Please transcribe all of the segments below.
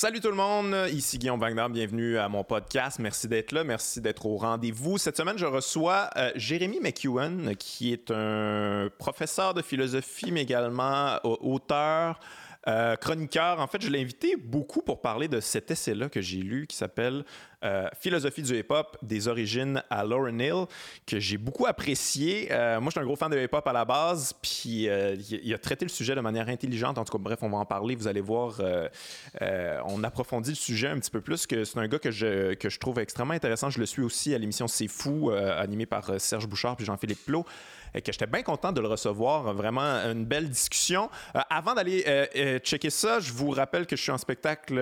Salut tout le monde, ici Guillaume Wagner, bienvenue à mon podcast. Merci d'être là, merci d'être au rendez-vous. Cette semaine, je reçois euh, Jérémy McEwen, qui est un professeur de philosophie, mais également euh, auteur, euh, chroniqueur. En fait, je l'ai invité beaucoup pour parler de cet essai-là que j'ai lu qui s'appelle euh, Philosophie du hip-hop des origines à Lauren Hill, que j'ai beaucoup apprécié. Euh, moi, je suis un gros fan de hip-hop à la base, puis il a traité le sujet de manière intelligente. En tout cas, bref, on va en parler. Vous allez voir, on approfondit le sujet un petit peu plus. que C'est un gars que je, que je trouve extrêmement intéressant. Je le suis aussi à l'émission C'est Fou, animé par Serge Bouchard puis Jean-Philippe Plot que j'étais bien content de le recevoir. Vraiment une belle discussion. Euh, avant d'aller euh, euh, checker ça, je vous rappelle que je suis en spectacle,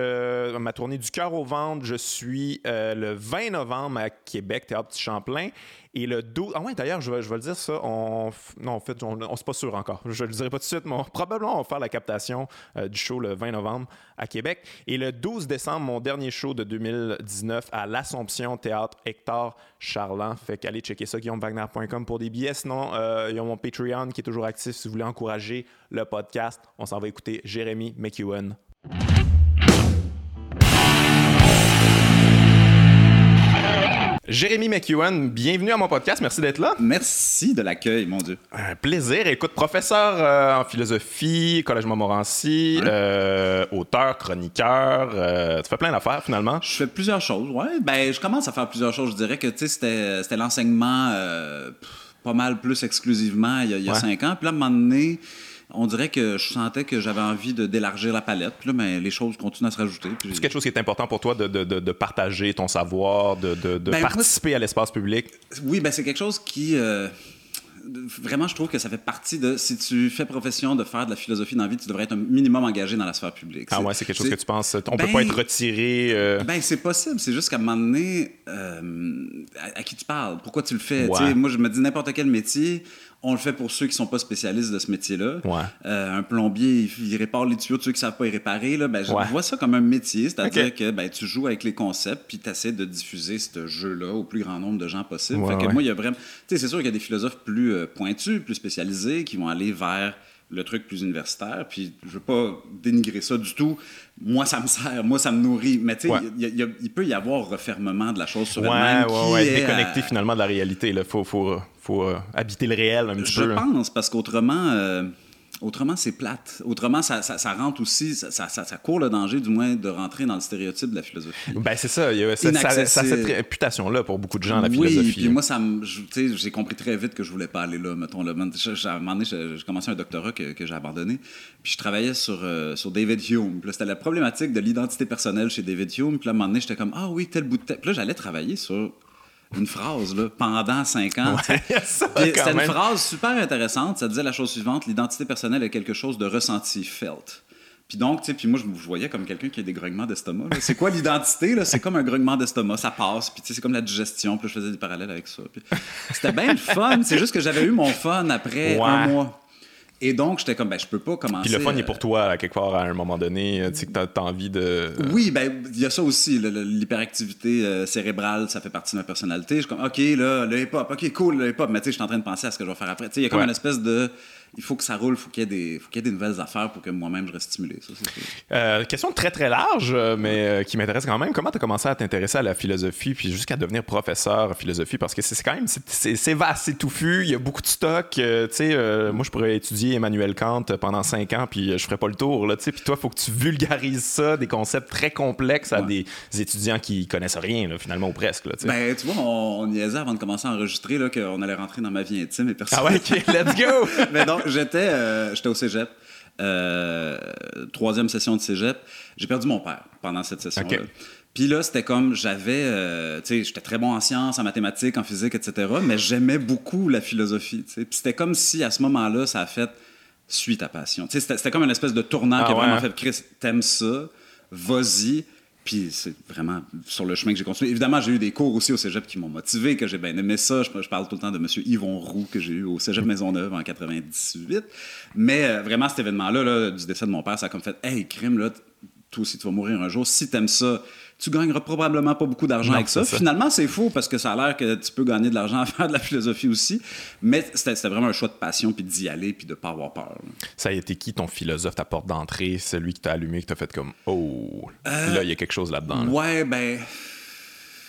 ma tournée du cœur au ventre. Je suis le 20 novembre à Québec, Théâtre Petit Champlain. Et le 12. Ah ouais, d'ailleurs, je vais, je vais le dire ça. On, non, en fait, on, ne pas sûr encore. Je ne le dirai pas tout de suite, mais probablement, on va faire la captation euh, du show le 20 novembre à Québec. Et le 12 décembre, mon dernier show de 2019 à l'Assomption Théâtre Hector Charland. Fait qu'allez checker ça, guillaumewagner.com pour des billets. Sinon, euh, y a mon Patreon qui est toujours actif si vous voulez encourager le podcast. On s'en va écouter Jérémy McEwen. Jérémy McEwen, bienvenue à mon podcast. Merci d'être là. Merci de l'accueil, mon Dieu. Un plaisir. Écoute, professeur euh, en philosophie, Collège Montmorency, euh, auteur, chroniqueur, euh, tu fais plein d'affaires finalement. Je fais plusieurs choses, ouais. Ben, je commence à faire plusieurs choses. Je dirais que, tu sais, c'était l'enseignement pas mal plus exclusivement il y a, cinq ans. Puis là, à un moment donné, on dirait que je sentais que j'avais envie d'élargir la palette. Puis là, mais les choses continuent à se rajouter. C'est quelque chose qui est important pour toi de, de, de partager ton savoir, de, ben, participer à l'espace public? Oui, ben c'est quelque chose qui... Euh, vraiment, je trouve que ça fait partie de. Si tu fais profession de faire de la philosophie dans la vie, tu devrais être un minimum engagé dans la sphère publique. Ah ouais, c'est quelque chose que tu penses. On peut ben, pas être retiré. Euh... Ben, c'est possible. C'est juste qu'à un moment donné, euh, à, qui tu parles, pourquoi tu le fais? Moi, je me dis n'importe quel métier on le fait pour ceux qui sont pas spécialistes de ce métier-là. Euh, un plombier, il, répare les tuyaux de ceux qui savent pas y réparer. Là, ben, je vois ça comme un métier, c'est-à-dire que ben, tu joues avec les concepts puis tu essaies de diffuser ce jeu-là au plus grand nombre de gens possible. fait que moi, il y a vraiment... c'est sûr qu'il y a des philosophes plus euh, pointus, plus spécialisés qui vont aller vers le truc plus universitaire. Puis je veux pas dénigrer ça du tout. Moi, ça me sert, moi, ça me nourrit. Mais tu sais, il peut y avoir refermement de la chose sur elle-même. Ouais, ouais, déconnecté finalement de la réalité. Il faut, faut, faut euh, habiter le réel un petit peu. Je pense, parce qu'autrement. Euh, Autrement, c'est plate. Autrement, ça, ça, rentre aussi, ça, ça, court le danger, du moins, de rentrer dans le stéréotype de la philosogie. Ben, c'est ça. Il y a, cette réputation-là pour beaucoup de gens, la philosophie. Oui, puis moi, ça j'ai compris très vite que je voulais pas aller là, mettons. Là. À un moment donné, j'ai commencé un doctorat que, que j'ai abandonné, puis je travaillais sur, euh, sur David Hume. Puis c'était la problématique de l'identité personnelle chez David Hume. Puis là, à un moment donné, j'étais comme, ah oui, tel bout de tête. Puis là, j'allais travailler sur une phrase là, pendant cinq ans. C'était une phrase super intéressante. Ça disait la chose suivante l'identité personnelle est quelque chose de ressenti, felt. Puis donc, tu sais, puis moi, je me voyais comme quelqu'un qui a des grognements d'estomac. C'est quoi l'identité? C'est comme un grognement d'estomac, ça passe. Puis tu sais, c'est comme la digestion. Puis je faisais des parallèles avec ça. C'était bien le fun. C'est juste que j'avais eu mon fun après un mois. Et donc, j'étais comme, ben, je peux pas commencer. Puis le fun est pour toi, quelque part, à un moment donné, tu sais, que tu as, envie de. Oui, ben, il y a ça aussi, l'hyperactivité euh, cérébrale, ça fait partie de ma personnalité. Je suis comme, OK, là, le hip-hop, OK, cool, le hip-hop, mais tu sais, je suis en train de penser à ce que je vais faire après. Tu sais, il y a comme une espèce de il faut que ça roule, faut qu'il y ait des, faut qu'il y ait des nouvelles affaires pour que moi-même je reste stimulé. Ça, euh, question très très large, euh, mais euh, qui m'intéresse quand même. Comment tu as commencé à t'intéresser à la philosophie, puis jusqu'à devenir professeur en philosophie, parce que c'est quand même c'est vaste, c'est touffu, il y a beaucoup de stock. tu sais, moi je pourrais étudier Emmanuel Kant pendant cinq ans, puis je ferais pas le tour là. Tu sais, puis toi, il faut que tu vulgarises ça, des concepts très complexes à des étudiants qui connaissent rien finalement ou presque. Là, ben tu vois, on, y niaisait avant de commencer à enregistrer là qu'on allait rentrer dans ma vie intime et personne. Ah ouais, ok, let's go. mais j'étais euh, j'étais au cégep. Euh, troisième session de cégep. J'ai perdu mon père pendant cette session-là. Puis là, c'était comme j'avais, euh, tu sais, j'étais très bon en sciences, en mathématiques, en physique, etc. Mais j'aimais beaucoup la philosophie. Puis c'était comme si à ce moment-là, ça a fait suis ta passion. C'était comme une espèce de tournant ah qui a vraiment hein? fait Chris, t'aimes ça, vas-y. Puis c'est vraiment sur le chemin que j'ai continué. Évidemment, j'ai eu des cours aussi au cégep qui m'ont motivé, que j'ai bien aimé ça. Je, parle tout le temps de M. Yvon Roux que j'ai eu au cégep Maisonneuve en 98. Mais euh, vraiment, cet événement-là, du décès de mon père, ça a comme fait Hey, crime, là, toi aussi, tu vas mourir un jour. Si t'aimes ça, tu gagneras probablement pas beaucoup d'argent avec ça. Finalement, c'est faux parce que ça a l'air que tu peux gagner de l'argent à faire de la philosophie aussi. Mais c'était vraiment un choix de passion, puis d'y aller, puis de pas avoir peur. Ça a été qui ton philosophe, ta porte d'entrée, celui qui t'a allumé, qui t'a fait comme Oh, là, là, il y a quelque chose là-dedans. Ouais, ben,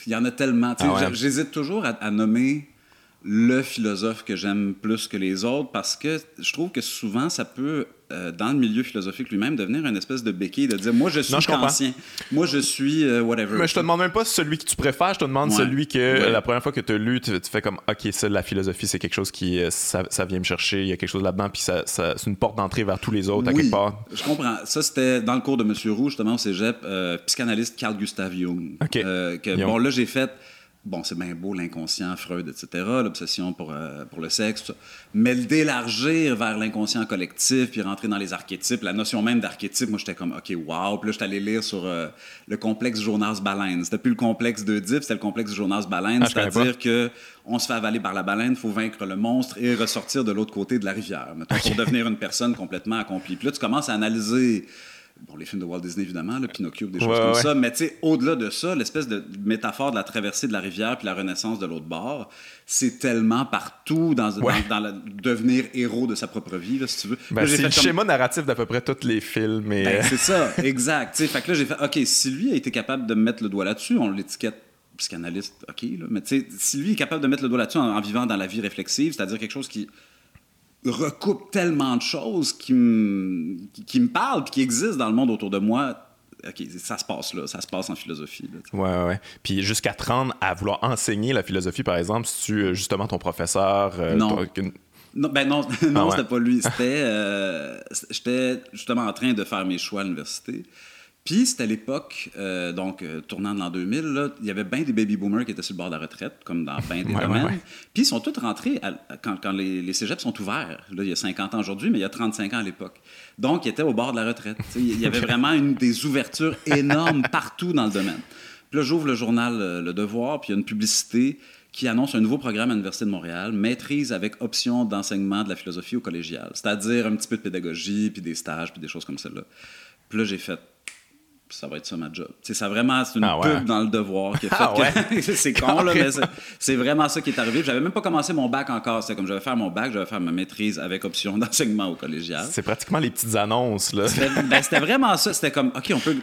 il y en a tellement. Ah j'hésite toujours à, nommer le philosophe que j'aime plus que les autres parce que je trouve que souvent ça peut euh, dans le milieu philosophique lui-même devenir une espèce de béquille de dire moi je suis ancien. Moi je suis euh, whatever. Mais je te demande même pas celui que tu préfères je te demande celui que la première fois que tu as lu tu, fais comme ok ça la philosophie c'est quelque chose qui euh, ça, vient me chercher il y a quelque chose là-dedans puis ça, c'est une porte d'entrée vers tous les autres à quelque part. je comprends. Ça c'était dans le cours de Monsieur Roux justement au cégep psychanalyste Carl Gustav Jung. Que, bon là j'ai fait bon, c'est bien beau l'inconscient, Freud, etc., l'obsession pour, euh, pour le sexe, mais le d'élargir vers l'inconscient collectif, puis rentrer dans les archétypes, la notion même d'archétype, moi j'étais comme, OK, wow, puis là j'étais allé lire sur euh, le complexe Jonas-Baleine. C'était plus le complexe d'Oedipe, c'était le complexe Jonas-Baleine, ah, c'est-à-dire que on se fait avaler par la baleine, il faut vaincre le monstre et ressortir de l'autre côté de la rivière, pour devenir une personne complètement accomplie. Puis là, tu commences à analyser bon, les films de Walt Disney, évidemment, le Pinocchio, des choses comme ça. Mais tu sais, au-delà de ça, l'espèce de métaphore de la traversée de la rivière puis la renaissance de l'autre bord, c'est tellement partout dans, dans, le devenir héros de sa propre vie, là, si tu veux. Ben, c'est le schéma narratif d'à peu près tous les films. Mais... Ben, c'est ça, exact. sais, fait que là, j'ai fait, OK, si lui a été capable de mettre le doigt là-dessus, on l'étiquette psychanalyste, OK, là, mais tu sais, si lui est capable de mettre le doigt là-dessus en, vivant dans la vie réflexive, c'est-à-dire quelque chose qui recoupe tellement de choses qui me, qui, me parlent, qui existent dans le monde autour de moi. OK, ça se passe là, ça se passe en philosophie. Là, ouais, ouais. Puis jusqu'à te rendre à vouloir enseigner la philosophie, par exemple, si tu euh, justement ton professeur. Euh, non. non. ben non, non ah c'était pas lui. C'était, euh, j'étais justement en train de faire mes choix à l'université. Puis c'était l'époque, euh, donc euh, tournant de l'an 2000, il y avait bien des baby boomers qui étaient sur le bord de la retraite, comme dans bien des domaines. Puis ils sont tous rentrés quand, quand, les, les cégeps sont ouverts. Là, il y a 50 ans aujourd'hui, mais il y a 35 ans à l'époque. Donc, ils étaient au bord de la retraite. il y avait vraiment une, des ouvertures énormes partout dans le domaine. Puis là, j'ouvre le journal euh, Le Devoir, puis il y a une publicité qui annonce un nouveau programme à l'Université de Montréal, maîtrise avec option d'enseignement de la philosophie au collégial, c'est-à-dire un petit peu de pédagogie, puis des stages, puis des choses comme celle-là. Puis là, j'ai fait ça va être ça ma job. C'est ça vraiment, c'est une ah pub dans le devoir qui a ah c'est con là, mais c'est vraiment ça qui est arrivé. J'avais même pas commencé mon bac encore. C'est comme je vais faire mon bac, je vais faire ma maîtrise avec option d'enseignement au collégial. C'est pratiquement les petites annonces là. Ben, c'était vraiment ça. C'était comme ok, on peut.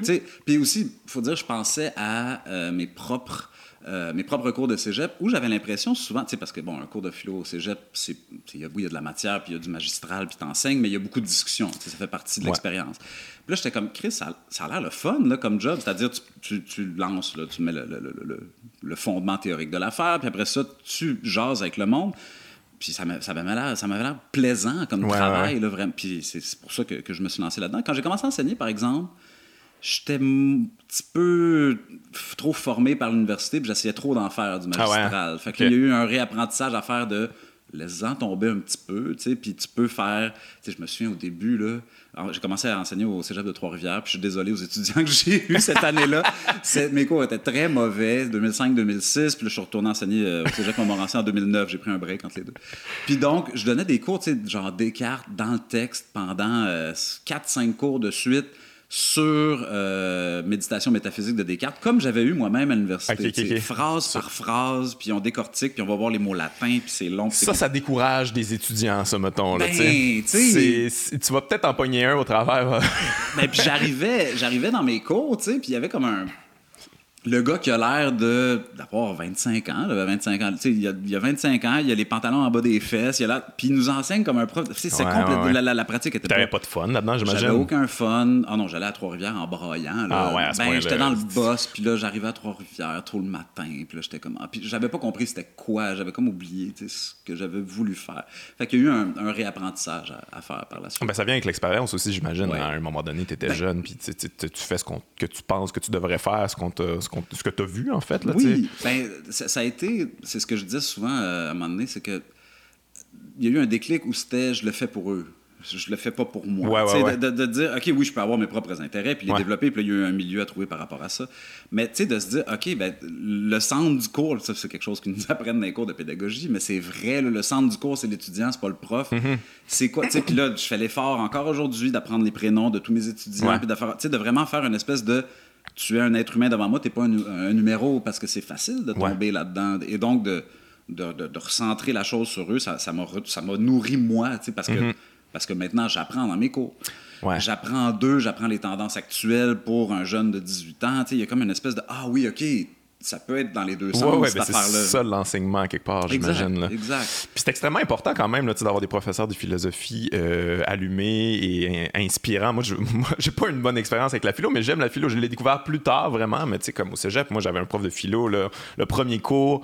Puis aussi, faut dire, je pensais à euh, mes propres euh, mes propres cours de cégep où j'avais l'impression souvent, tu sais, parce que bon, un cours de philo au cégep, c'est, oui, il y a de la matière, puis il y a du magistral, puis t'enseignes, mais il y a beaucoup de discussions, ça fait partie de l'expérience. Puis là, j'étais comme, Chris, ça, a l'air le fun là, comme job, c'est-à-dire, tu, tu, lances, là, tu mets le, le, le, fondement théorique de l'affaire, puis après ça, tu jases avec le monde. Puis ça m'avait l'air, plaisant comme travail, Là, vraiment. Puis c'est, pour ça que, que je me suis lancé là-dedans. Quand j'ai commencé à enseigner, par exemple, j'étais un petit peu trop formé par l'université, puis j'essayais trop d'en faire du ah hein? magistral. Fait qu'il y a eu un réapprentissage à faire de laisse-en tomber un petit peu, tu sais, puis tu peux faire, tu sais, je me souviens au début, là, j'ai commencé à enseigner au cégep de Trois-Rivières, puis je suis désolé aux étudiants que j'ai eu cette année-là. mes cours étaient très mauvais, 2005-2006, puis là, je suis retourné enseigner euh, au cégep Montmorency en 2009, j'ai pris un break entre les deux. Puis donc, je donnais des cours, tu sais, genre Descartes dans le texte pendant 4-5 euh, cours de suite, sur euh, méditation métaphysique de Descartes, comme j'avais eu moi-même à l'université. Phrase par phrase, puis on décortique, puis on va voir les mots latins, puis c'est long. ça, ça décourage des étudiants, ça, mettons. Ben, tu vas peut-être en pogner un au travers. ben, puis j'arrivais, j'arrivais dans mes cours, puis il y avait comme un le gars qui a l'air de d'avoir 25 ans, 25 ans, il y, a, il y a 25 ans, il a les pantalons en bas des fesses, il a puis il nous enseigne comme un prof. C'est complètement la, la, pratique était. T'avais pas de fun là-dedans, j'imagine. J'avais aucun fun. Ah non, j'allais à Trois-Rivières en broyant. Là. Ah ouais, ben, j'étais dans le boss, puis là j'arrivais à Trois-Rivières tôt le matin, puis là j'étais comme, ah, puis j'avais pas compris c'était quoi, j'avais comme oublié ce que j'avais voulu faire. Fait qu'il y a eu un, réapprentissage à, faire par la suite. Ben, ça vient avec l'expérience aussi, j'imagine. À un moment donné, t'étais ben jeune, puis tu fais ce que tu penses que tu devrais faire, ce qu'on ce que tu as vu, en fait. Là, oui, ben, ça, a été, c'est ce que je disais souvent euh, à un moment donné, c'est que il y a eu un déclic où c'était je le fais pour eux. Je, le fais pas pour moi. De, dire, OK, oui, je peux avoir mes propres intérêts, puis les développer, puis il y a eu un milieu à trouver par rapport à ça. Mais tu sais, de se dire, OK, ben, le centre du cours, ça, c'est quelque chose qu'ils nous apprennent dans les cours de pédagogie, mais c'est vrai, le centre du cours, c'est l'étudiant, c'est pas le prof. Mm-hmm. C'est quoi, tu sais, puis là, je fais l'effort encore aujourd'hui d'apprendre les prénoms de tous mes étudiants, puis de, de vraiment faire une espèce de tu es un être humain devant moi, tu n'es pas un, numéro parce que c'est facile de tomber là-dedans. Et donc, de, de, recentrer la chose sur eux, ça m'a ça nourri moi, parce que mm-hmm. Parce que maintenant, j'apprends dans mes cours. Ouais. J'apprends d'eux, j'apprends les tendances actuelles pour un jeune de 18 ans. Tu sais, Il y a comme une espèce de Ah oui, OK, ça peut être dans les deux sens, Ouais, ouais, cette ben c'est ça l'enseignement quelque part, j'imagine. exact. Puis c'est extrêmement important quand même d'avoir des professeurs de philosophie euh, allumés et in- inspirants. Moi, je moi, j'ai pas une bonne expérience avec la philo, mais j'aime la philo. Je l'ai découvert plus tard vraiment, mais tu sais, comme au cégep, moi j'avais un prof de philo, là, le premier cours.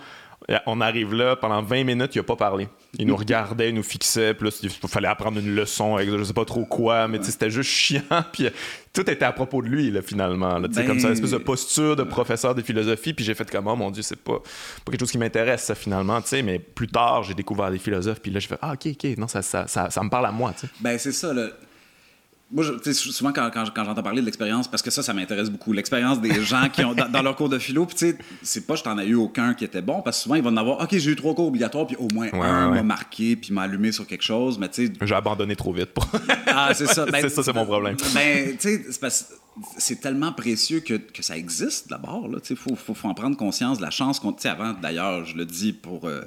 On arrive là, pendant 20 minutes, il a pas parlé. Il nous regardait, il nous fixait, puis là, il fallait apprendre une leçon avec je sais pas trop quoi, mais c'était juste chiant, puis tout était à propos de lui, là, finalement. là. Ben- comme ça, une espèce de posture de professeur de philosophie, puis j'ai fait comme, oh mon Dieu, c'est pas, pas quelque chose qui m'intéresse, ça, finalement, tu sais, mais plus tard, j'ai découvert des philosophes, puis là, j'ai fait, ah, ok, ok, non, ça, ça, ça, ça me parle à moi, tu sais. Ben, c'est ça. Là. Moi, je- tu sais, souvent, quand, quand, quand j'entends parler de l'expérience, parce que ça, ça m'intéresse beaucoup, l'expérience des gens qui ont dans, dans leur cours de philo, puis tu sais, c'est pas je t'en ai eu aucun qui était bon, parce que souvent, ils vont en avoir, OK, j'ai eu trois cours obligatoires, puis au moins Ouais, un ouais, m'a marqué, puis m'a allumé sur quelque chose, mais tu sais, J'ai abandonné trop vite. Pour... ah, c'est ça. Ben, c'est ça, c'est mon problème. Ben, tu sais, c'est parce que c'est tellement précieux que, que ça existe d'abord. Il faut, faut, faut en prendre conscience de la chance qu'on. Tu sais, avant, d'ailleurs, je le dis pour euh,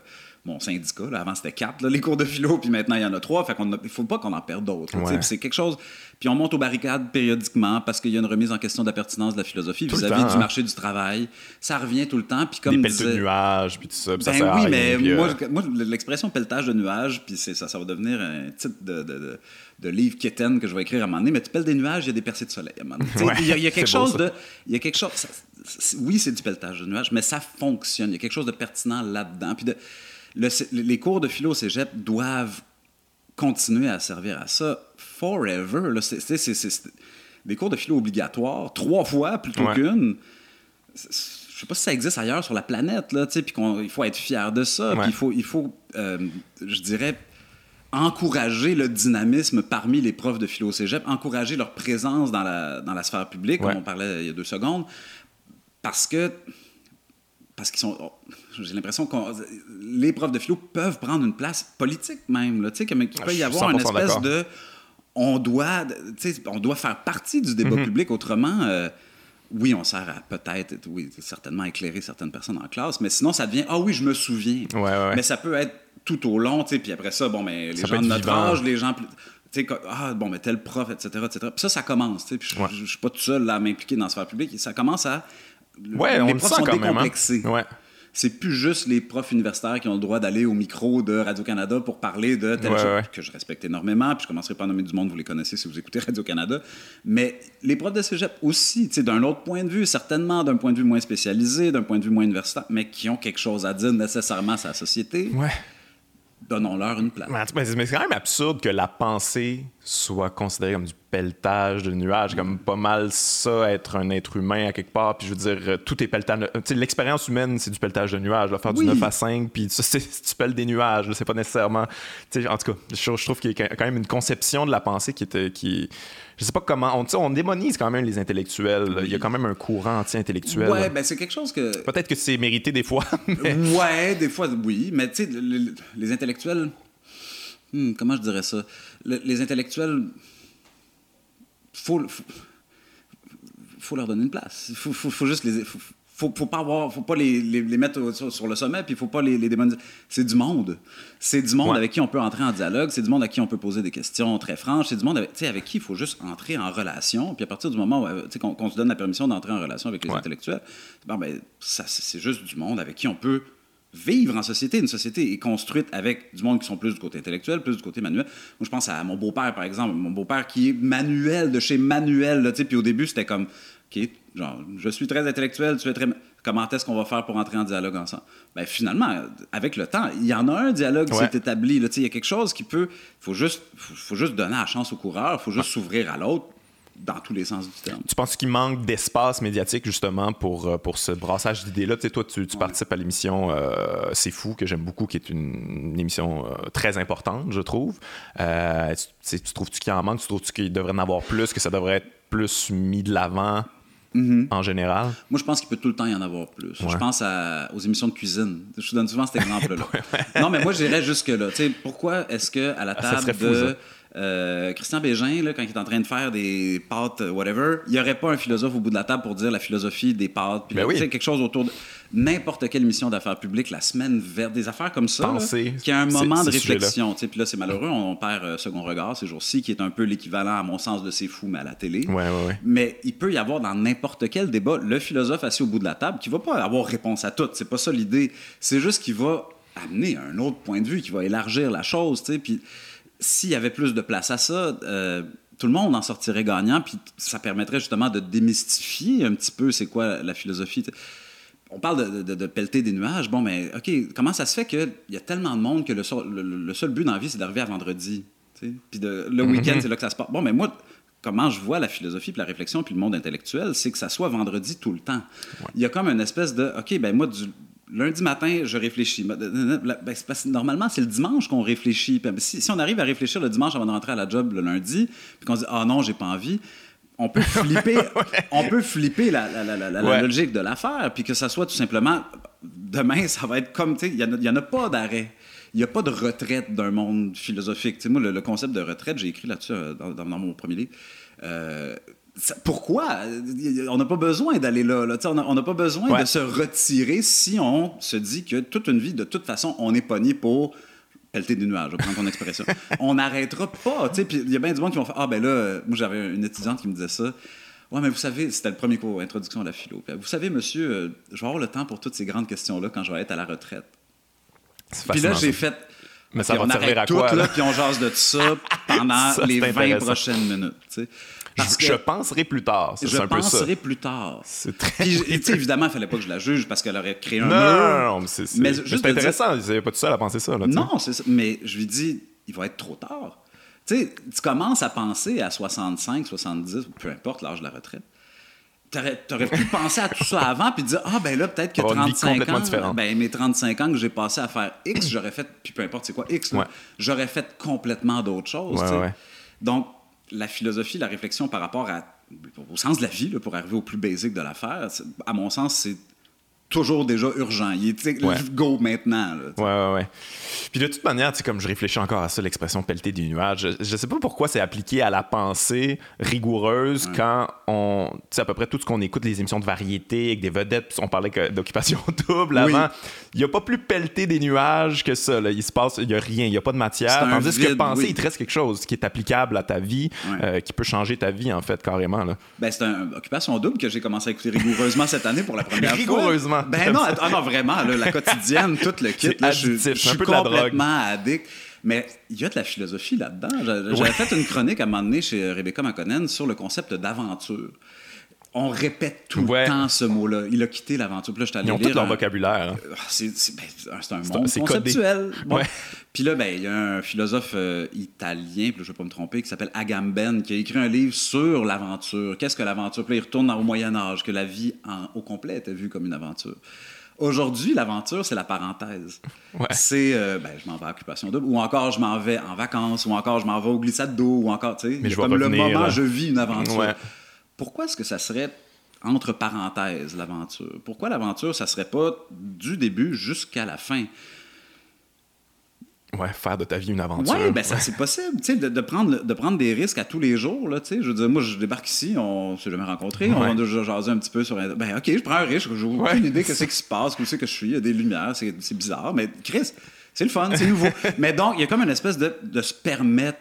mon syndicat, là, avant c'était quatre, là, les cours de philo, puis maintenant il y en a trois. Fait qu'on a- il faut pas qu'on en perde d'autres. là, tu sais, Ouais. C'est quelque chose. Puis on monte aux barricades périodiquement parce qu'il y a une remise en question de la pertinence de la philosophie vis-à-vis du marché du travail. Ça revient tout le temps. Puis comme Des pelleteux de disait- nuages, puis tout ça, puis ça ben sert à oui, rien, mais puis, euh, moi, moi, l'expression pelletage de nuages, puis ça, ça va devenir un titre de, de, de, de livre quétaine que je vais écrire à un moment donné, mais tu pelles des nuages, il y a des percées de soleil à un moment donné. Ouais, il, y a, il y a quelque beau, chose de... Il y a quelque chose... ça- oui, c'est du pelletage de nuages, mais ça fonctionne. Il y a quelque chose de pertinent là-dedans. Puis de, le- les cours de philo au cégep doivent continuer à servir à ça forever. là. C'est- c'est- c'est- c'est des cours de philo obligatoires, trois fois plutôt Ouais. qu'une je sais pas si ça existe ailleurs sur la planète, là, puis qu'il faut être fier de ça, Ouais. il faut, il faut euh, je dirais, encourager le dynamisme parmi les profs de philo cégep, encourager leur présence dans la, dans la sphère publique, Ouais. comme on parlait il y a deux secondes, parce que parce qu'ils sont. J'ai l'impression que les profs de philo peuvent prendre une place politique même. Là, tu sais, qu'il peut y avoir une 100% espèce de. On doit, on doit faire partie du Mhm. débat public. Autrement, euh, oui, on sert à peut-être, oui, certainement éclairer certaines personnes en classe, mais sinon, ça devient Ah oui, je me souviens. Ouais, ouais, ouais. Mais ça peut être tout au long, tu sais, puis après ça, bon, mais les Ça peut gens de notre vivant. âge, les gens plus. Ah, bon, mais tel prof, etc., etc. Puis ça, ça commence, tu sais, puis je je suis pas tout seul à m'impliquer dans la sphère publique. Ça commence à. Ouais, on les le profs sent sont quand même. hein. C'est plus juste les profs universitaires qui ont le droit d'aller au micro de Radio-Canada pour parler de telle Ouais, chose ouais. que je respecte énormément, puis je commencerai pas à nommer du monde, vous les connaissez si vous écoutez Radio-Canada. Mais les profs de cégep aussi, tu sais, d'un autre point de vue, certainement d'un point de vue moins spécialisé, d'un point de vue moins universitaire, mais qui ont quelque chose à dire nécessairement à la société, Ouais. donnons-leur une place. Mais c'est quand même absurde que la pensée soit considérée comme du pelletage de nuages, comme pas mal ça, être un être humain à quelque part. Puis je veux dire, euh, tout est pelletage. l'expérience humaine, c'est du pelletage de nuages. là, faire Oui. du 9 à 5, puis ça, c'est- tu pelles des nuages. C'est pas nécessairement. en tout cas, je, je trouve qu'il y a quand même une conception de la pensée qui était. Qui, je sais pas comment. On, on démonise quand même les intellectuels. Il y a quand même un courant anti-intellectuel. Ouais, ben c'est quelque chose que. Peut-être que c'est mérité des fois, mais. Ouais, des fois, oui. Mais tu sais, le- le- les intellectuels. Hmm, comment je dirais ça? Le- les intellectuels. Faut, faut, faut leur donner une place. Faut, faut, faut juste les. Faut, faut, faut pas avoir, faut pas les, les, les mettre sur, sur le sommet, puis faut pas les, les démoniser. C'est du monde. C'est du monde Ouais. avec qui on peut entrer en dialogue. C'est du monde avec qui on peut poser des questions très franches. C'est du monde avec, avec qui il faut juste entrer en relation. Puis à partir du moment où, euh, qu'on qu'on se donne la permission d'entrer en relation avec les Ouais. intellectuels, ben, ça, c'est juste du monde avec qui on peut vivre en société. Une société est construite avec du monde qui sont plus du côté intellectuel, plus du côté manuel. Moi, je pense à mon beau-père, par exemple. Mon beau-père qui est manuel, de chez Manuel. là, tu sais, Puis au début, c'était comme, OK, genre, je suis très intellectuel, tu es très... Comment est-ce qu'on va faire pour entrer en dialogue ensemble? Ben, finalement, avec le temps, il y en a un dialogue qui Ouais. s'est établi. là. Tu sais, Il y a quelque chose qui peut... Il faut juste, faut, faut juste donner la chance au coureur, il faut juste s'ouvrir à l'autre dans tous les sens du terme. Tu penses qu'il manque d'espace médiatique justement pour, euh, pour ce brassage d'idées-là? Tu sais, toi, tu, tu participes à l'émission euh, C'est fou, que j'aime beaucoup, qui est une, une émission euh, très importante, je trouve. Euh, tu, trouves-tu qu'il en manque? Tu trouves-tu qu'il devrait en avoir plus, que ça devrait être plus mis de l'avant en général? Moi, je pense qu'il peut tout le temps y en avoir plus. Ouais. Je pense à- aux émissions de cuisine. Je te donne souvent cet exemple-là. Non, mais moi, j'irais jusque-là. Tu sais, pourquoi est-ce que à la Ah, table fou, de ça. Euh, Christian Bégin, là, quand il est en train de faire des pâtes, euh, whatever, il n'y aurait pas un philosophe au bout de la table pour dire la philosophie des pâtes. Puis Ben oui. tu sais, quelque chose autour de n'importe quelle émission d'affaires publiques, la semaine verte, des affaires comme ça, qui a un moment de réflexion. tu sais. Puis là, c'est malheureux, on, on perd euh, Second Regard ces jours-ci, qui est un peu l'équivalent, à mon sens, de C'est fou, mais à la télé. Ouais, ouais, ouais. Mais il peut y avoir dans n'importe quel débat le philosophe assis au bout de la table qui va pas avoir réponse à tout. C'est pas ça l'idée. C'est juste qu'il va amener un autre point de vue, qui va élargir la chose. tu sais. Puis s'il y avait plus de place à ça, euh, tout le monde en sortirait gagnant. Puis ça permettrait justement de démystifier un petit peu c'est quoi la philosophie. On parle de, de- de pelleter des nuages. Bon, mais OK, comment ça se fait qu'il y a tellement de monde que le, seul- le- le seul but dans la vie, c'est d'arriver à vendredi? Puis le week-end, c'est là que ça se passe. Bon, mais moi, comment je vois la philosophie, puis la réflexion, puis le monde intellectuel, c'est que ça soit vendredi tout le temps. Il y a comme une espèce de, OK, ben moi, du lundi matin, je réfléchis. Ben, parce que normalement, c'est le dimanche qu'on réfléchit. Si, si on arrive à réfléchir le dimanche avant de rentrer à la job le lundi, puis qu'on se dit, ah non, j'ai pas envie, on peut flipper, on peut flipper la, la- la- la- la Ouais. logique de l'affaire, puis que ça soit tout simplement, demain, ça va être comme, tu sais, il n'y en, a pas d'arrêt. Il n'y a pas de retraite d'un monde philosophique. Moi, le, le concept de retraite, j'ai écrit là-dessus euh, dans, mon premier livre. Euh, pourquoi? On n'a pas besoin d'aller là. là. On n'a pas besoin Ouais. de se retirer si on se dit que toute une vie, de toute façon, on est pogné pour pelleter des nuages, je prendre ton expression. on n'arrêtera pas. il y a bien du monde qui vont faire Ah, ben là, euh, moi j'avais une étudiante qui me disait ça. Ouais, mais vous savez, c'était le premier cours, introduction à la philo. Puis, vous savez, monsieur, euh, je vais avoir le temps pour toutes ces grandes questions-là quand je vais être à la retraite. Puis là, j'ai fait. Mais ça va on servir à tout, quoi, là, puis on jase de ça pendant Ça, les c'est 20 intéressant. prochaines minutes. Parce je, que je penserai plus tard. ça, je C'est un peu ça. penserai plus tard. C'est très. Puis, tu sais, évidemment, il fallait pas que je la juge parce qu'elle aurait créé un Non, mur. non, non, mais c'est c'est- Mais mais juste c'est de dire- intéressant. Il n'y pas tout seul à penser ça. Là. Non, c'est ça. Mais je lui dis, il va être trop tard. Tu sais, tu commences à penser à 65, 70, ou peu importe l'âge de la retraite. T'aurais, t'aurais pu penser à tout ça avant puis dire ah ben là peut-être que Avoir une vie 35 complètement ans ben mes 35 ans que j'ai passé à faire X j'aurais fait puis peu importe c'est quoi X là, Ouais. j'aurais fait complètement d'autres choses Ouais, ouais. donc la philosophie la réflexion par rapport au sens de la vie pour arriver au plus basique de l'affaire à mon sens c'est toujours déjà urgent il est Ouais. go maintenant là. Ouais, ouais, ouais. Puis de toute manière, tu comme je réfléchis encore à ça, l'expression pelleter des nuages, je, je sais pas pourquoi c'est appliqué à la pensée rigoureuse quand on. Tu sais, à peu près tout ce qu'on écoute, les émissions de variété avec des vedettes, on parlait d'occupation double Oui. avant. Il n'y a pas plus pelleter des nuages que ça. Là. Il se passe, il n'y a rien, il n'y a pas de matière. Tandis que penser, oui. il te reste quelque chose qui est applicable à ta vie, Ouais. euh, qui peut changer ta vie, en fait, carrément. Ben, c'est une occupation double que j'ai commencé à écouter rigoureusement cette année pour la première fois. Rigoureusement. Ben non, ah non, vraiment, là, la quotidienne, tout le kit. Là, je, un suis peu de la complètement addict. Mais il y a de la philosophie là-dedans. J'a- J'avais fait une chronique à un moment donné chez Rebecca McConnell sur le concept d'aventure. On répète tout Ouais. le temps ce mot-là. Il a quitté l'aventure. Puis là, Ils ont tout leur un- vocabulaire. hein. ah, C'est ben, c'est un monde codé. conceptuel. Bon. Ouais. Puis là, ben, il y a un philosophe euh, italien, puis là, je ne vais pas me tromper, qui s'appelle Agamben, qui a écrit un livre sur l'aventure. Qu'est-ce que l'aventure? Puis là, il retourne au Moyen Âge, que la vie en- au complet était vue comme une aventure. Aujourd'hui, l'aventure, c'est la parenthèse. Ouais. C'est, euh, ben, je m'en vais à occupation double, ou encore je m'en vais en vacances, ou encore je m'en vais au glissade d'eau, ou encore, tu sais, comme le moment, là. je vis une aventure. Ouais. Pourquoi est-ce que ça serait entre parenthèses l'aventure? Pourquoi l'aventure, ça serait pas du début jusqu'à la fin? Ouais, faire de ta vie une aventure. Oui, ben ça c'est possible, tu sais, de, de prendre, de prendre des risques à tous les jours, là, tu sais. Je veux dire, moi, je débarque ici, on s'est jamais rencontrés, on Ouais. a déjà jasé un petit peu sur... un- Ben, OK, je prends un risque, j'ai aucune Ouais. idée qu'est-ce qui se passe, où c'est que je suis, il y a des lumières, c'est c'est bizarre, mais Chris, c'est le fun, c'est nouveau. mais donc, il y a comme une espèce de, de se permettre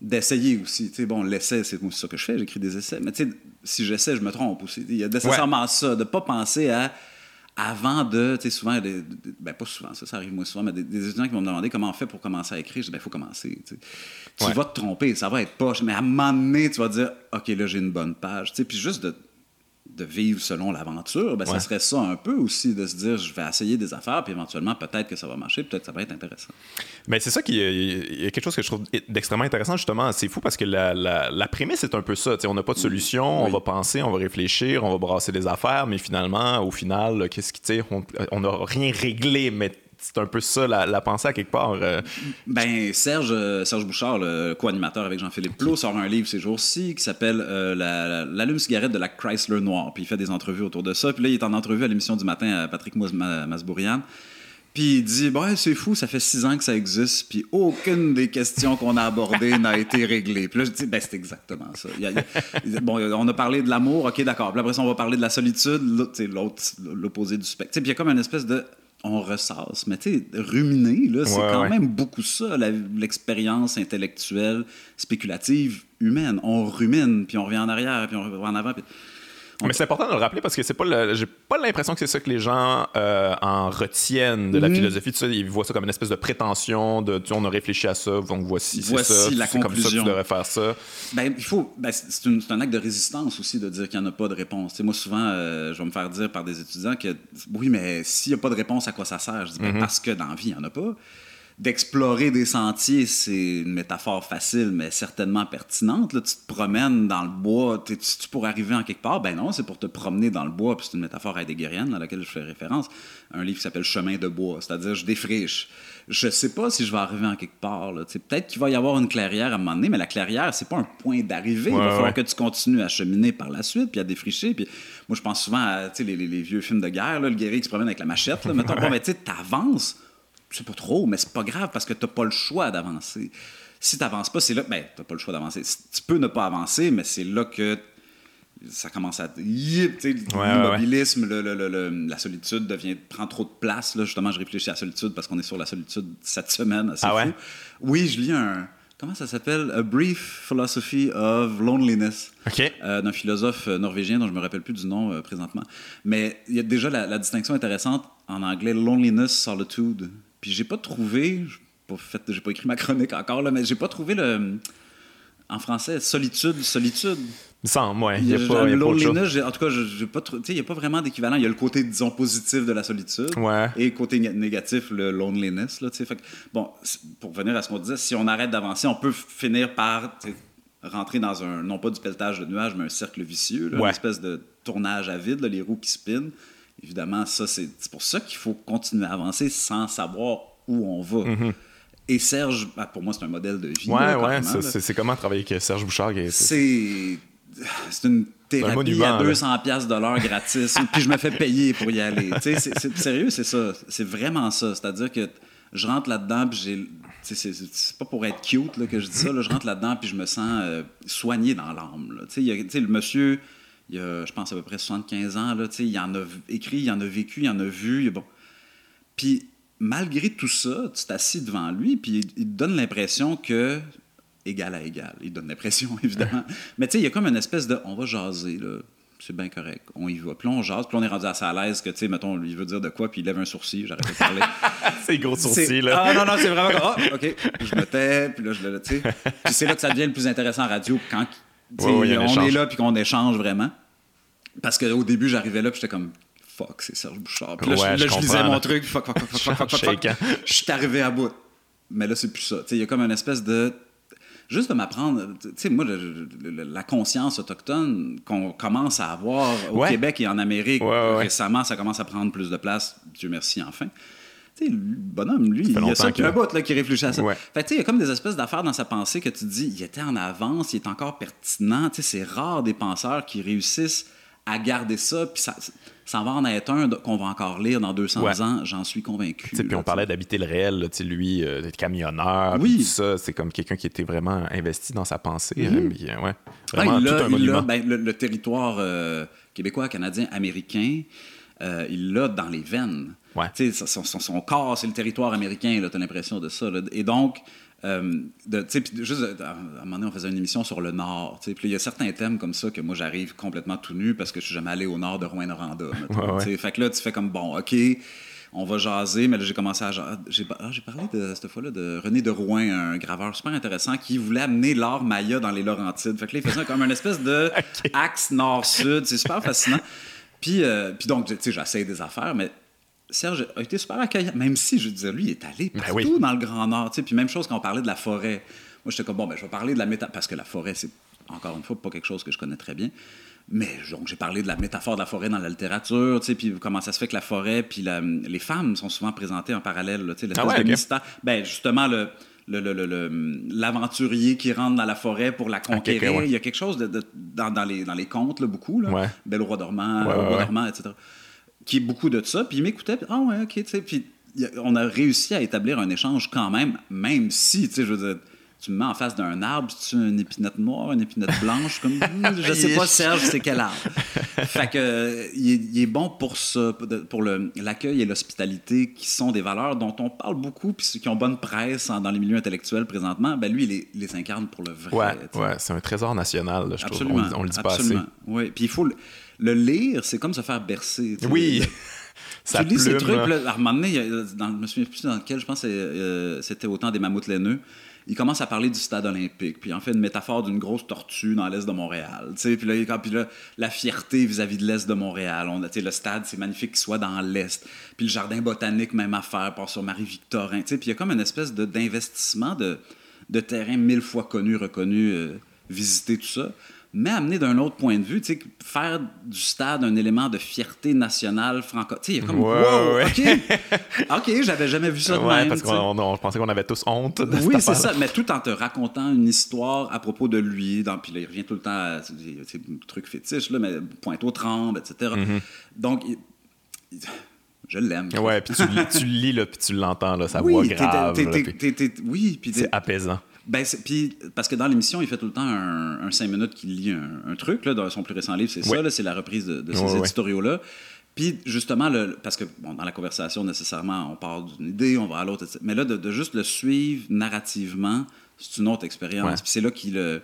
d'essayer aussi. Tu sais, bon, l'essai, c'est ça que je fais, j'écris des essais, mais tu sais, si j'essaie, je me trompe aussi. Il y a nécessairement ça, de pas penser à avant de, tu sais, souvent, des- des- ben pas souvent, ça, ça arrive moins souvent, mais des, des étudiants qui vont me demander comment on fait pour commencer à écrire. Je dis, ben, il faut commencer. Tu, sais. Tu Ouais. vas te tromper, ça va être poche, mais à un moment donné, tu vas dire, OK, là, j'ai une bonne page. Tu sais, puis juste de, de vivre selon l'aventure, ben, ça serait ça un peu aussi, de se dire, je vais essayer des affaires, puis éventuellement, peut-être que ça va marcher, peut-être que ça va être intéressant. Mais c'est ça qui y a quelque chose que je trouve d'extrêmement intéressant justement. C'est fou parce que la, la- la prémisse est un peu ça. on n'a pas de solution, on va penser, on va réfléchir, on va brasser des affaires, mais finalement, au final, qu'est-ce qui on n'a rien réglé, mais c'est un peu ça la, la pensée à quelque part. euh, Ben, Serge, euh, Serge Bouchard, le co-animateur avec Jean-Philippe Plot, sort un livre ces jours-ci qui s'appelle euh, la- la- L'allume-cigarette de la Chrysler Noire. Puis il fait des entrevues autour de ça. Puis là, il est en entrevue à l'émission du matin à Patrick Mas- Ma- Masbourian. Puis il dit, ouais, c'est fou, ça fait six ans que ça existe, puis aucune des questions qu'on a abordées n'a été réglée. Puis là, je dis, ben, c'est exactement ça. bon, on a parlé de l'amour, ok, d'accord. Puis après ça, on va parler de la solitude, l'autre, l'opposé du spectre. Puis il y a comme une espèce de on ressasse. Mais tu sais, ruminer, là, c'est quand même beaucoup ça, l'expérience intellectuelle, spéculative, humaine. On rumine, puis on revient en arrière, puis on revient en avant. Mais c'est important de le rappeler parce que c'est pas j'ai pas l'impression que c'est ça que les gens euh, en retiennent de la mm. philosophie. Tu ils voient ça comme une espèce de prétention de tu, on a réfléchi à ça, donc voici, c'est ça. C'est comme ça que tu devrais faire ça. Ben, il faut, ben, c'est, un acte de résistance aussi de dire qu'il n'y en a pas de réponse. moi, souvent, euh, je vais me faire dire par des étudiants que oui, mais s'il n'y a pas de réponse, à quoi ça sert? Je dis, ben, mm-hmm. parce que dans la vie, il n'y en a pas d'explorer des sentiers, c'est une métaphore facile, mais certainement pertinente. Là, tu te promènes dans le bois, tu, tu pour arriver en quelque part. Ben non, c'est pour te promener dans le bois, puis c'est une métaphore heideggerienne à laquelle je fais référence. Un livre qui s'appelle Chemin de bois, c'est-à-dire je défriche. Je sais pas si je vais arriver en quelque part. Peut-être qu'il va y avoir une clairière à un moment donné, mais la clairière, c'est pas un point d'arrivée. il va falloir que tu continues à cheminer par la suite, puis à défricher. Puis moi, je pense souvent à les, les, vieux films de guerre, le guerrier qui se promène avec la machette. Là, mettons, bon, ben, tu avances c'est pas trop, mais c'est pas grave parce que tu n'as pas le choix d'avancer. Si tu n'avances pas, c'est là. Ben, tu n'as pas le choix d'avancer. Tu peux ne pas avancer, mais c'est là que ça commence à. L'immobilisme, la solitude devient, prend trop de place. Là. Justement, je réfléchis à la solitude parce qu'on est sur la solitude cette semaine. Assez ah Oui, je lis un. Comment ça s'appelle? A Brief Philosophy of Loneliness. Euh, d'un philosophe euh, norvégien dont je me rappelle plus du nom euh, présentement. Mais il y a déjà la, la distinction intéressante en anglais loneliness, solitude. Puis j'ai pas trouvé, j'ai pas, écrit ma chronique encore, là, mais j'ai pas trouvé le. En français, solitude, solitude. Il semble, ouais. Il y a, pas, loneliness, en tout cas, j'ai pas il n'y a pas vraiment d'équivalent. Il y a le côté, disons, positif de la solitude ouais. et le côté négatif, le loneliness. Là, fait bon, pour venir à ce qu'on disait, si on arrête d'avancer, on peut finir par rentrer dans un, non pas du pelletage de nuages, mais un cercle vicieux, une espèce de tournage à vide, les roues qui spinent évidemment, ça, c'est pour ça qu'il faut continuer à avancer sans savoir où on va. Mm-hmm. Et Serge, ben, pour moi, c'est un modèle de vie. Ouais, ouais, c'est comment travailler avec Serge Bouchard? C'est une thérapie à 200 pièces de l'heure gratis, puis je me fais payer pour y aller. c'est sérieux, c'est ça. C'est vraiment ça. C'est-à-dire que je rentre là-dedans, puis j'ai... C'est pas pour être cute là, que je dis ça. Là, je rentre là-dedans, puis je me sens euh, soigné dans l'âme. Le monsieur il y a, je pense, à peu près 75 ans. Là, il en a écrit, il en a vécu, il en a vu. Bon. Puis, malgré tout ça, tu t'assis devant lui, puis il, te donne l'impression que égal à égal. Il donne l'impression, évidemment. Mais tu sais, il y a comme une espèce de on va jaser, là. C'est bien correct. On y va. Puis on jase, puis on est rendu assez à l'aise que, tu sais, mettons, il veut dire de quoi, puis il lève un sourcil, j'arrête de parler. c'est gros sourcil, là. Ah non, non, c'est vraiment Ah, OK. je me tais, puis là, je le, tu sais. Puis c'est là que ça devient le plus intéressant en radio, quand on est là puis qu'on échange vraiment. Parce qu'au début, j'arrivais là puis j'étais comme fuck, c'est Serge Bouchard. Puis là, je, lisais mon truc, fuck, fuck, fuck, fuck, fuck, fuck, Je suis arrivé à bout. Mais là, c'est plus ça. Il y a comme une espèce de. Juste de m'apprendre, tu sais, moi, la conscience autochtone qu'on commence à avoir au Québec et en Amérique récemment, ça commence à prendre plus de place, Dieu merci, enfin. Tu sais, le bonhomme, lui, il y a ça qui un bout là, qui réfléchit à ça. Fait tu sais, il y a comme des espèces d'affaires dans sa pensée que tu dis, il était en avance, il est encore pertinent. Tu sais, c'est rare des penseurs qui réussissent à garder ça, puis ça, ça va en être un qu'on va encore lire dans 200 ans, j'en suis convaincu. Puis on parlait d'habiter le réel, là, lui, euh, d'être camionneur, oui. tout ça, c'est comme quelqu'un qui était vraiment investi dans sa pensée. Mhm. Euh, ouais, vraiment, tout un monument. Ben, le, territoire euh, québécois, canadien, américain, il l'a dans les veines. Ouais. Son, son, son, corps, c'est le territoire américain, tu as l'impression de ça. Là. Et donc, euh, juste, à un moment donné, on faisait une émission sur le Nord. Puis il y a certains thèmes comme ça que moi, j'arrive complètement tout nu parce que je suis jamais allé au nord de Rouen-Noranda. Fait que là, tu fais comme, bon, OK, on va jaser. Mais là, j'ai commencé à... J'ai ah, parlé de, cette fois-là de René de Rouen, un graveur super intéressant qui voulait amener l'art maya dans les Laurentides. Fait que là, il faisait comme un espèce de axe nord-sud. C'est super fascinant. Puis, euh, puis donc, tu sais, j'essaie des affaires, mais Serge a été super accueillant, même si, je disais, lui, il est allé ben partout dans le Grand Nord. Puis même chose quand on parlait de la forêt. Moi, j'étais comme, bon, ben, je vais parler de la métaphore, parce que la forêt, c'est, encore une fois, pas quelque chose que je connais très bien. Mais donc, j'ai parlé de la métaphore de la forêt dans la littérature, puis comment ça se fait que la forêt, puis les femmes sont souvent présentées en parallèle. Là, ah ouais, Ben, justement, le l'aventurier qui rentre dans la forêt pour la conquérir. Il y a quelque chose de, dans, les, dans les contes, là, beaucoup. Là. Belle roi dormant, roi dormant, etc qui est beaucoup de ça. Puis il m'écoutait, ah ouais, ok, tu sais. Puis on a réussi à établir un échange quand même, même si, tu sais, je veux dire, tu me mets en face d'un arbre, tu une épinette noire, une épinette blanche, comme hmm, je sais pas Serge, c'est quel arbre. fait que il est, bon pour ça, pour l'accueil et l'hospitalité qui sont des valeurs dont on parle beaucoup puis qui ont bonne presse dans les milieux intellectuels présentement. Ben lui, il les, les incarne pour le vrai. Ouais, ouais c'est un trésor national, je absolument, trouve. On, le dit pas assez. Oui, puis il faut le, lire, c'est comme se faire bercer. Oui. Ça tu lis ces trucs, là, à un moment donné, dans, je me souviens plus dans lequel, je pense que euh, c'était autant des mammouths laineux il commence à parler du stade olympique, puis en fait une métaphore d'une grosse tortue dans l'est de Montréal. Puis là, puis là, la fierté vis-à-vis de l'est de Montréal. On, le stade, c'est magnifique qu'il soit dans l'est. Puis le jardin botanique, même affaire, part sur Marie-Victorin. Puis il y a comme une espèce d'investissement de, de, terrain mille fois connu, reconnu, euh, visité, tout ça mais amener d'un autre point de vue, tu sais, faire du stade un élément de fierté nationale franco. Tu sais, il y a comme wow, ok, ok, j'avais jamais vu ça de ouais, même. Parce qu'on pensait qu'on avait tous honte. De oui, c'est ça, mais tout en te racontant une histoire à propos de lui. Dans, puis là, il revient tout le temps à des trucs fétiches, là, mais pointe aux trembles, etc. Mm-hmm. Donc, je l'aime. Ouais, puis tu, tu lis, là, puis tu l'entends, là, sa oui, voix grave. oui, puis c'est apaisant. Ben, puis, parce que dans l'émission, il fait tout le temps un, un 5 minutes qu'il lit un, truc. Là, dans son plus récent livre, c'est ça, c'est la reprise de, ces éditoriaux-là. Puis, justement, le, parce que bon, dans la conversation, nécessairement, on part d'une idée, on va à l'autre, mais là, de, juste le suivre narrativement, c'est une autre expérience. Puis c'est là qu'il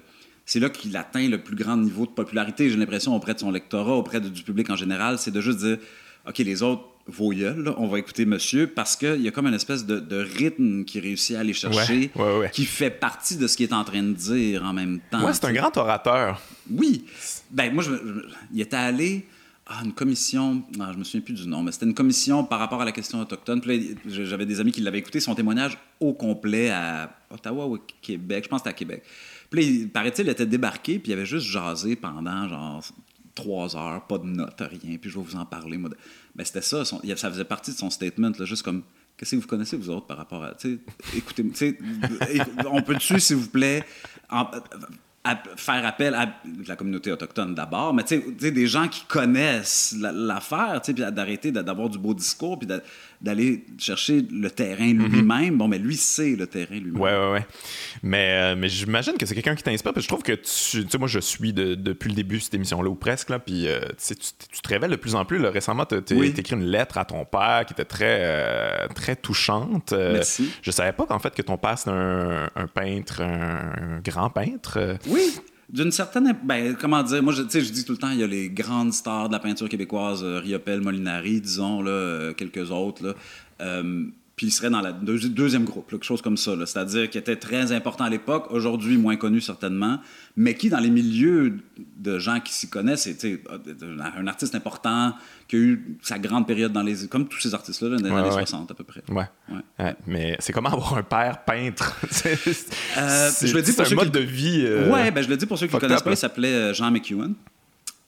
c'est là qu'il atteint le plus grand niveau de popularité, j'ai l'impression, auprès de son lectorat, auprès du public en général. C'est de juste dire, OK, les autres, vos on va écouter monsieur, parce qu'il y a comme une espèce de, rythme qui réussit à aller chercher, qui fait partie de ce qu'il est en train de dire en même temps. Ouais, c'est un grand orateur. Oui. Ben, moi, je, il était allé à une commission, non, je me souviens plus du nom, mais c'était une commission par rapport à la question autochtone. j'avais des amis qui l'avaient écouté, son témoignage au complet à Ottawa ou Québec, je pense que c'était à Québec. Puis, paraît-il, il était débarqué, puis il avait juste jasé pendant genre trois heures, pas de notes, rien, puis je vais vous en parler. Moi. Ben, c'était ça, ça faisait partie de son statement, là, juste comme qu'est-ce que vous connaissez, vous autres, par rapport à. Écoutez, on peut dessus, s'il vous plaît, faire appel à la communauté autochtone d'abord, mais des gens qui connaissent l'affaire, tu sais, d'arrêter d'avoir du beau discours, puis d'aller chercher le terrain mhm. lui-même. Bon, mais lui, c'est le terrain lui-même. Ouais, ouais, ouais. Mais, euh, mais j'imagine que c'est quelqu'un qui t'inspire, parce que je trouve que tu, sais, moi, je suis depuis le début de cette émission-là, ou presque, là, puis euh, tu, tu, te révèles de plus en plus. Là. Récemment, tu as écrit une lettre à ton père qui était très, euh, très touchante. Merci. Je savais pas qu'en fait, que ton père, c'est un, peintre, un, grand peintre. Oui, d'une certaine. Ben, comment dire, moi, je, dis tout le temps, il y a les grandes stars de la peinture québécoise, euh, Riopel, Molinari, disons, là, euh, quelques autres. Euh, puis il serait dans le deuxième groupe, quelque chose comme ça. C'est-à-dire qui était très important à l'époque, aujourd'hui moins connu certainement, mais qui, dans les milieux de gens qui s'y connaissent, c'est un artiste important qui a eu sa grande période dans les. comme tous ces artistes-là, dans les années 60 à peu près. Ouais. ouais. mais c'est comment avoir un père peintre? C'est euh, je le dis pour un mode de vie. Euh, ouais, ben, je le dis pour ceux qui ne connaissent pas, il s'appelait euh, Jean McEwen.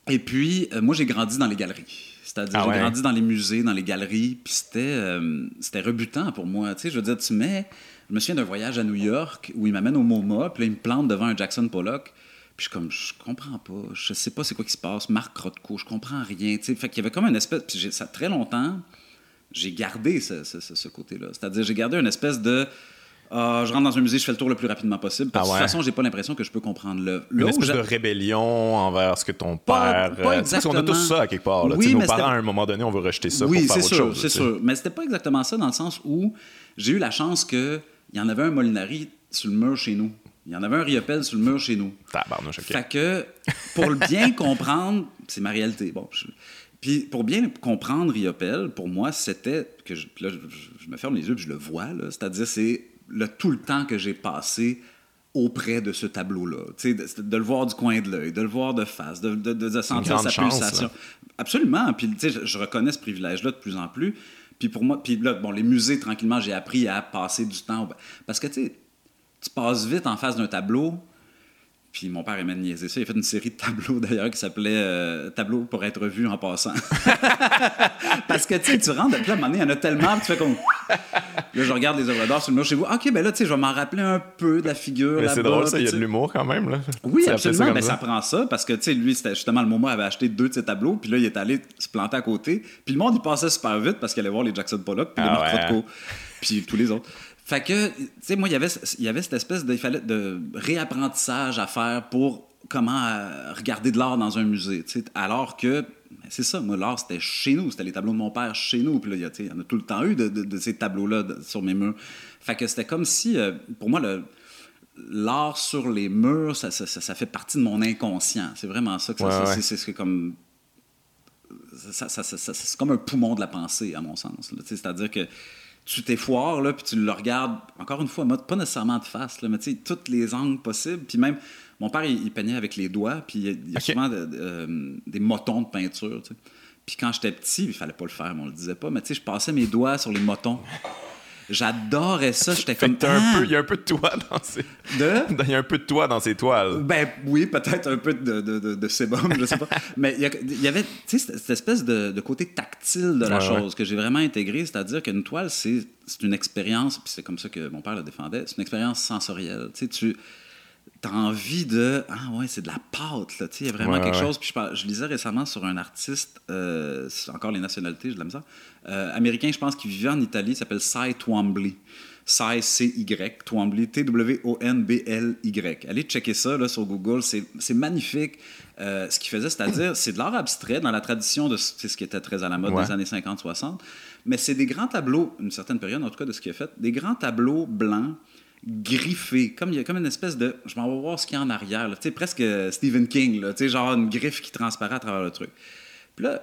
Et puis, moi, j'ai grandi dans les galeries. C'est-à-dire, ah j'ai grandi dans les musées, dans les galeries, puis c'était, euh, c'était rebutant pour moi. Tu sais, je veux dire, tu mets. Je me souviens d'un voyage à New York où il m'amène au MoMA, puis là, il me plante devant un Jackson Pollock. Puis je suis comme, je comprends pas, je sais pas c'est quoi qui se passe. Marc Rothko, je comprends rien. Tu sais, fait qu'il y avait comme une espèce. Puis ça, très longtemps, j'ai gardé ce, ce, ce côté-là. C'est-à-dire, j'ai gardé une espèce de ah, je rentre dans un musée, je fais le tour le plus rapidement possible. Parce que de toute façon, j'ai pas l'impression que je peux comprendre le. Une espèce de rébellion envers ce que ton père. Pas, exactement. Parce qu'on a tous ça à quelque part. Là. Oui, nos parents, à un moment donné, on veut rejeter ça oui, pour faire autre sûr, c'est sûr. Mais c'était pas exactement ça dans le sens où j'ai eu la chance qu'il y en avait un Molinari sur le mur chez nous. Il y en avait un Riopel sur le mur chez nous. Tabarnouche, OK. Fait que, pour le bien comprendre, c'est ma réalité. Bon, Puis pour bien comprendre Riopel, pour moi, c'était que je, là, je, me ferme les yeux et je le vois. C'est-à-dire, c'est le, tout le temps que j'ai passé auprès de ce tableau-là. De, de, le voir du coin de l'œil, de le voir de face, de, de sentir sa pulsation. Absolument. Puis je, je reconnais ce privilège-là de plus en plus. Puis pour moi, puis là, bon, les musées, tranquillement, j'ai appris à passer du temps. Parce que tu sais, tu passes vite en face d'un tableau, Puis mon père aimait niaiser ça. Il a fait une série de tableaux d'ailleurs qui s'appelait euh, Tableau pour être vu en passant. Parce que tu sais, tu rentres, puis à un moment donné, il y en a tellement, tu fais comme. Là, je regarde les œuvres d'art sur le mur chez vous. Ok, ben là, tu sais, je vais m'en rappeler un peu de la figure. Mais c'est drôle, ça, il y a de l'humour quand même. Là. Oui, absolument. Mais ben, ça. prend ça parce que, tu sais, lui, c'était justement le moment où il avait acheté deux de ses tableaux, puis là, il est allé se planter à côté. Puis le monde, il passait super vite parce qu'il allait voir les Jackson Pollock, puis les ah, ouais. puis tous les autres. Fait que, tu sais, moi, il y avait, il y avait cette espèce de, de réapprentissage à faire pour comment euh, regarder de l'art dans un musée. Alors que, c'est ça, moi, l'art, c'était chez nous. C'était les tableaux de mon père chez nous. Puis là, il y, en a tout le temps eu de, ces tableaux-là sur mes murs. Fait que c'était comme si, euh, pour moi, l'art sur les murs, ça, ça, fait partie de mon inconscient. C'est vraiment ça que ça, c'est comme. c'est comme un poumon de la pensée, à mon sens. C'est-à-dire que tu t'effoires, là, puis tu le regardes, encore une fois, pas nécessairement de face, là, mais tu sais, toutes les angles possibles. Puis même, mon père, il, peignait avec les doigts, puis il y a, souvent euh, des motons de peinture, tu sais. Puis quand j'étais petit, il fallait pas le faire, mais on le disait pas, mais tu sais, je passais mes doigts sur les motons. J'adorais ça. J'étais comme. Ah! Il y a un peu de toi dans ces. De? Il y a un peu de toi dans ces toiles. Ben oui, peut-être un peu de, de, de, sébum, je sais pas. Mais il y, avait, tu sais, cette espèce de, côté tactile de la chose que j'ai vraiment intégré. C'est-à-dire qu'une toile, c'est une expérience, puis c'est comme ça que mon père le défendait, c'est une expérience sensorielle. Tu sais, tu t'as envie de ah ouais c'est de la pâte là il y a vraiment quelque chose. Puis je, je, lisais récemment sur un artiste euh, encore les nationalités je l'aime ça euh, américain je pense qui vivait en Italie s'appelle Cy Twombly. Cy C-Y Twombly T-W-O-N-B-L-Y allez checker ça là, sur Google c'est magnifique. Euh, ce qu'il faisait c'est-à-dire c'est de l'art abstrait dans la tradition de ce qui était très à la mode des années 50-60 mais c'est des grands tableaux une certaine période en tout cas de ce qu'il a fait des grands tableaux blancs griffé, comme il y a comme une espèce de, je m'en vais voir ce qu'il y a en arrière, sais, presque Stephen King, là, genre une griffe qui transparaît à travers le truc. Puis là,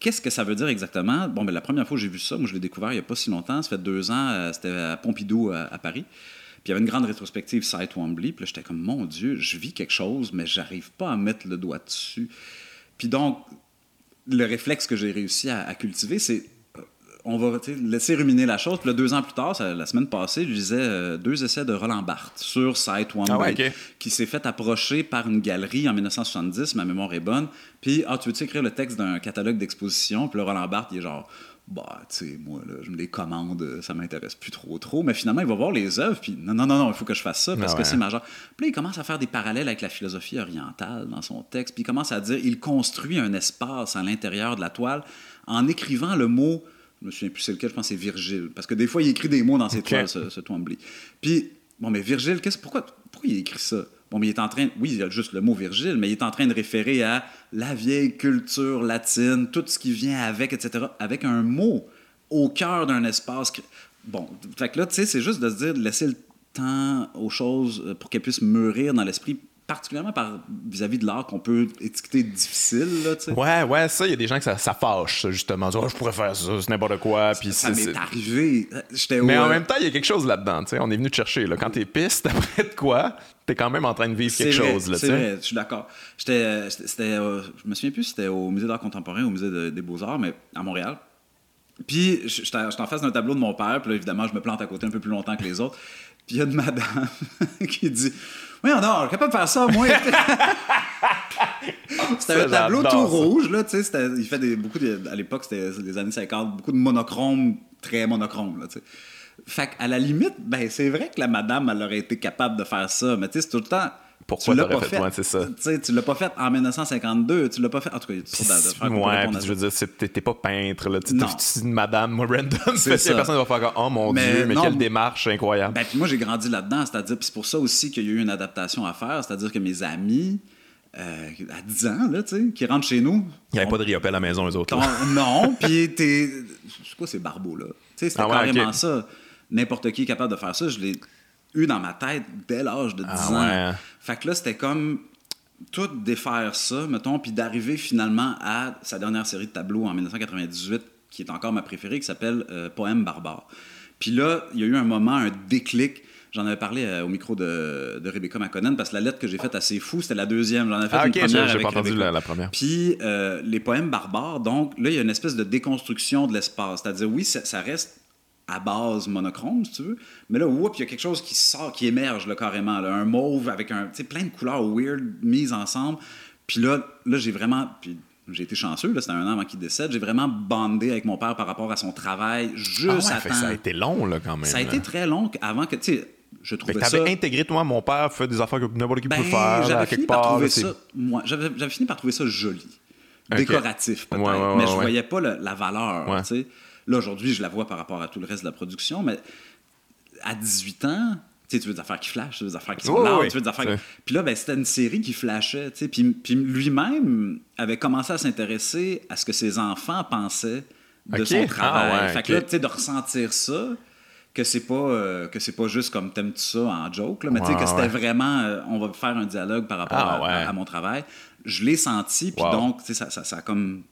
qu'est-ce que ça veut dire exactement? Bon, ben, la première fois que j'ai vu ça, moi, je l'ai découvert il n'y a pas si longtemps, ça fait deux ans, euh, c'était à Pompidou, à, Paris. Puis il y avait une grande rétrospective Site Wembley, puis là, j'étais comme, mon Dieu, je vis quelque chose, mais j'arrive pas à mettre le doigt dessus. Puis donc, le réflexe que j'ai réussi à cultiver, c'est on va laisser ruminer la chose. Puis là, deux ans plus tard, la semaine passée, je lisais euh, deux essais de Roland Barthes sur Site One ah qui s'est fait approcher par une galerie en 1970, ma mémoire est bonne. Puis, ah, tu veux-tu écrire le texte d'un catalogue d'exposition? Puis là, Roland Barthes, il est genre, bah, tu sais, moi, là, je me les commande, ça m'intéresse plus trop, trop. Mais finalement, il va voir les œuvres, puis non, non, non, non, il faut que je fasse ça parce ah que c'est majeur. Puis là, il commence à faire des parallèles avec la philosophie orientale dans son texte, puis il commence à dire, il construit un espace à l'intérieur de la toile en écrivant le mot je me souviens plus c'est lequel, je pense que c'est Virgile. Parce que des fois, il écrit des mots dans ses toiles, ce, ce Twombly. Puis, bon, mais Virgile, qu'est-ce, pourquoi, pourquoi il écrit ça? Bon, mais il est en train, oui, il y a juste le mot Virgile, mais il est en train de référer à la vieille culture latine, tout ce qui vient avec, etc., avec un mot au cœur d'un espace. Bon, fait que là, tu sais, c'est juste de se dire, de laisser le temps aux choses euh, pour qu'elles puissent mûrir dans l'esprit particulièrement par vis-à-vis de l'art qu'on peut étiqueter difficile. Là, ouais, ouais, ça, il y a des gens que ça, ça fâche, justement. Oh, je pourrais faire ça, c'est n'importe quoi. Puis ça m'est arrivé. Mais en même temps, il y a quelque chose là-dedans. On est venu te chercher. Là. Quand t'es piste après de quoi, t'es quand même en train de vivre quelque chose. C'est vrai, je suis d'accord. J'étais, c'était, euh, je me souviens plus si c'était au Musée d'art contemporain ou au Musée des beaux-arts, mais à Montréal. Puis, j'étais en face d'un tableau de mon père, puis là, évidemment, je me plante à côté un peu plus longtemps que les autres. Puis, il y a une madame qui dit oui, on est capable de faire ça, moi. c'était un tableau tout rouge, là, tu sais. Il fait des, beaucoup à l'époque, c'était les années 50, beaucoup de monochrome, très monochrome, là, tu sais. Fait qu'à la limite, ben, c'est vrai que la madame, elle aurait été capable de faire ça, mais tu sais, c'est tout le temps pourquoi tu l'as pas fait, fait. c'est ça. Tu l'as pas fait en 1952, tu l'as pas fait. En tout cas, il y a toutes sortes Ouais, puis je veux dire, t'es pas peintre, là. Tu es une madame random? C'est ça. Personne va faire oh mon Dieu, mais quelle démarche incroyable. Ben, puis moi, j'ai grandi là-dedans, c'est-à-dire, puis c'est pour ça aussi qu'il y a eu une adaptation à faire, c'est-à-dire que mes amis. Euh, à 10 ans, là, tu sais, qui rentrent chez nous. Il n'y avait pas de riopelle à la maison, eux autres. non, puis t'es. C'est quoi ces barbeaux, là? Tu sais, c'était ah carrément ça. N'importe qui est capable de faire ça. Je l'ai eu dans ma tête dès l'âge de 10 ah ans. Fait que là, c'était comme tout défaire ça, mettons, puis d'arriver finalement à sa dernière série de tableaux en 1998, qui est encore ma préférée, qui s'appelle euh, Poème barbare. Puis là, il y a eu un moment, un déclic. J'en avais parlé euh, au micro de, de Rebecca McConnell parce que la lettre que j'ai faite assez fou, c'était la deuxième. J'en avais fait ah, une première. J'ai pas entendu la, première. Puis euh, les poèmes barbares, donc là, il y a une espèce de déconstruction de l'espace. C'est-à-dire, oui, ça, ça reste à base monochrome, si tu veux. Mais là, whoop, il y a quelque chose qui sort, qui émerge là, carrément. Là, un mauve avec un, plein de couleurs weird mises ensemble. Puis là, là j'ai vraiment. Puis j'ai été chanceux, c'était un an avant qu'il décède. J'ai vraiment bandé avec mon père par rapport à son travail, juste ah à temps. Ça a été long, là, quand même. Ça a été très long avant que, tu sais, je trouvais ça... avais intégré, toi, mon père fait des affaires que n'importe qui peut ben, faire. J'avais fini, par trouver ça, moi, fini par trouver ça joli. Décoratif, peut-être. mais je voyais pas la valeur, tu sais. Là, aujourd'hui, je la vois par rapport à tout le reste de la production, mais à 18 ans, tu veux des affaires qui flashent, tu veux des affaires qui sont tu veux des affaires... Puis là, ben, c'était une série qui flashait, tu sais. Puis, puis lui-même avait commencé à s'intéresser à ce que ses enfants pensaient de son ah, travail. fait que là, tu sais, de ressentir ça, que c'est pas euh, que c'est pas juste comme t'aimes ça en joke, là, mais tu sais que c'était vraiment euh, on va faire un dialogue par rapport ah, à, mon travail. Je l'ai senti, puis donc ça, ça, ça a comme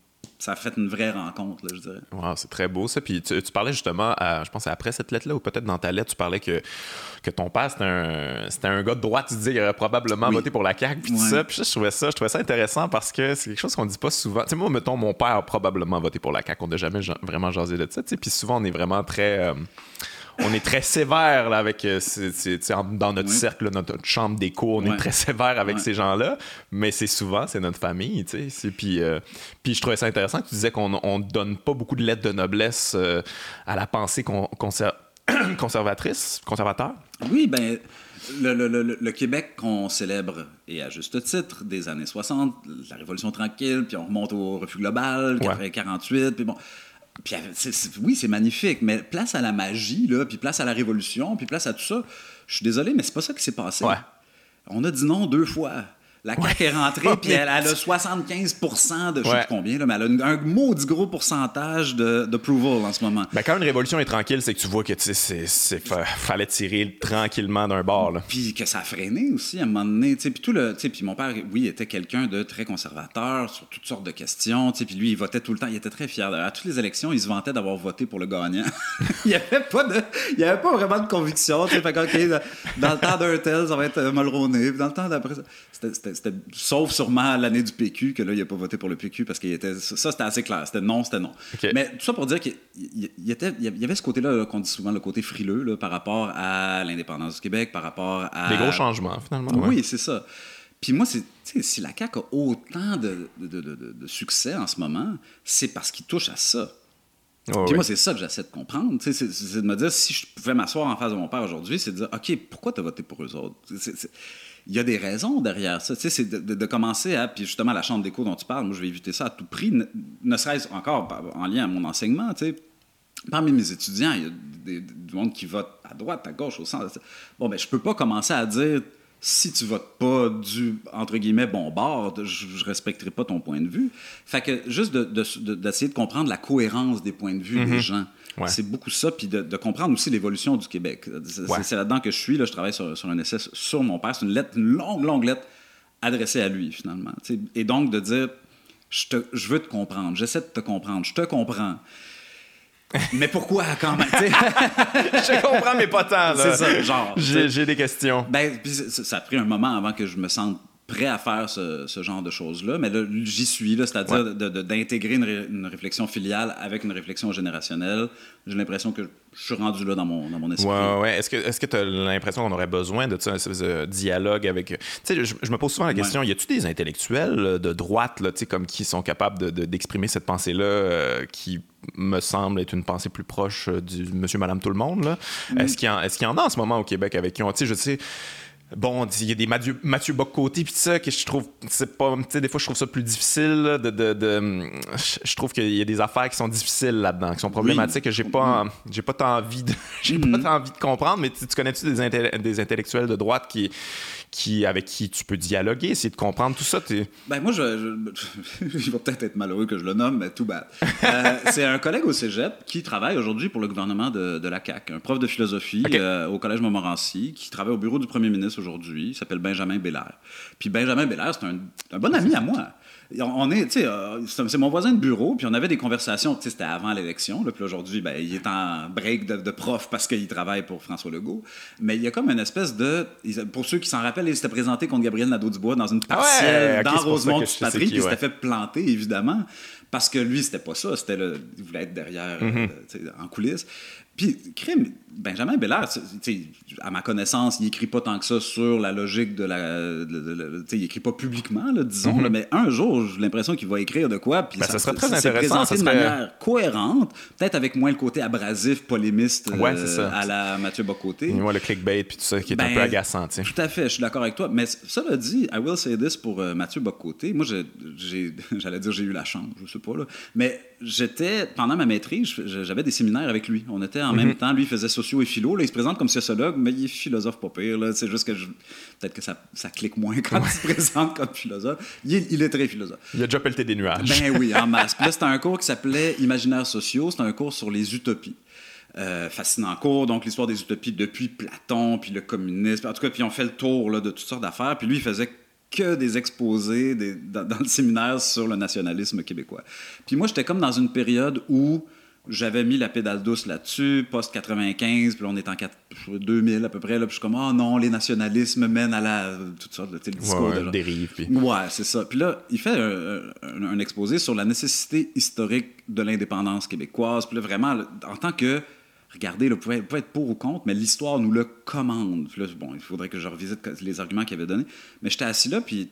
ça a fait une vraie rencontre, là, je dirais. Wow, c'est très beau ça. Puis tu, parlais justement, je pense après cette lettre-là, ou peut-être dans ta lettre, tu parlais que, que ton père, c'était un, c'était un gars de droite, tu dis, il aurait probablement voté pour la CAQ, puis tout ça. Puis je trouvais ça, je trouvais ça intéressant parce que c'est quelque chose qu'on dit pas souvent. Tu sais, moi, mettons, mon père a probablement voté pour la CAQ, on n'a jamais vraiment jasé de ça, tu sais. Puis souvent, on est vraiment très. Euh, on est très sévère là, avec euh, dans notre cercle, notre chambre d'écho, on est très sévère avec ces gens-là, mais c'est souvent c'est notre famille, tu sais. Puis, euh, puis je trouvais ça intéressant que tu disais qu'on ne donne pas beaucoup de lettres de noblesse euh, à la pensée conservatrice, conservateur. Oui, ben le, Québec qu'on célèbre, et à juste titre, des années 60, la Révolution tranquille, puis on remonte au refus global, 48, puis bon puis, oui, c'est magnifique, mais place à la magie, là, puis place à la révolution, puis place à tout ça. Je suis désolé, mais c'est pas ça qui s'est passé. On a dit non deux fois. La CAQ est rentrée, puis elle, a 75% de je sais combien, là, mais elle a un maudit gros pourcentage d'approval en ce moment. Ben, quand une révolution est tranquille, c'est que tu vois que tu fallait tirer tranquillement d'un bord. Puis que ça a freiné aussi à un moment donné. Puis tout le, puis mon père, oui, était quelqu'un de très conservateur sur toutes sortes de questions. Puis lui, il votait tout le temps. Il était très fier. À toutes les élections, il se vantait d'avoir voté pour le gagnant. il n'y avait, pas de, il avait pas vraiment de conviction. Fait dans le temps d'un tel, ça va être Mulroney. Dans le temps d'après c'était c'était sauf sûrement l'année du PQ, que là, il n'a pas voté pour le PQ parce qu'il était. Ça, c'était assez clair. C'était non, c'était non. Mais tout ça pour dire qu'il y, y, avait ce côté-là qu'on dit souvent, le côté frileux là, par rapport à l'indépendance du Québec, par rapport à. Des gros changements, finalement. Oui, c'est ça. Puis moi, c'est, si la CAQ a autant de, de, de, succès en ce moment, c'est parce qu'il touche à ça. Puis moi, c'est ça que j'essaie de comprendre. C'est, de me dire, si je pouvais m'asseoir en face de mon père aujourd'hui, c'est de dire, OK, pourquoi tu as voté pour eux autres? Il y a des raisons derrière ça. c'est de, commencer à. Puis justement, la chambre d'écho dont tu parles, moi, je vais éviter ça à tout prix, ne, serait-ce encore en lien à mon enseignement. Tu sais. Parmi mes étudiants, il y a des, du monde qui vote à droite, à gauche, au centre. Bon, ben, je peux pas commencer à dire si tu votes pas du, entre guillemets, bon bord, je, ne respecterai pas ton point de vue. Fait que juste d'essayer de, comprendre la cohérence des points de vue des mm-hmm. C'est beaucoup ça, puis de, comprendre aussi l'évolution du Québec. C'est là-dedans que je suis. Là, je travaille sur, un essai sur mon père. C'est une lettre, une longue, longue lettre adressée à lui, finalement. Et donc de dire, je, te, je veux te comprendre, j'essaie de te comprendre, je te comprends. mais pourquoi quand même? je comprends, mais pas tant. C'est ça, genre. J'ai des questions. Ben, ça a pris un moment avant que je me sente prêt à faire ce, genre de choses-là. Mais là, j'y suis, c'est-à-dire d'intégrer une, réflexion filiale avec une réflexion générationnelle. J'ai l'impression que je suis rendu là dans mon, dans mon esprit. Ouais, ouais. Est-ce que est tu as l'impression qu'on aurait besoin de un dialogue avec. Tu sais, je, me pose souvent la question y a-tu des intellectuels de droite, là, comme qui sont capables d'exprimer cette pensée-là euh, qui me semble être une pensée plus proche du monsieur, madame, tout le monde. Là? Mm. Est-ce qu'il y, en a en ce moment au Québec avec qui on. Tu sais, je sais bon, il y a des Mathieu, Mathieu Bock-Côté puis ça que je trouve c'est pas tu sais des fois je trouve ça plus difficile de, de, de je trouve qu'il y a des affaires qui sont difficiles là-dedans qui sont problématiques que j'ai pas j'ai pas tant envie de j'ai pas tant envie de comprendre mais tu, connais-tu des, des intellectuels de droite qui qui, avec qui tu peux dialoguer, essayer de comprendre tout ça? Ben moi, je, je, vais peut-être être malheureux que je le nomme, mais tout bad. Euh, c'est un collègue au cégep qui travaille aujourd'hui pour le gouvernement de, de, la CAQ, un prof de philosophie euh, au Collège Montmorency, qui travaille au bureau du premier ministre aujourd'hui. Il s'appelle Benjamin Bélair. Puis Benjamin Bélair, c'est un, un bon ami à moi on est, tu sais, euh, c'est mon voisin de bureau, puis on avait des conversations, tu sais, c'était avant l'élection, puis aujourd'hui, ben, il est en break de, prof parce qu'il travaille pour François Legault. Mais il y a comme une espèce de, pour ceux qui s'en rappellent, il s'était présenté contre Gabriel Nadeau-Dubois dans une ah partielle dans Rosemont-Patrie, puis il s'était fait planter, évidemment, parce que lui, c'était pas ça, c'était il voulait être derrière, mm-hmm. euh, en coulisses. Puis, crime, Benjamin Bellard, à ma connaissance, il écrit pas tant que ça sur la logique de la. il écrit pas publiquement, là, disons, mm-hmm. mais un jour, j'ai l'impression qu'il va écrire de quoi. Puis ben, ça, serait très intéressant. Ça de manière cohérente, peut-être avec moins le côté abrasif, polémiste euh, à la Mathieu Bocoté. Ouais, le clickbait puis tout ça qui est un ben, peu agaçant. Tout à fait, je suis d'accord avec toi. Mais cela dit, I will say this pour euh, Mathieu Bocoté. Moi, j'allais dire j'ai eu la chance, je sais pas, là. Mais j'étais, pendant ma maîtrise, j'avais des séminaires avec lui. On était en mm-hmm. même temps, lui faisait sociaux et philo. Là, il se présente comme sociologue, mais il est philosophe pas pire. C'est juste que peut-être que ça, ça, clique moins quand il se présente comme philosophe. Il est, très philosophe. Il a déjà pelleté des nuages. Ben oui, en masse. Puis là, c'était un cours qui s'appelait Imaginaires sociaux. C'était un cours sur les utopies. Euh, fascinant cours, donc l'histoire des utopies depuis Platon, puis le communisme. En tout cas, puis on fait le tour là, de toutes sortes d'affaires. Puis lui, il faisait que des exposés dans, dans, le séminaire sur le nationalisme québécois. Puis moi, j'étais comme dans une période où j'avais mis la pédale douce là-dessus, post-95, puis on est en 2000 à peu près, là, puis je suis comme, oh non, les nationalismes mènent à la... tout ça, le discours de... dérive. Puis... Ouais, c'est ça. Puis là, il fait un, exposé sur la nécessité historique de l'indépendance québécoise, puis là, vraiment, en tant que... Regardez, là, vous pouvez être pour ou contre, mais l'histoire nous le commande. Puis là, bon, il faudrait que je revisite les arguments qu'il avait donnés. Mais j'étais assis là, puis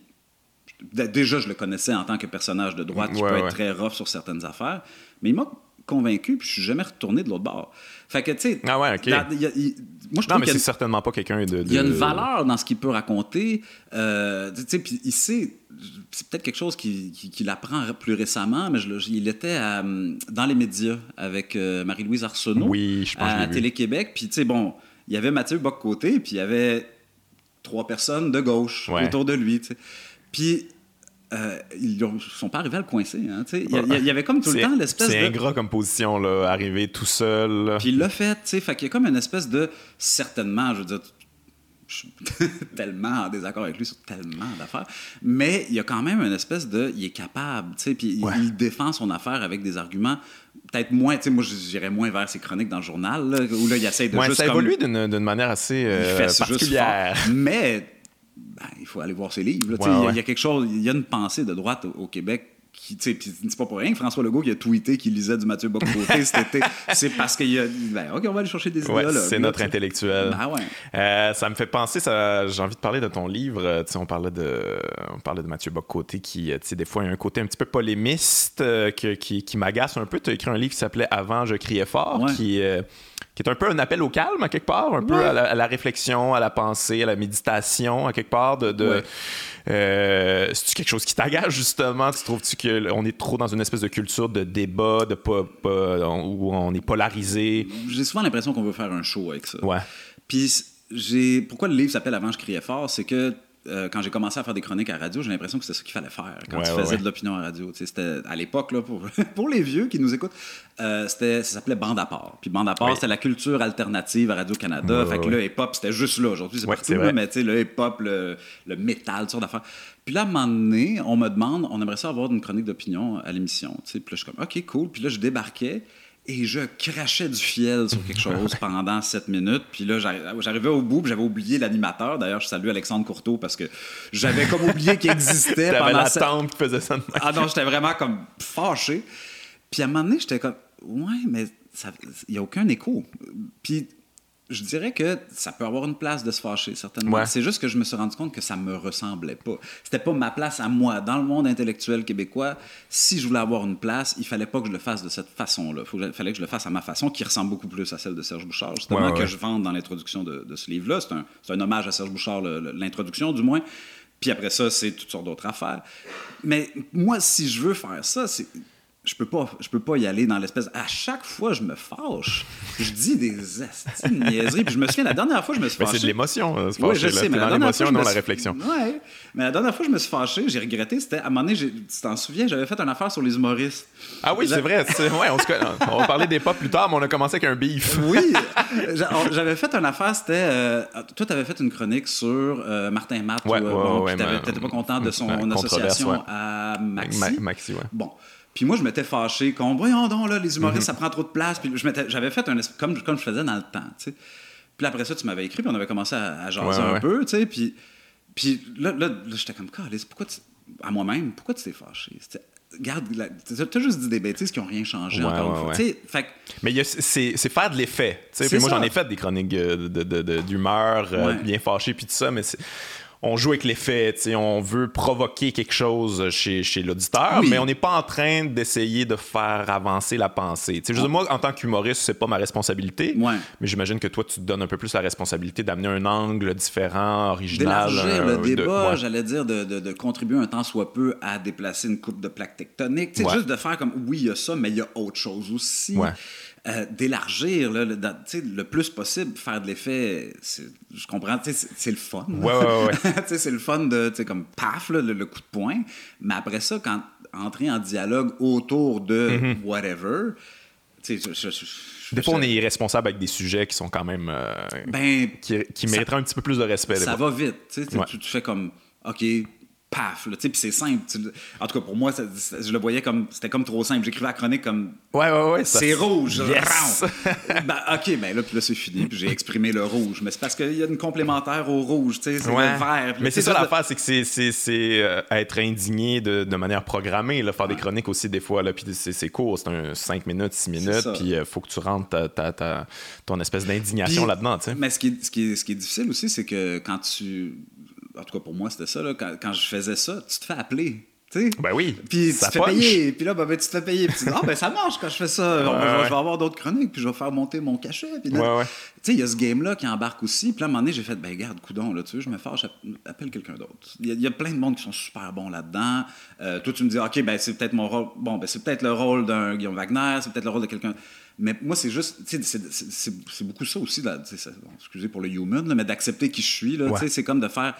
déjà, je le connaissais en tant que personnage de droite qui peut être très rough sur certaines affaires. Mais il m'a convaincu, puis je suis jamais retourné de l'autre bord. Fait que, tu sais. Ah ouais, OK. moi, je non, mais c'est certainement pas quelqu'un de, Il y a une valeur dans ce qu'il peut raconter. Euh, tu sais, puis il sait. C'est peut-être quelque chose qu'il qui, apprend plus récemment, mais je, il était dans les médias avec euh, Marie-Louise Arsenault oui, je pense à Télé-Québec. Puis, tu sais, bon, il y avait Mathieu Bock-Côté, puis il y avait trois personnes de gauche autour de lui. Puis euh, ils ne sont pas arrivés à le coincer. Hein, il, y, avait comme tout le temps l'espèce de. C'est ingrat comme position, là, arriver tout seul. Puis il l'a fait, tu sais. Fait qu'il y a comme une espèce de. Certainement, je veux dire, je suis tellement en désaccord avec lui sur tellement d'affaires. Mais il y a quand même une espèce de. Il est capable, tu sais. Puis il, défend son affaire avec des arguments peut-être moins, tu sais, moi j'irais moins vers ses chroniques dans le journal, où là il essaie de ouais, juste. Ça évolue d'une manière assez euh, particulière. mais ben, il faut aller voir ses livres. Il y, a quelque chose, il y a une pensée de droite au, Québec qui, c'est pas pour rien que François Legault qui a tweeté qu'il lisait du Mathieu Bocoté cet été. C'est parce qu'il y a. Ben, OK, on va aller chercher des idées là. C'est notre intellectuel. Ben, ouais. euh, ça me fait penser, j'ai envie de parler de ton livre. on parlait de, on parlait de Mathieu Bocoté qui, des fois, il y a un côté un petit peu polémiste euh, qui, qui m'agace un peu. Tu as écrit un livre qui s'appelait Avant, je criais fort, qui. Euh, qui est un peu un appel au calme à quelque part, un peu à la, réflexion, à la pensée, à la méditation à quelque part. De, euh, c'est quelque chose qui t'agace justement? Tu trouves-tu qu'on est trop dans une espèce de culture de débat, de pas, où on est polarisé? J'ai souvent l'impression qu'on veut faire un show avec ça. Ouais. Puis j'ai pourquoi le livre s'appelle Avant je criais fort, c'est que euh, quand j'ai commencé à faire des chroniques à radio, j'ai l'impression que c'était ce qu'il fallait faire quand tu faisais de l'opinion à radio. C'était à l'époque, là, pour, pour les vieux qui nous écoutent, euh, ça s'appelait Bande à part. Puis Bande à part, c'était la culture alternative à Radio-Canada. fait que le hip-hop, c'était juste là. Aujourd'hui, c'est partout, là, mais le hip-hop, le, le métal, toutes sortes d'affaires. Puis là, à un moment donné, on me demande, on aimerait ça avoir une chronique d'opinion à l'émission. Puis là, je suis comme, OK, cool. Puis là, je débarquais et je crachais du fiel sur quelque chose pendant sept minutes. Puis là, j'arrivais au bout, j'avais oublié l'animateur. D'ailleurs, je salue Alexandre Courteau parce que j'avais comme oublié qu'il existait. T'avais la tante qui faisait ça. ah non, j'étais vraiment comme fâché. Puis à un moment donné, j'étais comme, ouais, mais il n'y a aucun écho. Puis je dirais que ça peut avoir une place de se fâcher, certainement. C'est juste que je me suis rendu compte que ça me ressemblait pas. C'était pas ma place à moi. Dans le monde intellectuel québécois, si je voulais avoir une place, il fallait pas que je le fasse de cette façon-là. Il fallait que je le fasse à ma façon, qui ressemble beaucoup plus à celle de Serge Bouchard, justement, que je vende dans l'introduction de, ce livre-là. C'est un, un, hommage à Serge Bouchard, l'introduction du moins. Puis après ça, c'est toutes sortes d'autres affaires. Mais moi, si je veux faire ça, c'est je peux pas je peux pas y aller dans l'espèce à chaque fois je me fâche. Je dis des niaiseries puis je me souviens la dernière fois je me suis fâché c'est de l'émotion hein, oui, je sais, mais dans l'émotion non la réflexion. Ouais mais la dernière fois je me suis fâché j'ai regretté c'était à un moment donné tu t'en souviens j'avais fait une affaire sur les humoristes. Ah oui c'est vrai ouais, on, on, va parler des pop plus tard mais on a commencé avec un beef. Oui j'avais fait une affaire c'était euh, toi t'avais fait une chronique sur euh, Martin Matt ouais, ouais, t'étais pas content de son association à Maxi. Maxi ouais. Bon puis moi, je m'étais fâché comme, voyons donc, là, les humoristes, ça prend trop de place. Puis j'avais fait un comme, comme je faisais dans le temps, tu sais. Puis après ça, tu m'avais écrit, puis on avait commencé à, à jaser un peu, tu sais. Puis, puis là, là, j'étais comme, pourquoi tu, à moi-même, pourquoi tu t'es fâché? Regarde, t'as juste dit des bêtises qui n'ont rien changé encore une fois. Fait... Mais c'est faire de l'effet. Moi, j'en ai fait des chroniques d'humeur, de, bien fâchées, puis tout ça, mais on joue avec l'effet, on veut provoquer quelque chose chez, chez l'auditeur, mais on n'est pas en train d'essayer de faire avancer la pensée. Je moi, en tant qu'humoriste, c'est pas ma responsabilité, mais j'imagine que toi, tu te donnes un peu plus la responsabilité d'amener un angle différent, original. D'élargir le débat, j'allais dire, de, de, contribuer un temps soit peu à déplacer une coupe de plaques tectoniques. Juste de faire comme, oui, il y a ça, mais il y a autre chose aussi. Euh, d'élargir le, le, plus possible, faire de l'effet, je comprends, c'est le fun. Ouais, ouais, ouais. c'est le fun de, comme paf, le, coup de poing. Mais après ça, quand entrer en dialogue autour de mm-hmm. whatever, tu sais, des fois, on est irresponsable avec des sujets qui sont quand même. Euh, ben, qui, qui mériteraient un petit peu plus de respect. Ça va vite. Tu, tu fais comme, OK, paf, puis c'est simple. En tout cas, pour moi, je le voyais comme, c'était comme trop simple. J'écrivais la chronique comme, ouais, ouais, ouais, c'est rouge, yes. ben, ok, ben là, puis là, c'est fini, puis j'ai exprimé le rouge. Mais c'est parce qu'il y a une complémentaire au rouge, tu sais, c'est le vert. Mais c'est ça l'affaire, c'est que c'est euh, être indigné de, de, manière programmée, là, faire des chroniques aussi des fois, là, puis c'est court, c'est un 5 minutes, 6 minutes, puis il euh, faut que tu rentres ta, ta, ton espèce d'indignation là-dedans, tu sais. Mais ce qui, ce, qui ce qui est difficile aussi, c'est que quand tu en tout cas pour moi, c'était ça. Là, quand, quand, je faisais ça, tu te fais appeler. sais. Ben oui. Puis tu te fais payer. Puis là, ben, ben, tu te fais payer. Puis tu dis, ah, ben ça marche quand je fais ça. Ben, je, vais avoir d'autres chroniques. Puis je vais faire monter mon cachet. Puis là, tu sais, il y a ce game-là qui embarque aussi. Puis là, à un moment donné, j'ai fait, ben garde, coudon, là, tu sais, je me fâche, j'appelle quelqu'un d'autre. Il y, a plein de monde qui sont super bons là-dedans. Euh, toi, tu me dis, OK, ben c'est peut-être mon rôle. Bon, ben c'est peut-être le rôle d'un Guillaume Wagner. C'est peut-être le rôle de quelqu'un. Mais moi, c'est juste, c'est beaucoup ça aussi, là, excusez pour le human, mais d'accepter qui je suis. Là, C'est comme de faire,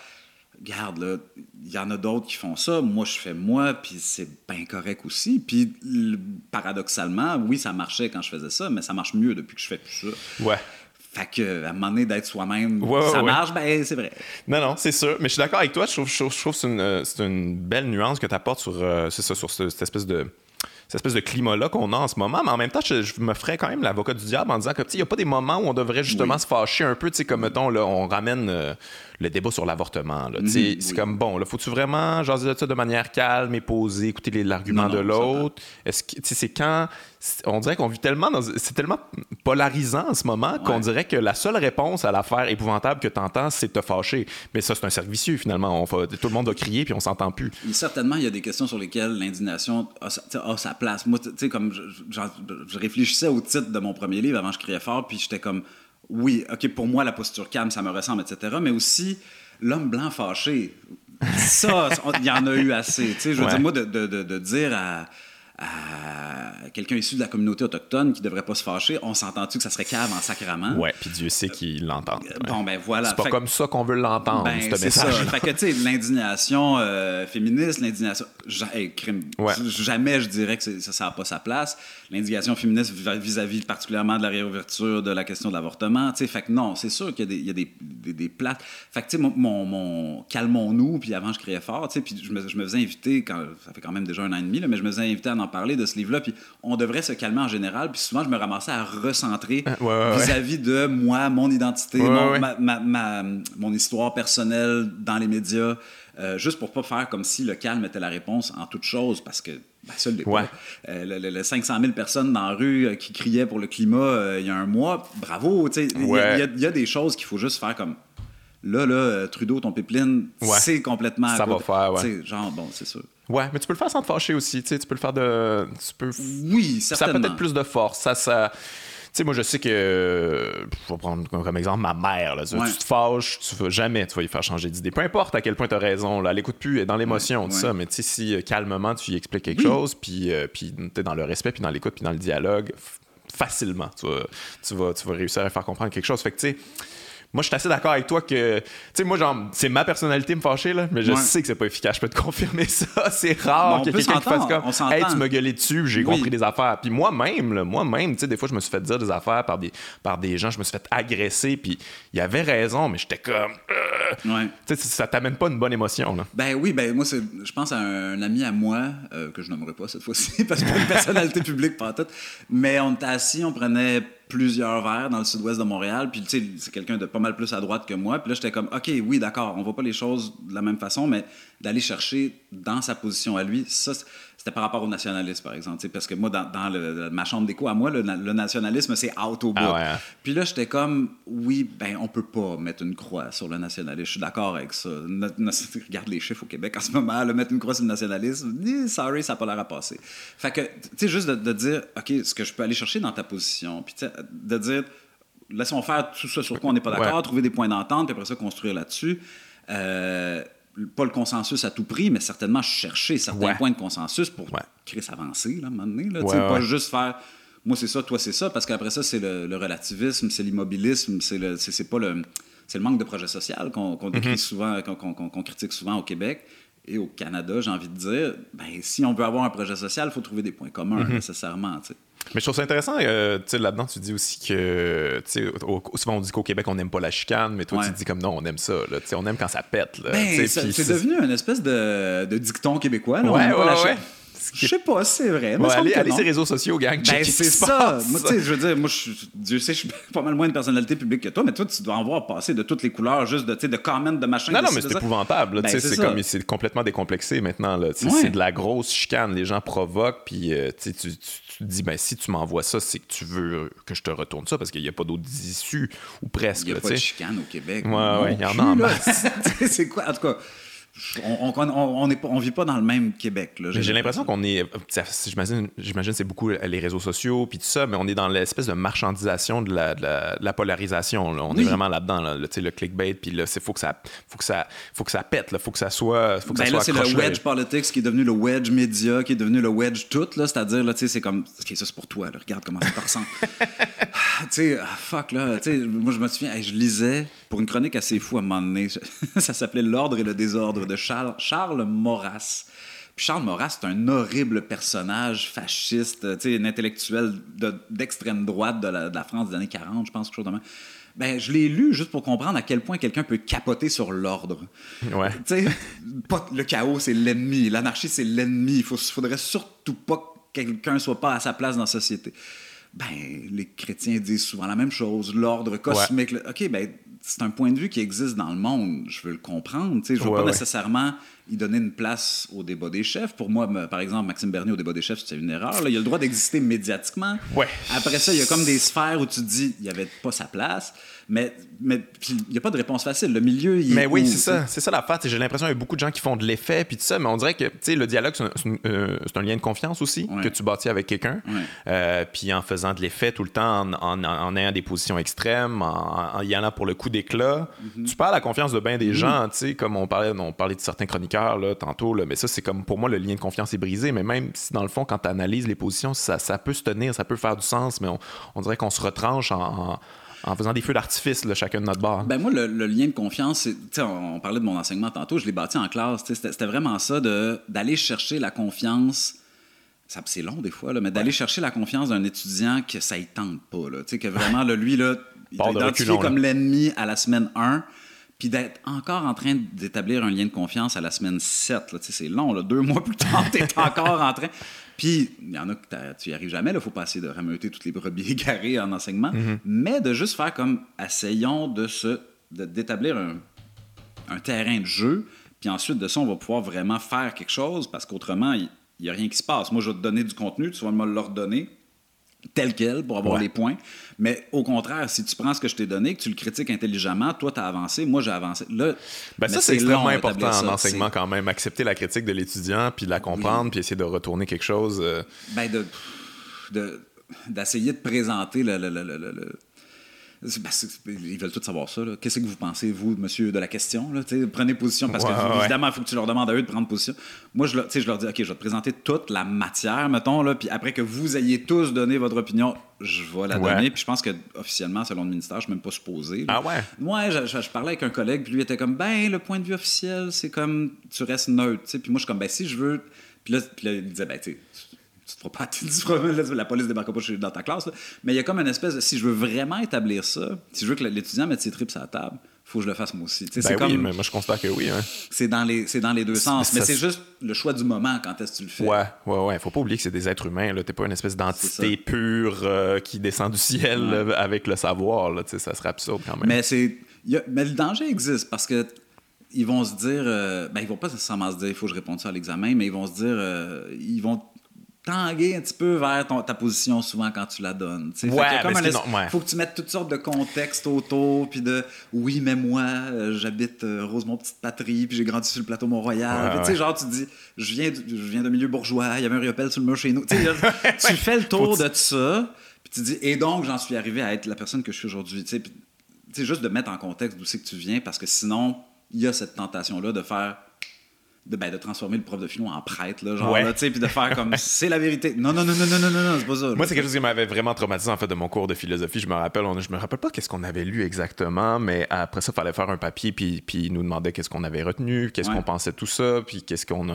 regarde, là, il y en a d'autres qui font ça, moi je fais moi, puis c'est bien correct aussi. Puis paradoxalement, oui, ça marchait quand je faisais ça, mais ça marche mieux depuis que je fais plus ça. Ouais. Fait que, à un moment donné, d'être soi-même, ça marche, ben c'est vrai. Non, non, c'est sûr. Mais je suis d'accord avec toi, je trouve, je trouve, que c'est une, euh, une, belle nuance que tu apportes sur, euh, ça, sur cette espèce de cette espèce de climat-là qu'on a en ce moment. Mais en même temps, je, me ferais quand même l'avocat du diable en disant que, il n'y a pas des moments où on devrait justement se fâcher un peu, tu sais, comme, mettons, là, on ramène euh, le débat sur l'avortement. Mhm, c'est comme, bon, là, faut-tu vraiment jaser ça de manière calme et posée, écouter l'argument de l'autre? Est-ce que, c'est quand on dirait qu'on vit tellement dans... C'est tellement polarisant en ce moment qu'on dirait que la seule réponse à l'affaire épouvantable que tu entends, c'est de te fâcher. Mais ça, c'est un cercle vicieux, finalement. On tout le monde va crier puis on s'entend plus. certainement, il y a des questions sur lesquelles l'indignation a, sa place. Moi, tu sais, comme je, je, réfléchissais au titre de mon premier livre avant, je criais fort, puis j'étais comme, oui, OK, pour moi, la posture calme, ça me ressemble, etc. Mais aussi, l'homme blanc fâché. Ça, il y en a eu assez. Tu sais, je veux dire, moi, de, de, de dire à à quelqu'un issu de la communauté autochtone qui devrait pas se fâcher, on s'entend-tu que ça serait cave en sacrament? Ouais, puis Dieu sait qu'ils l'entendent. Bon, ben voilà. C'est pas comme ça qu'on veut l'entendre, ben, ce message. Ça. fait que, tu sais, l'indignation euh, féministe, l'indignation. Jamais je dirais que ça n'a pas sa place. L'indignation féministe vis-à-vis particulièrement de la réouverture de la question de l'avortement, tu sais, fait que non, c'est sûr qu'il y a des, des, des, plates. Fait que, tu sais, mon, mon, calmons-nous, puis avant je criais fort, tu sais, puis je me, je me faisais inviter, quand, ça fait quand même déjà un an et demi, là, mais je me faisais inviter à en parler de ce livre-là. Puis on devrait se calmer en général. Puis souvent, je me ramassais à recentrer vis-à-vis de moi, mon identité, mon, ma, mon, histoire personnelle dans les médias. Euh, juste pour pas faire comme si le calme était la réponse en toute chose, parce que ben, ça l'est pas. Euh, le, 500 000 personnes dans la rue euh, qui criaient pour le climat il y a un mois, bravo. Il y, y, a des choses qu'il faut juste faire comme là, là, Trudeau, ton pipeline, c'est complètement. Ça va faire, ouais. Genre, bon, c'est sûr. Ouais, mais tu peux le faire sans te fâcher aussi, tu sais, tu peux le faire de... Tu peux... Oui, certainement. Ça a peut-être plus de force, ça... ça... Tu sais, moi, je sais que, je vais prendre comme exemple ma mère. Là. Tu te fâches, tu vas jamais tu vas y faire changer d'idée. Peu importe à quel point tu as raison, là, elle écoute plus, elle est dans l'émotion, tout ça. Mais tu sais, si euh, calmement, tu lui expliques quelque chose, puis, euh, puis tu es dans le respect, puis dans l'écoute, puis dans le dialogue, facilement, tu vas, tu, vas, tu vas réussir à faire comprendre quelque chose. Fait que, tu sais, moi, je suis assez d'accord avec toi que, tu sais, moi, genre, c'est ma personnalité me fâcher, là, mais je sais que c'est pas efficace. Je peux te confirmer ça. C'est rare qu'il y ait quelqu'un qui fasse comme, hey, tu m'as gueulé dessus, j'ai compris des affaires. Puis moi-même, moi-même, tu sais, des fois, je me suis fait dire des affaires par des, par des gens, je me suis fait agresser, puis il y avait raison, mais j'étais comme, euh, tu sais, ça t'amène pas une bonne émotion, là. Ben oui, ben moi, je pense à un ami à moi, euh, que je nommerai pas cette fois-ci, parce que une personnalité publique, pas tout, mais on était assis, on prenait plusieurs verres dans le sud-ouest de Montréal. Puis, tu sais, c'est quelqu'un de pas mal plus à droite que moi. Puis là, j'étais comme, OK, oui, d'accord, on voit pas les choses de la même façon, mais d'aller chercher dans sa position à lui, ça, c'était par rapport au nationalisme, par exemple. Parce que moi, dans, ma chambre d'écho, à moi, le, nationalisme, c'est out au bout. Ah hein. Puis là, j'étais comme, oui, ben, on peut pas mettre une croix sur le nationalisme. Je suis d'accord avec ça. regarde les chiffres au Québec en ce moment, le mettre une croix sur le nationalisme, sorry, ça n'a pas l'air à passer. Fait que, tu sais, juste de, dire, OK, ce que je peux aller chercher dans ta position, puis de dire, laissons faire tout ça sur quoi on n'est pas d'accord, trouver des points d'entente, puis après ça, construire là-dessus. Euh, pas le consensus à tout prix, mais certainement chercher certains points de consensus pour créer sa avancée, là, à un moment donné. Là, pas juste faire moi c'est ça, toi c'est ça, parce qu'après ça, c'est le, relativisme, c'est l'immobilisme, c'est le, c'est, pas le, c'est le manque de projet social qu'on, décrit mm-hmm. souvent, qu'on, critique souvent au Québec et au Canada, j'ai envie de dire. Ben, si on veut avoir un projet social, il faut trouver des points communs, mm-hmm. nécessairement. Mais je trouve ça intéressant, euh, là-dedans, tu dis aussi que, souvent on dit qu'au Québec, on n'aime pas la chicane, mais toi, tu dis comme non, on aime ça, là, on aime quand ça pète. Ben, c'est devenu une espèce de, de dicton québécois, là, on aime pas la je sais pas, c'est vrai. allez, allez sur les réseaux sociaux, gang. Ben, c'est ça. Moi, tu sais, je veux dire, moi, Dieu sait, je suis pas mal moins une personnalité publique que toi, mais toi, tu dois en voir passer de toutes les couleurs, juste de, de comment, de machin. Non, non, mais c'est épouvantable. Ben, c'est comme, c'est complètement décomplexé maintenant. C'est de la grosse chicane. Les gens provoquent, puis euh, tu, tu, te dis, ben, si tu m'envoies ça, c'est que tu veux que je te retourne ça, parce qu'il n'y a pas d'autres issues, ou presque. Il n'y a pas de chicane au Québec. Ouais, ouais, il y en a en masse. c'est quoi, en tout cas on, on, on, vit pas dans le même Québec. J'ai l'impression qu'on est. J'imagine, j'imagine c'est beaucoup les réseaux sociaux puis tout ça, mais on est dans l'espèce de marchandisation de la, de la, polarisation. On est vraiment là-dedans, là, le clickbait, puis là, il faut que ça, faut que ça, faut que ça pète, il faut que ça soit, faut que ben là, c'est le wedge politics qui est devenu le wedge média, qui est devenu le wedge tout, là, c'est-à-dire là, c'est comme, ok, ça c'est pour toi, regarde comment ça te ressemble. tu sais, ah, fuck là, moi je me souviens, je lisais pour une chronique assez fou à un moment donné, ça s'appelait l'ordre et le désordre de Charles, Charles Maurras. Puis Charles Maurras, c'est un horrible personnage fasciste, un intellectuel d'extrême droite de la, France des années 40, je pense, quelque chose de même. Ben, je l'ai lu juste pour comprendre à quel point quelqu'un peut capoter sur l'ordre. Ouais. le chaos, c'est l'ennemi. L'anarchie, c'est l'ennemi. Il faudrait surtout pas que quelqu'un soit pas à sa place dans la société. Ben, les chrétiens disent souvent la même chose. L'ordre cosmique. OK, ben, c'est un point de vue qui existe dans le monde. Je veux le comprendre. Je ne veux pas nécessairement y donner une place au débat des chefs. Pour moi, par exemple, Maxime Bernier au débat des chefs, c'est une erreur. Il a le droit d'exister médiatiquement. Après ça, il y a comme des sphères où tu te dis il n'y avait pas sa place. Mais mais il n'y a pas de réponse facile. Le milieu, il Mais oui, c'est ça. C'est ça la part. J'ai l'impression qu'il y a beaucoup de gens qui font de l'effet, puis tout ça, mais on dirait que le dialogue, c'est un, euh, un, lien de confiance aussi que tu bâtis avec quelqu'un. Euh, puis en faisant de l'effet tout le temps, en, en, ayant des positions extrêmes, en, y allant pour le coup d'éclat, mm-hmm. tu perds la confiance de bien des mm-hmm. gens, tu sais, comme on parlait, on parlait de certains chroniqueurs là, tantôt, là, mais ça, c'est comme pour moi, le lien de confiance est brisé, mais même si dans le fond, quand tu analyses les positions, ça, ça, peut se tenir, ça peut faire du sens, mais on, on dirait qu'on se retranche en en faisant des feux d'artifice, chacun de notre bord. Ben moi, le, lien de confiance, on, on parlait de mon enseignement tantôt, je l'ai bâti en classe. C'était vraiment ça d'aller chercher la confiance. C'est long des fois, là, mais d'aller chercher la confiance d'un étudiant que ça ne tente pas. Là, que vraiment, lui, là, il est identifié comme l'ennemi à la semaine 1 puis d'être encore en train d'établir un lien de confiance à la semaine 7. C'est long, là, deux mois plus tard, tu es encore en train. Puis, il y en a que tu n'y arrives jamais, il faut pas essayer de rameuter toutes les brebis égarées en enseignement, mm-hmm. mais de juste faire comme, essayons de se, d'établir un, un, terrain de jeu, puis ensuite de ça, on va pouvoir vraiment faire quelque chose, parce qu'autrement, il n'y a rien qui se passe. Moi, je vais te donner du contenu, tu vas me l'ordonner, tel quel pour avoir les points. Mais au contraire, si tu prends ce que je t'ai donné, que tu le critiques intelligemment, toi, tu as avancé, moi, j'ai avancé. Là, ben ça, c'est extrêmement important en enseignement quand même. Accepter la critique de l'étudiant, puis la comprendre, puis essayer de retourner quelque chose. Euh. Ben, de, d'essayer de, présenter le, ils veulent tous savoir ça. Qu'est-ce que vous pensez, vous, monsieur, de la question? Là? Prenez position parce que, évidemment, il faut que tu leur demandes à eux de prendre position. Moi, je, je leur dis, OK, je vais te présenter toute la matière, mettons, là, puis après que vous ayez tous donné votre opinion, je vais la donner. Puis je pense que officiellement, selon le ministère, je ne suis même pas supposé. Ah ouais? Moi, je, parlais avec un collègue, puis lui était comme, ben, le point de vue officiel, c'est comme, tu restes neutre. Puis moi, je suis comme, ben, si je veux. Puis là, puis là il disait, ben, tu tu pas, tu la police débarque pas dans ta classe. Mais il y a comme une espèce de, si je veux vraiment établir ça, si je veux que l'étudiant mette ses tripes à la table, faut que je le fasse moi aussi. Ben oui, mais moi je constate que oui. Hein. C'est dans les dans les deux sens, mais c'est juste le choix du moment quand est-ce que tu le fais. Ouais, ouais, ouais. Faut pas oublier que c'est des êtres humains. Là, t'es pas une espèce d'entité pure euh, qui descend du ciel avec le savoir. Là, ça serait absurde quand même. Mais c'est, mais le danger existe parce que ils vont se dire, euh, ben, ils vont pas nécessairement se dire, il faut que je réponde ça à l'examen, mais ils vont se dire, euh, ils vont tanguer un petit peu vers ton, ta position souvent quand tu la donnes. Ouais, Il faut que tu mettes toutes sortes de contextes autour, puis de oui, mais moi, euh, j'habite Rosemont Petite Patrie, puis j'ai grandi sur le plateau Mont-Royal. tu sais, genre, tu dis, je viens, je viens de milieu bourgeois, il y avait un riopelle sur le mur chez nous. tu fais le tour de ça, puis tu dis, et donc, j'en suis arrivé à être la personne que je suis aujourd'hui. Tu sais, juste de mettre en contexte d'où c'est que tu viens, parce que sinon, il y a cette tentation-là de faire de, ben, de transformer le prof de philo en prêtre, là, genre, tu sais, puis de faire comme c'est la vérité. Non, non, non, non, non, non, non, c'est pas ça. Moi, c'est quelque chose qui m'avait vraiment traumatisé, en fait, de mon cours de philosophie. Je me rappelle, on, je me rappelle pas qu'est-ce qu'on avait lu exactement, mais après ça, il fallait faire un papier, puis, puis il nous demandait qu'est-ce qu'on avait retenu, qu'est-ce qu'on pensait de tout ça, puis qu'est-ce qu'on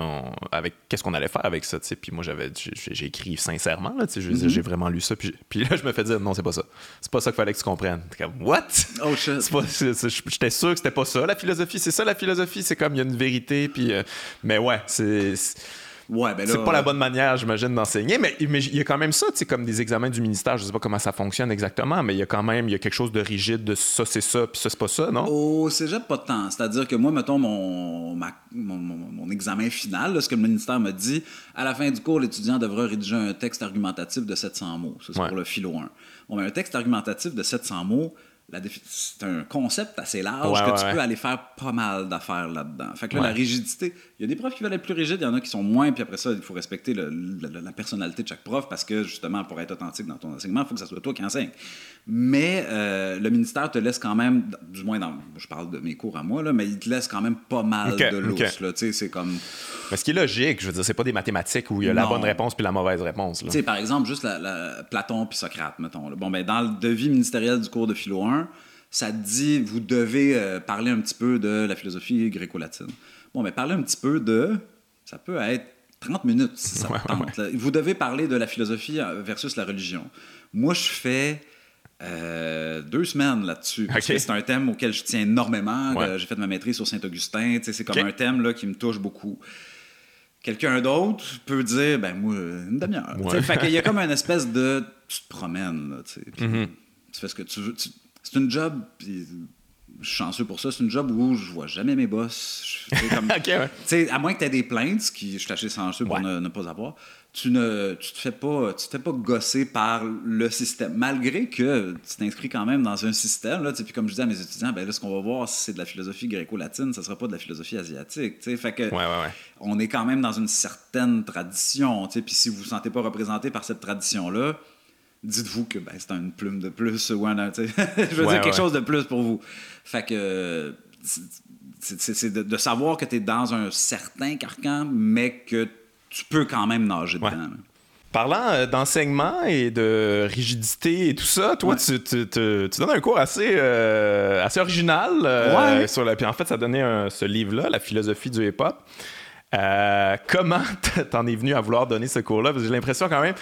avec qu'est-ce qu'on allait faire avec ça, tu sais. Puis moi, j'avais, j'ai écrit sincèrement, là, tu sais, mm-hmm. j'ai vraiment lu ça, puis, puis là, je me fais dire, non, c'est pas ça. C'est pas ça qu'il fallait que tu comprennes. comme, what? Oh shit. J'étais sûr que c'était pas ça, la philosophie. C'est ça, la philosophie, c'est comme, il y a une vérité, puis, euh, mais ouais, c'est c'est. Ouais, ben c'est pas la bonne manière, j'imagine, d'enseigner, mais, il y a quand même ça, tu comme des examens du ministère, je sais pas comment ça fonctionne exactement, mais il y a quand même il y a quelque chose de rigide de ça, c'est ça, puis ça, c'est pas ça, non? Au cégep, pas de temps. C'est-à-dire que moi, mettons, mon, mon, examen final, ce que le ministère me dit, à la fin du cours, l'étudiant devra rédiger un texte argumentatif de 700 mots. Ça, c'est pour le philo 1. Bon, un texte argumentatif de 700 mots, c'est un concept assez large que tu peux aller faire pas mal d'affaires là-dedans. Fait que là, la rigidité, il y a des profs qui veulent être plus rigides, il y en a qui sont moins, puis après ça, il faut respecter la personnalité de chaque prof parce que justement, pour être authentique dans ton enseignement, il faut que ça soit toi qui enseigne. Mais euh, le ministère te laisse quand même, du moins dans, je parle de mes cours à moi, là, mais il te laisse quand même pas mal de. Okay. C'est comme. Mais ce qui est logique, je veux dire, c'est pas des mathématiques où il y a la bonne réponse puis la mauvaise réponse. Par exemple, juste la, Platon puis Socrate, mettons. Bon, ben, dans le devis ministériel du cours de philo 1, ça dit vous devez euh, parler un petit peu de la philosophie gréco-latine. Bon, mais parler un petit peu de. Ça peut être 30 minutes si ça tente. Vous devez parler de la philosophie euh, versus la religion. Moi, je fais euh, deux semaines là-dessus. c'est un thème auquel je tiens énormément. J'ai fait ma maîtrise sur Saint-Augustin. C'est comme un thème là, qui me touche beaucoup. Quelqu'un d'autre peut dire, ben moi, une demi-heure. Fait qu'il y a comme une espèce de. Tu te promènes, là, mm-hmm. tu fais ce que tu veux. C'est une job, puis je suis chanceux pour ça, c'est une job où je vois jamais mes boss. Comme, À moins que tu aies des plaintes, ce qui je suis assez chanceux pour ne, pas avoir tu ne tu te fais pas tu te fais pas gosser par le système. Malgré que tu t'inscris quand même dans un système là puis comme je dis à mes étudiants ben là ce qu'on va voir si c'est de la philosophie gréco-latine ça sera pas de la philosophie asiatique fait que on est quand même dans une certaine tradition puis si vous vous sentez pas représenté par cette tradition là dites-vous que ben, c'est une plume de plus ou un, je veux dire quelque chose de plus pour vous fait que c'est de, savoir que tu es dans un certain carcan mais que tu peux quand même nager dedans. Parlant euh, d'enseignement et de rigidité et tout ça, toi, tu, tu, donnes un cours assez, euh, assez original. Euh, sur la, puis en fait, ça donnait ce livre-là, La philosophie du hip-hop. comment t'en es venu à vouloir donner ce cours-là? J'ai l'impression quand même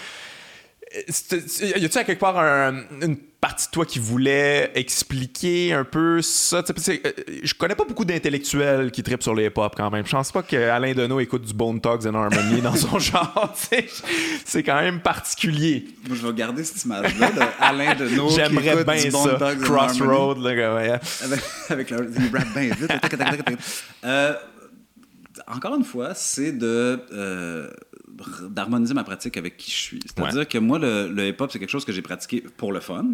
y a-tu à quelque part une partie de toi qui voulait expliquer un peu ça? Euh, je connais pas beaucoup d'intellectuels qui tripent sur les hip-hop quand même. Je pense pas qu'Alain Deneau écoute du Bone Talks and Harmony dans son genre. C'est quand même particulier. Moi, je vais garder cette image-là d'Alain Deneau. J'aimerais bien ça. Crossroad. Là, avec, le, rap bien vite. Euh, encore une fois, c'est de. Euh, d'harmoniser ma pratique avec qui je suis. C'est-à-dire que moi, le, le hip-hop, c'est quelque chose que j'ai pratiqué pour le fun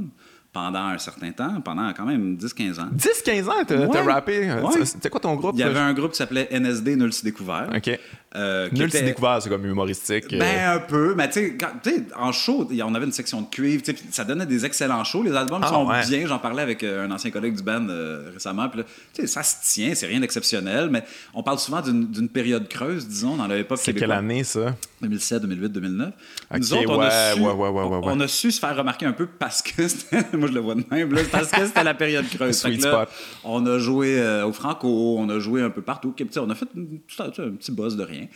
pendant un certain temps, pendant quand même 10-15 ans. 10-15 ans, t'as rappé? C'était quoi ton groupe? Il y avait un groupe qui s'appelait NSD Nul Découvert. OK. Euh, Nul était... découvert, c'est comme humoristique. Euh. Ben, un peu. Mais tu sais, en show, on avait une section de cuivre. Ça donnait des excellents shows. Les albums ah, sont bien. J'en parlais avec euh, un ancien collègue du band récemment. Puis ça se tient, c'est rien d'exceptionnel. Mais on parle souvent d'une période creuse, disons, dans l'époque C'est quelle année, ça? 2007, 2008, 2009. Nous autres, on, a su, on, a su se faire remarquer un peu parce que moi je le vois de même, parce que c'était la période creuse. on a joué au Franco, on a joué un peu partout. On a fait un petit buzz de rien.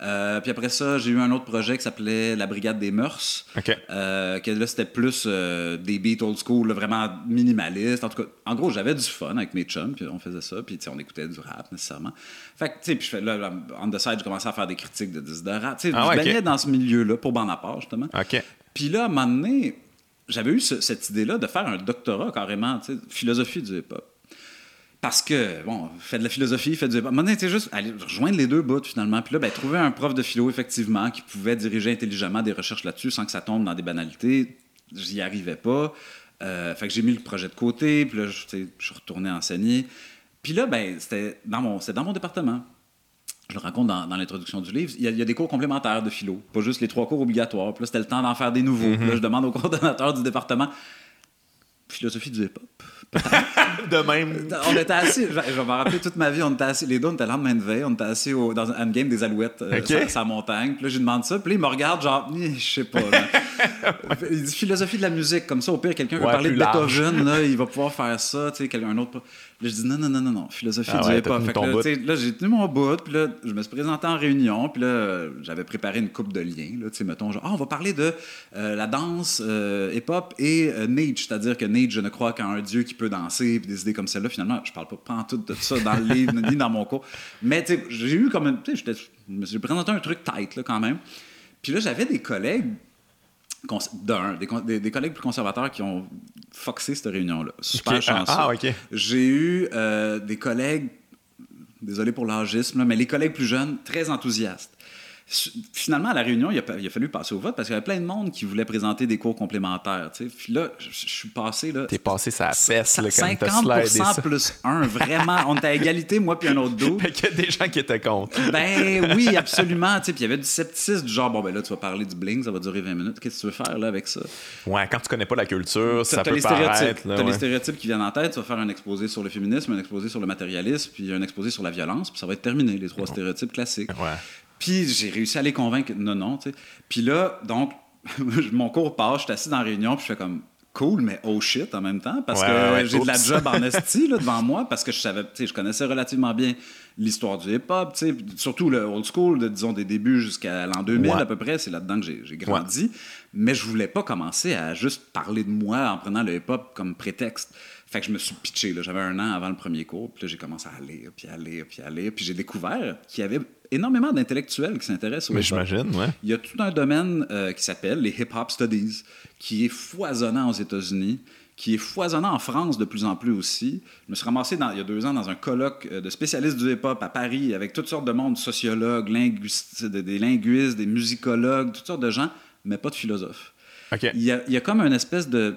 Euh, puis après ça, j'ai eu un autre projet qui s'appelait La Brigade des Mœurs. Euh, que là, c'était plus euh, des beats old school, vraiment minimalistes. En tout cas, en gros, j'avais du fun avec mes chums, puis on faisait ça, puis on écoutait du rap nécessairement. Fait que, tu sais, puis là, on the side, j'ai commencé à faire des critiques de disques de rap. Tu sais, ah je baignais dans ce milieu-là pour Bonaparte, justement. Puis là, à un moment donné, j'avais eu cette idée-là de faire un doctorat carrément, tu sais, philosophie du hip-hop. Parce que, bon, fait de la philosophie, fait du... Maintenant, c'était juste aller rejoindre les deux bouts, finalement. Puis là, ben, trouver un prof de philo, effectivement, qui pouvait diriger intelligemment des recherches là-dessus sans que ça tombe dans des banalités. J'y arrivais pas. Euh, fait que j'ai mis le projet de côté, puis là, je suis retourné enseigner. Puis là, ben, c'était dans, mon, dans mon département. Je le raconte dans, l'introduction du livre. Il y, a, des cours complémentaires de philo, pas juste les trois cours obligatoires. Puis là, c'était le temps d'en faire des nouveaux. Puis là, je demande au coordonnateur du département philosophie du hip-hop. de même. On était assis, je, vais me rappeler toute ma vie, on était assis, les deux, on était là de veille, on était assis dans un game des Alouettes, euh, sa, montagne. Puis là, je lui demande ça, puis là, il me regarde, genre, je sais pas. il dit philosophie de la musique, comme ça, au pire, quelqu'un veut parler de Beethoven, là, il va pouvoir faire ça, tu sais, un autre. Là, je dis non, non, non, non, non, philosophie ah du hip-hop. là, j'ai tenu mon bout, puis là, je me suis présenté en réunion, puis là, j'avais préparé une coupe de liens, là, tu sais, mettons, genre, ah, on va parler de euh, la danse euh, hip-hop et Nietzsche, c'est-à-dire que Nietzsche, je ne crois qu'à un dieu qui peut danser, puis des idées comme celle-là. Finalement, je parle pas, pas en tout de ça dans le livre, ni dans mon cours. Mais, tu sais, j'ai eu comme, tu sais, je me suis présenté un truc tight, là, quand même. Puis là, j'avais des collègues d'un, des, des, collègues plus conservateurs qui ont foxé cette réunion-là. Super ah, chanceux. Ah, OK. J'ai eu euh, des collègues, désolé pour l'âgisme, mais les collègues plus jeunes, très enthousiastes finalement, à la réunion, il a, il a, fallu passer au vote parce qu'il y avait plein de monde qui voulait présenter des cours complémentaires. Puis là, je, suis passé. là... T'es passé ça fesse, là, 50% plus 1, vraiment. On était à égalité, moi puis un autre dos. Fait qu'il y a des gens qui étaient contre. Ben oui, absolument. Puis il y avait du scepticisme, du genre, bon, ben là, tu vas parler du bling, ça va durer 20 minutes. Qu'est-ce que tu veux faire là avec ça? Ouais, quand tu connais pas la culture, ça peut les paraître. T'as les stéréotypes qui viennent en tête. Tu vas faire un exposé sur le féminisme, un exposé sur le matérialisme, puis un exposé sur la violence, puis ça va être terminé, les trois stéréotypes classiques. Ouais. Puis j'ai réussi à les convaincre, non, non, tu sais. Puis là, donc, mon cours passe, je suis assis dans la réunion, puis je fais comme, cool, mais oh shit en même temps, parce que j'ai de la job en esti là, devant moi, parce que je savais, tu sais, je connaissais relativement bien l'histoire du hip-hop, tu sais, surtout le old school, de, disons des débuts jusqu'à l'an 2000 à peu près, c'est là-dedans que j'ai grandi. Mais je voulais pas commencer à juste parler de moi en prenant le hip-hop comme prétexte. Fait que je me suis pitché, j'avais un an avant le premier cours, puis là j'ai commencé à lire, puis à lire, puis à lire, puis j'ai découvert qu'il y avait énormément d'intellectuels qui s'intéressent au Mais j'imagine, ouais. Il y a tout un domaine euh, qui s'appelle les hip-hop studies, qui est foisonnant aux États-Unis, qui est foisonnant en France de plus en plus aussi. Je me suis ramassé dans, il y a deux ans dans un colloque euh, de spécialistes du hip-hop à Paris avec toutes sortes de monde, sociologues, linguistes, des linguistes, des musicologues, toutes sortes de gens, mais pas de philosophes. Il, y a, il, y a, comme une espèce de...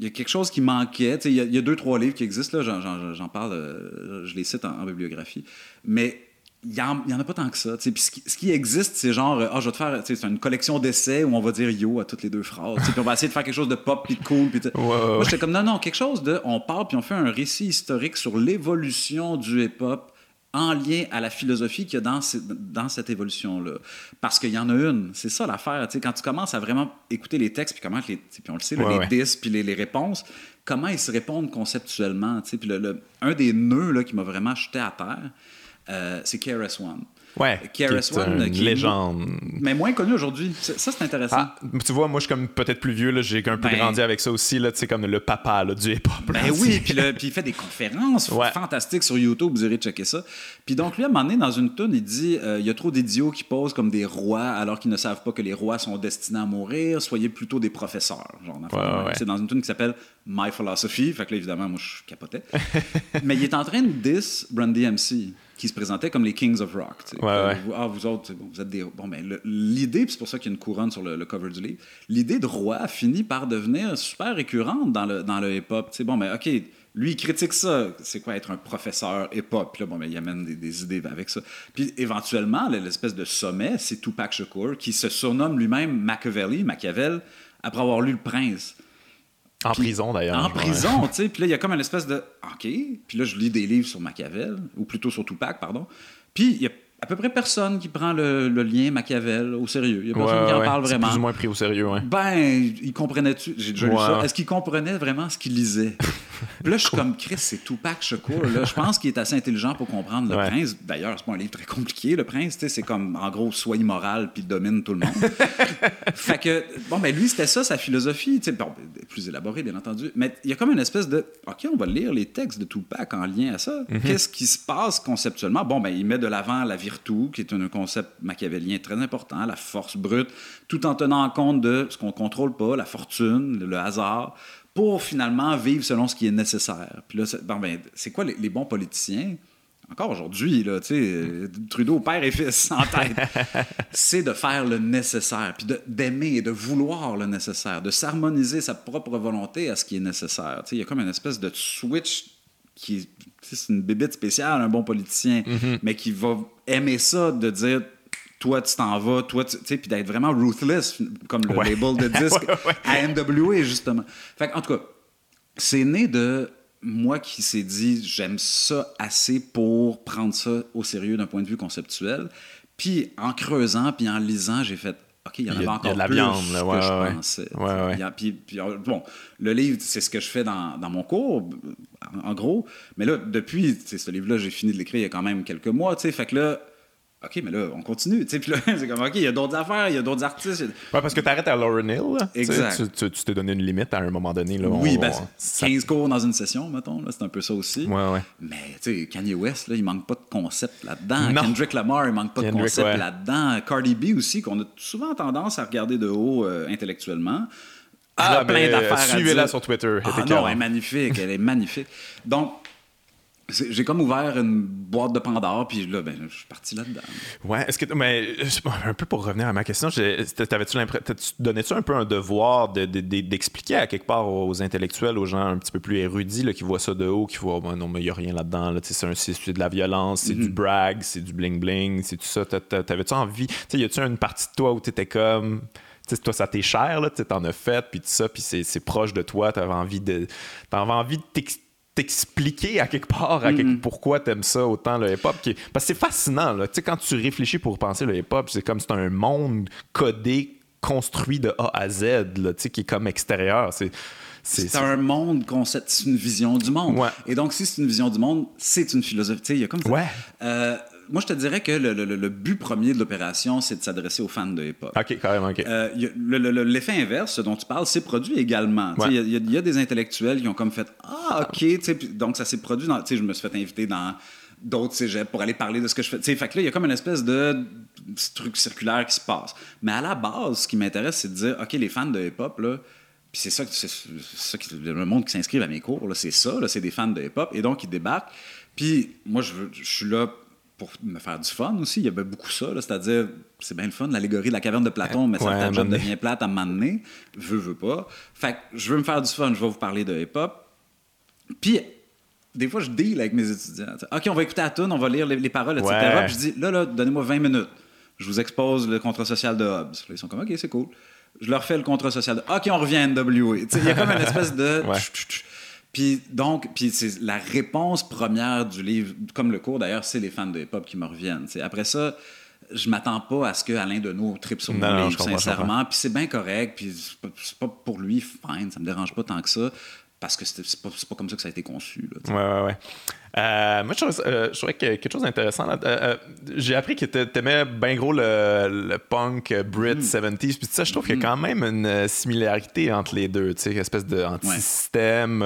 Il y a quelque chose qui manquait. Il y, a, il y a deux, trois livres qui existent, là, j'en parle, euh, je les cite en bibliographie. Mais il n'y en, a pas tant que ça. Puis ce, qui, existe, c'est genre, ah, je vais te faire c'est une collection d'essais où on va dire yo à toutes les deux phrases. Puis on va essayer de faire quelque chose de pop puis de cool. Puis Moi, j'étais comme, non, non, quelque chose de. On parle puis on fait un récit historique sur l'évolution du hip-hop en lien à la philosophie qu'il y a dans, dans cette évolution-là. Parce qu'il y en a une. C'est ça l'affaire. Quand tu commences à vraiment écouter les textes, puis comment les. Puis on le sait, les disques, puis les, les, réponses, comment ils se répondent conceptuellement. Puis le, un des nœuds là, qui m'a vraiment jeté à terre, euh, c'est KRS-One. Ouais, KRS-One, une légende. Mais moins connu aujourd'hui. Ça, c'est intéressant. Ah, tu vois, moi, je suis comme peut-être plus vieux. J'ai un peu ben grandi avec ça aussi. Tu sais, comme le papa du hip-hop. Ben oui, puis, il fait des conférences fantastiques sur YouTube. Vous irez checker ça. Puis donc, lui, à un moment donné, dans une tune, il dit euh, il y a trop d'idiots qui posent comme des rois alors qu'ils ne savent pas que les rois sont destinés à mourir. Soyez plutôt des professeurs. c'est dans une tune qui s'appelle My Philosophy. Fait que là, évidemment, moi, je capotais. Mais il est en train de diss Brandy MC qui se présentaient comme les Kings of Rock. Vous, ah, vous autres, vous êtes des. Bon, ben, l'idée, c'est pour ça qu'il y a une couronne sur le, cover du livre, l'idée de roi finit par devenir super récurrente dans le, dans le hip-hop. Bon, ben, OK, lui, il critique ça. C'est quoi être un professeur hip-hop? Puis là, bon, ben, il amène des, des, idées avec ça. Puis éventuellement, l'espèce de sommet, c'est Tupac Shakur, qui se surnomme lui-même Machiavelli, Machiavel, après avoir lu Le Prince. En prison, d'ailleurs. En prison, tu sais. Puis là, il y a comme une espèce de OK. Puis là, je lis des livres sur Machiavel, ou plutôt sur Tupac, pardon. Puis il y a à peu près personne qui prend le, lien Machiavel au sérieux. Il y a personne qui en parle vraiment. plus ou moins pris au sérieux, ouais. Ben, il comprenait-tu? J'ai déjà lu ça. Est-ce qu'il comprenait vraiment ce qu'il lisait? Là, je suis comme Chris, c'est Tupac Shakur. Là. Je pense qu'il est assez intelligent pour comprendre Le Prince. D'ailleurs, c'est pas un livre très compliqué. Le Prince, c'est comme en gros, soit immoral puis domine tout le monde. fait que, bon, ben lui, c'était ça sa philosophie. Bon, plus élaborée, bien entendu. Mais il y a comme une espèce de OK, on va lire les textes de Tupac en lien à ça. Mhm. Qu'est-ce qui se passe conceptuellement? Bon, ben il met de l'avant la virtu, qui est un concept machiavélien très important, la force brute, tout en tenant compte de ce qu'on contrôle pas, la fortune, le hasard pour finalement vivre selon ce qui est nécessaire. Puis là, c'est ben, quoi les, bons politiciens? Encore aujourd'hui, là, tu sais, Trudeau, père et fils en tête, c'est de faire le nécessaire, puis d'aimer et de vouloir le nécessaire, de s'harmoniser sa propre volonté à ce qui est nécessaire. Tu sais, il y a comme une espèce de switch qui c'est une bébête spéciale, un bon politicien, mm-hmm. mais qui va aimer ça, de dire toi tu t'en vas, toi tu sais, puis d'être vraiment ruthless, comme le label de disque à NWA, justement. Fait en tout cas, c'est né de moi qui s'est dit j'aime ça assez pour prendre ça au sérieux d'un point de vue conceptuel. Puis en creusant, puis en lisant, j'ai fait OK, il y en avait encore de la plus viande, là, ouais, que je pensais. Ouais, puis, puis, bon, le livre, c'est ce que je fais dans, dans mon cours, en, gros. Mais là, depuis ce livre-là, j'ai fini de l'écrire il y a quand même quelques mois. tu sais, Fait que là, OK, mais là, on continue. Puis là, c'est comme, OK, il y a d'autres affaires, il y a d'autres artistes. Ouais, parce que tu arrêtes à Lauryn Hill. Exact. Tu, t'es donné une limite à un moment donné. Là, oui, ben, 15 cours dans une session, mettons. C'est un peu ça aussi. Ouais, ouais. Mais, tu sais, Kanye West, là, il manque pas de concept là-dedans. Kendrick Lamar, il manque pas de concept là-dedans. Cardi B aussi, qu'on a souvent tendance à regarder de haut euh, intellectuellement. Elle ah, plein d'affaires. Suivez-la sur Twitter. Ah, non, elle est magnifique. elle est magnifique. Donc, j'ai comme ouvert une boîte de Pandore, puis là, ben, je suis parti là-dedans. Ouais, est-ce que. Mais un peu pour revenir à ma question, t'avais-tu l'impression. Donnais-tu un peu un devoir d'expliquer de, à quelque part aux intellectuels, aux gens un petit peu plus érudits là, qui voient ça de haut, qui voient, non, mais il n'y a rien là-dedans, là, c'est de la violence, c'est du mm-hmm. brag, c'est du bling-bling, c'est tout ça. T'avais-tu envie. Tu y a-tu une partie de toi où t'étais comme toi, ça t'est cher, là, t'en as fait, puis tout ça, puis c'est proche de toi, t'avais envie de. T'avais envie de t'expliquer à quelque part à mm-hmm. pourquoi t'aimes ça autant le hip-hop. Parce que c'est fascinant, là. Tu sais, quand tu réfléchis pour penser le hip-hop, c'est comme c'est un monde codé, construit de A à Z, là, tu sais, qui est comme extérieur. C'est. C'est un monde, c'est une vision du monde. Et donc, si c'est une vision du monde, c'est une philosophie. Tu sais, il y a comme ça. Ouais. Euh, moi, je te dirais que le, but premier de l'opération, c'est de s'adresser aux fans de hip-hop. OK, carrément, OK. Euh, L'effet inverse, ce dont tu parles, c'est produit également. Il y, a des intellectuels qui ont comme fait Ah, OK, donc ça s'est produit dans. Je me suis fait inviter dans d'autres cégeps pour aller parler de ce que je fais. T'sais, fait que là, il y a comme une espèce de truc circulaire qui se passe. Mais à la base, ce qui m'intéresse, c'est de dire OK, les fans de hip-hop, là, puis c'est ça, c'est ça qui, le monde qui s'inscrit à mes cours, c'est ça, c'est des fans de hip-hop, et donc ils débarquent. Puis moi, je, je suis là pour me faire du fun aussi. Il y avait beaucoup ça, c'est-à-dire, c'est bien le fun, l'allégorie de la caverne de Platon, mais ça, ta job devient plate à un moment donné, veux, veux pas. Fait que je veux me faire du fun, je vais vous parler de hip-hop. Puis, des fois, je deal avec mes étudiants. OK, on va écouter la tune, on va lire les, paroles, etc. Puis je dis, là, là, donnez-moi 20 minutes. Je vous expose le contrat social de Hobbes. Là, ils sont comme, OK, c'est cool. Je leur fais le contrat social de OK, on revient à NWA. Il y a comme une espèce de... Puis donc, puis c'est la réponse première du livre, comme le cours d'ailleurs, c'est les fans de hip-hop qui me reviennent. Après ça, je m'attends pas à ce que Alain Deneau tripe sur mon livre, sincèrement. Puis c'est bien correct, puis c'est pas pour lui, fine, ça me dérange pas tant que ça, parce que c'est pas, pas comme ça que ça a été conçu. Là, ouais, ouais, ouais. Euh, moi, je trouvais, euh, je quelque chose d'intéressant. Euh, j'ai appris que t'aimais bien gros le, punk Brit 70s. Mm. Puis ça, je trouve qu'il y a mm. quand même une similarité entre les deux. Tu sais, une espèce d'anti-système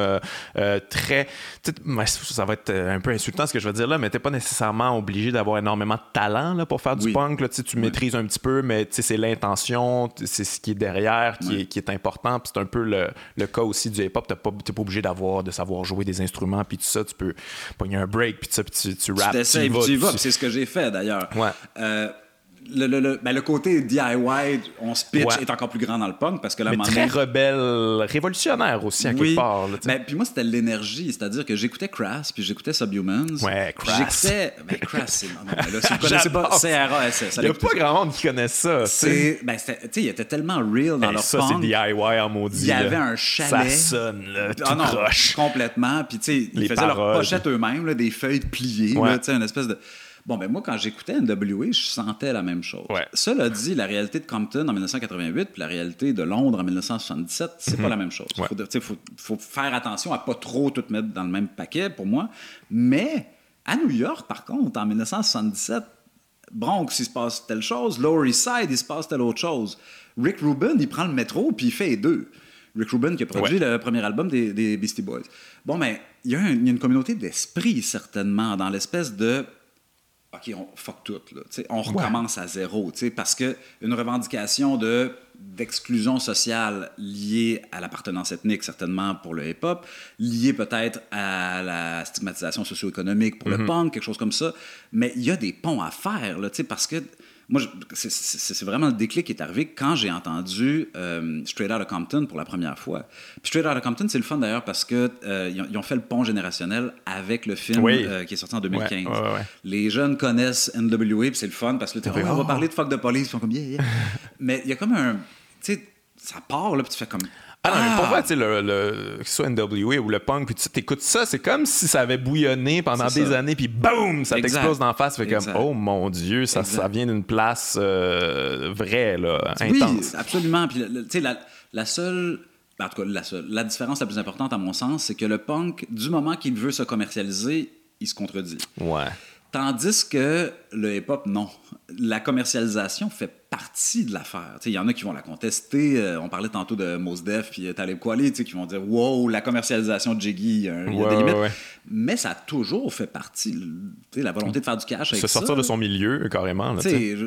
très. Ça va être un peu insultant ce que je vais dire là, mais t'es pas nécessairement obligé d'avoir énormément de talent là, pour faire du punk. Là, tu maîtrises un petit peu, mais c'est l'intention, c'est ce qui est derrière qui, est, qui est, important. Puis c'est un peu le, le, cas aussi du hip-hop. T'es pas, pas obligé d'avoir, de savoir jouer des instruments. Puis tout ça, tu peux pogner un break, puis tu, tu, tu rappes. Tu tu vas, c'est ce que j'ai fait d'ailleurs. Ouais. Euh, le, le, le, ben, le, côté DIY, on se pitch, est encore plus grand dans le punk parce que là, Mais très rebelle, révolutionnaire aussi, à quelque part. ben, puis moi, c'était l'énergie, c'est-à-dire que j'écoutais Crass, puis j'écoutais Subhumans. Ouais, Crass. J'écoutais. Ben, Crass, c'est. Non, là, si vous connaissez pas, c r a s Il n'y a pas grand monde qui connaît ça. C'est. Ben, tu sais, il était tellement real dans leur ça, punk. Ça, c'est DIY en maudit. Il y avait un chalet. Ça sonne, là, tout ah, non, Complètement. Puis, tu sais, ils faisaient leur pochette eux-mêmes, des feuilles pliées, tu sais, une espèce de. Bon, ben moi, quand j'éctais NWA, je sentais la même chose. Cela dit, la réalité de Compton en 1988 puis la réalité de Londres en 1977, c'est pas mhm. la même chose. Il faut, faire attention à pas trop tout mettre dans le même paquet, pour moi. Mais à New York, par contre, en 1977, Bronx, il se passe telle chose. Lower East Side, il se passe telle autre chose. Rick Rubin, il prend le métro puis il fait les deux. Rick Rubin qui a produit le premier album des, des Beastie Boys. Bon, mais il y, a une communauté d'esprit, certainement, dans l'espèce de OK, on fuck tout, là. on recommence à zéro, parce que une revendication de d'exclusion sociale liée à l'appartenance ethnique, certainement pour le hip-hop, liée peut-être à la stigmatisation socio-économique pour le mm-hmm. punk, quelque chose comme ça. Mais il y a des ponts à faire, là, parce que moi, c'est vraiment le déclic qui est arrivé quand j'ai entendu euh, Straight Outta Compton pour la première fois. Puis Straight Outta Compton, c'est le fun d'ailleurs parce que euh, ils, ont, fait le pont générationnel avec le film euh, qui est sorti en 2015. Les jeunes connaissent NWA, puis c'est le fun parce que là, on va parler de fuck de police, ils sont comme yeah, Mais il y a comme un, tu sais, ça part là, puis tu fais comme ah non, mais pour moi, tu sais, le, le, que ce soit NWA ou le punk, puis tu écoutes ça, c'est comme si ça avait bouillonné pendant des années, puis boum, ça t'explose d'en face. Fait comme, oh mon Dieu, ça, ça vient d'une place euh, vraie, là, intense. Oui, absolument. Puis, tu sais, la, la, seule. En tout cas, la, seule, la différence la plus importante, à mon sens, c'est que le punk, du moment qu'il veut se commercialiser, il se contredit. Ouais. Tandis que le hip-hop, non. La commercialisation fait partie de l'affaire. Il y en a qui vont la contester. Euh, on parlait tantôt de Mos Def puis euh, Talib Kweli, qui vont dire Wow, la commercialisation de Jiggy, il y a des limites. Mais ça a toujours fait partie. La volonté de faire du cash avec Se sortir de son milieu, carrément. Là,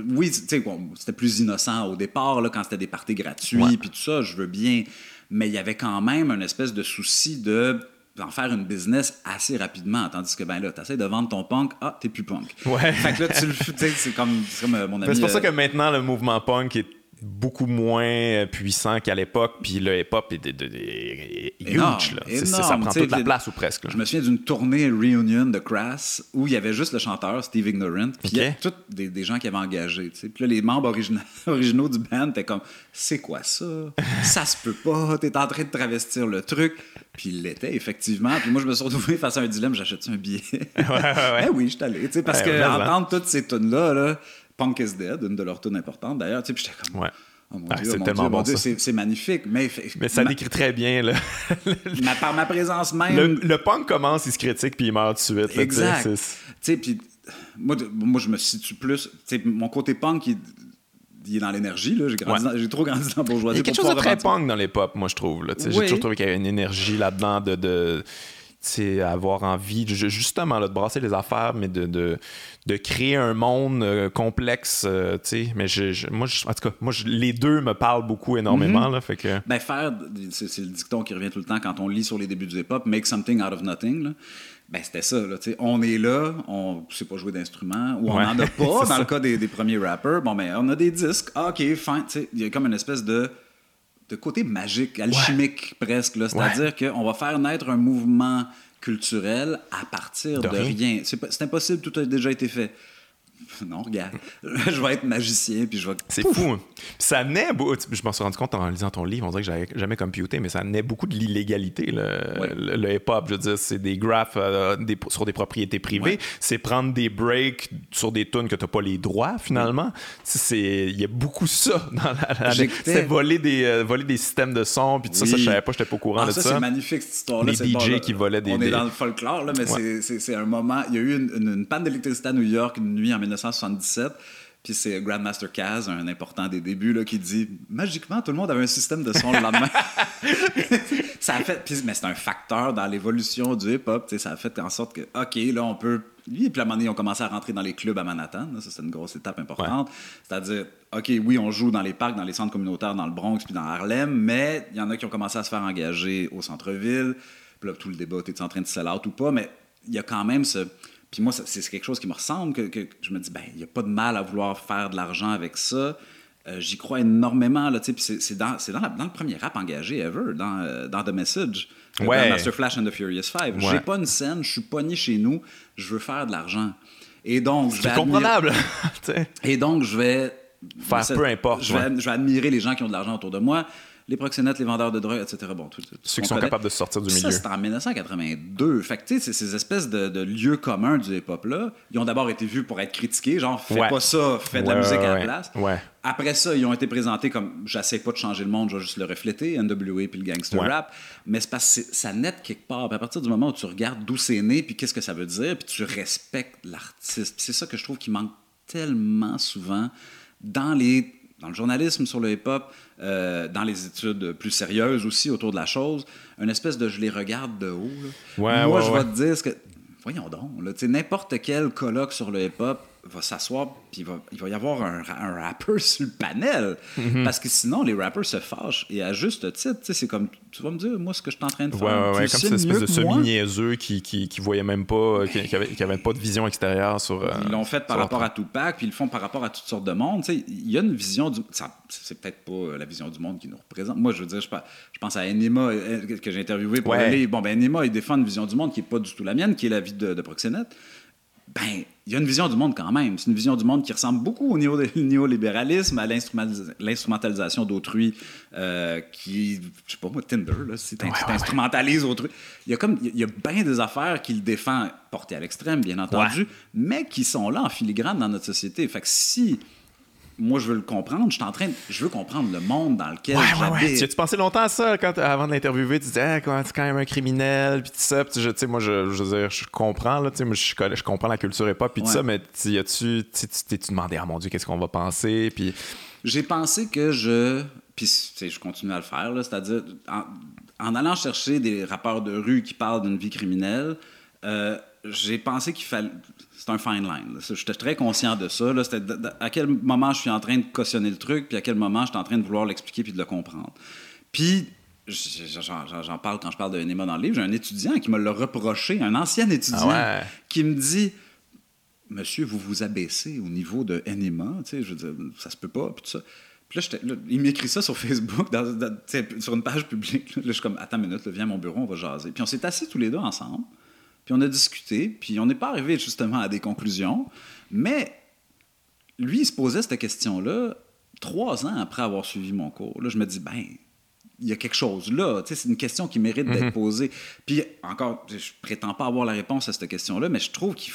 oui, c'était plus innocent au départ, là, quand c'était des parties gratuits, puis tout ça, je veux bien. Mais il y avait quand même une espèce de souci de en faire une business assez rapidement. Tandis que, ben là, t'essaies de vendre ton punk, ah, t'es plus punk. Ouais. Fait que là, tu le c'est comme, comme euh, mon ami. C'est pour ça que euh, maintenant, le mouvement punk est beaucoup moins euh, puissant qu'à l'époque, puis le hip-hop est, huge. là. ça prend toute la place ou presque. Je me souviens d'une tournée Reunion de Crass où il y avait juste le chanteur Steve Ignorant, puis il y a tous des, gens qui avaient engagé. Puis là, les membres originaux, du band étaient comme C'est quoi ça? Ça se peut pas, t'es en train de travestir le truc. Puis il l'était, effectivement. Puis moi, je me suis retrouvé face à un dilemme j'achète un billet? Ouais, ouais, ouais. Eh oui, je suis allé. Parce que entendre toutes ces tunes-là, là, Punk is Dead, une de leurs tunes importantes d'ailleurs. Tu sais, j'étais comme. Ouais. Oh ah, c'est tellement bon. C'est magnifique. Mais, mais ça décrit très bien. Là. par ma présence même. Le, punk commence, il se critique, puis il meurt tout de suite. exact. Tu sais, puis moi, moi, je me situe plus. Tu sais, mon côté punk, il, il est dans l'énergie. J'ai trop grandi dans la bourgeoisie. Il y a quelque chose de très punk dans les pop, moi, je trouve. J'ai toujours trouvé qu'il y avait une énergie là-dedans de, de avoir envie justement de brasser les affaires, mais de, de, de créer un monde euh, complexe. Euh, mais je, moi, en tout cas, moi, les deux me parlent beaucoup énormément. Mm-hmm. là, fait que... ben, faire, c'est le dicton qui revient tout le temps quand on lit sur les débuts du hip-hop, make something out of nothing. Là. Ben, c'était ça. Là, on est là, on ne sait pas jouer d'instrument, ou on n'en a pas dans le cas des, des, premiers rappers. Bon, ben, on a des disques. Ah, OK, fin. Il y a comme une espèce de de côté magique, alchimique presque. C'est-à-dire qu'on va faire naître un mouvement culturel à partir de, rien. C'est impossible, tout a déjà été fait. Non, regarde, je vais être magicien, puis je vais. C'est fou. Hein. Ça je m'en suis rendu compte en lisant ton livre, on dirait que j'avais jamais computé, mais ça naît beaucoup de l'illégalité, le, hip-hop. Je veux dire, c'est des graphes euh, sur des propriétés privées, c'est prendre des breaks sur des tunes que tu n'as pas les droits, finalement. Il y a beaucoup ça dans la. c'est voler des, euh, voler des systèmes de son, puis tout ça, ça, je savais pas, j'étais pas au courant ah, de ça. ça. c'est magnifique, cette histoire-là. Les DJ qui volaient des. On est dans le folklore, là, mais c'est un moment. Il y a eu une, une panne d'électricité à New York une nuit en 1977. Puis c'est Grandmaster Caz, un important des débuts, là, qui dit magiquement, tout le monde avait un système de son le lendemain. ça a fait. mais c'est un facteur dans l'évolution du hip-hop. Ça a fait en sorte que, OK, là, on peut. Puis à un moment donné, ils ont commencé à rentrer dans les clubs à Manhattan. Ça, c'est une grosse étape importante. C'est-à-dire, OK, oui, on joue dans les parcs, dans les centres communautaires, dans le Bronx, puis dans Harlem, mais il y en a qui ont commencé à se faire engager au centre-ville. Puis là, tout le débat, es en train de sell out ou pas? Mais il y a quand même ce puis moi, c'est quelque chose qui me ressemble, que, je me dis, ben, il n'y a pas de mal à vouloir faire de l'argent avec ça. Euh, j'y crois énormément, là, tu sais, c'est dans, dans, le premier rap engagé ever, dans, euh, dans The Message. Ouais. Master Flash and the Furious Five. J'ai pas une scène, je suis pogné chez nous, je veux faire de l'argent. Et donc, je vais. comprenable. Et donc, je vais. Faire peu importe. Je vais, je vais admirer les gens qui ont de l'argent autour de moi les proxénètes, les vendeurs de drogue, etc. Bon, tout, Ceux qui sont capables de sortir du milieu. Ça, c'était en 1982. Fait que, tu sais, ces espèces de, lieux communs du hip-hop-là, ils ont d'abord été vus pour être critiqués, genre, fais pas ça, fais de la musique à la place. Après ça, ils ont été présentés comme, j'essaie pas de changer le monde, je vais juste le refléter, NWA puis le gangster rap. Mais c'est parce que ça naît quelque part. à partir du moment où tu regardes d'où c'est né, puis qu'est-ce que ça veut dire, puis tu respectes l'artiste. c'est ça que je trouve qui manque tellement souvent dans les dans le journalisme sur le hip-hop, euh, dans les études plus sérieuses aussi autour de la chose, une espèce de je les regarde de haut. Moi, je vais te dire ce que. Voyons donc, n'importe quel colloque sur le hip-hop va s'asseoir, puis il va, il va y avoir un, un rappeur sur le panel. Mhm. Parce que sinon, les rappers se fâchent. Et à juste titre, tu sais, c'est comme, tu vas me dire, moi, ce que je suis en train de faire. ouais, ouais, comme cette espèce de semi-niaiseux qui, qui, qui voyait même pas, qui, qui avait, qui avait pas de vision extérieure sur. euh, Ils l'ont fait par rapport à Tupac, puis ils le font par rapport à toutes sortes de monde. Il y a une vision du. ça- C'est peut-être pas euh, la vision du monde qui nous représente. Moi, je veux dire, je, je pense à Enima euh, que j'ai interviewé pour livre. Bon, ben, Enima, il défend une vision du monde qui n'est pas du tout la mienne, qui est la vie de, de Proxénète. Ben, il y a une vision du monde quand même. C'est une vision du monde qui ressemble beaucoup au néo- néolibéralisme, à l'instrumentalisa- l'instrumentalisation d'autrui, euh, qui, je sais pas moi, Tinder, là, si tu Ouais, autrui. Il y a comme, il y a bien des affaires qui le défendent, portées à l'extrême, bien entendu, mais qui sont là en filigrane dans notre société. Fait que si moi je veux le comprendre, je suis en train, de- je veux comprendre le monde dans lequel Ouais, ouais, ouais. Tu pensais longtemps à ça quand, avant de l'interviewer? Tu disais, ah, c'est quand même un criminel, puis tout ça. Puis je- tu sais, moi, je, je veux dire, je comprends, là, tu sais, moi, je, je comprends la culture hip-hop, puis tout ça, mais tu- y tu t'es-tu demandé, ah mon Dieu, qu'est-ce qu'on va penser? Puis, J'ai pensé que je. Puis, tu sais, je continue à le faire, là, c'est-à-dire, en, en allant chercher des rappeurs de rue qui parlent d'une vie criminelle, euh, j'ai pensé qu'il fallait. C'est un fine line. J'étais très conscient de ça. là. À quel moment je suis en train de cautionner le truc, puis à quel moment je suis en train de vouloir l'expliquer puis de le comprendre. Puis, j'en parle quand je parle de Enema dans le livre. J'ai un étudiant qui me l'a reproché, un ancien étudiant, Ah ouais. qui me dit Monsieur, vous vous abaissez au niveau de Enema, tu sais, je veux dire, ça se peut pas, puis tout ça. Puis là, il m'écrit ça sur Facebook, dans- dans- sur une page publique. Là, je suis comme, attends une minute, là, viens à mon bureau, on va jaser. Puis on s'est assis tous les deux ensemble, puis on a discuté, puis on n'est pas arrivé justement à des conclusions, mais lui, il se posait cette question-là trois ans après avoir suivi mon cours. Là, je me dis, ben, il y a quelque chose là. Tu sais, C'est une question qui mérite d'être posée. Puis encore, je prétends pas avoir la réponse à cette question-là, mais je trouve qu'il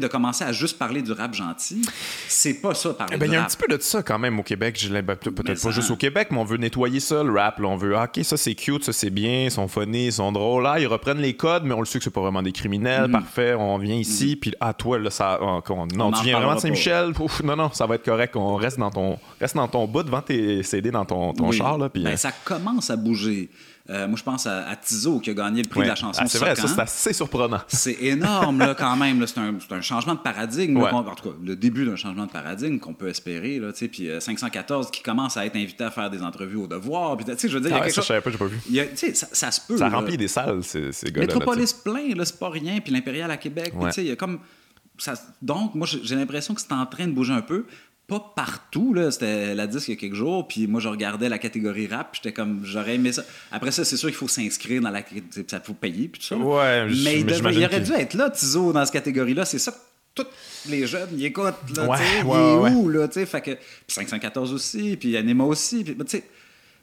de commencer à juste parler du rap gentil, c'est pas ça parler Eh ben, il y a un petit peu de ça quand même au Québec. Ben, Peut-être pas juste au Québec, mais on veut nettoyer ça, le rap. là. On veut, ah, OK, ça c'est cute, ça c'est bien, ils sont funny, ils sont drôles. Là, ils reprennent les codes, mais on le sait que c'est pas vraiment des criminels. Parfait, on vient ici, puis ah, toi, là, ça. ah, non, On tu en viens vraiment de Saint-Michel? Non, non, ça va être correct. On reste dans ton, reste dans ton bout devant tes CD dans ton, ton Oui. char. Là, puis, Ben, euh, ça commence à bouger. Euh, moi, je pense à, à Tizo qui a gagné le prix ouais. de la chanson Ah, c'est vrai, ça c'est assez surprenant. C'est énorme, là, quand même. C'est un, changement de paradigme. Ouais. en tout cas, le début d'un changement de paradigme qu'on peut espérer. Là, puis euh, 514 qui commence à être invité à faire des entrevues au devoir. Puis, je veux dire, il y Ah a ouais, quelque ça, je chose. savais pas, j'ai pas vu. il y a- tu sais, ça, ça se peut. Ça là. remplit des salles, ces, ces gars-là. Métropolis plein, là, c'est pas rien. Puis l'Impérial à Québec. puis il y a comme. Ça, donc, moi, j'ai l'impression que c'est en train de bouger un peu. Pas partout, là. C'était la disque il y a quelques jours. Puis moi, je regardais la catégorie rap. J'étais comme, j'aurais aimé ça. Après ça, c'est sûr qu'il faut s'inscrire dans la. Ça faut payer. Puis tout ça. Ouais, mais il, il aurait dû être là, Tizo, dans cette catégorie-là. C'est ça que tous les jeunes, ils écoutent. Là, Ouais, ouais, il est ouais, où, là? tu sais, Fait que, puis 514 aussi. Puis Anima aussi. Puis, tu sais,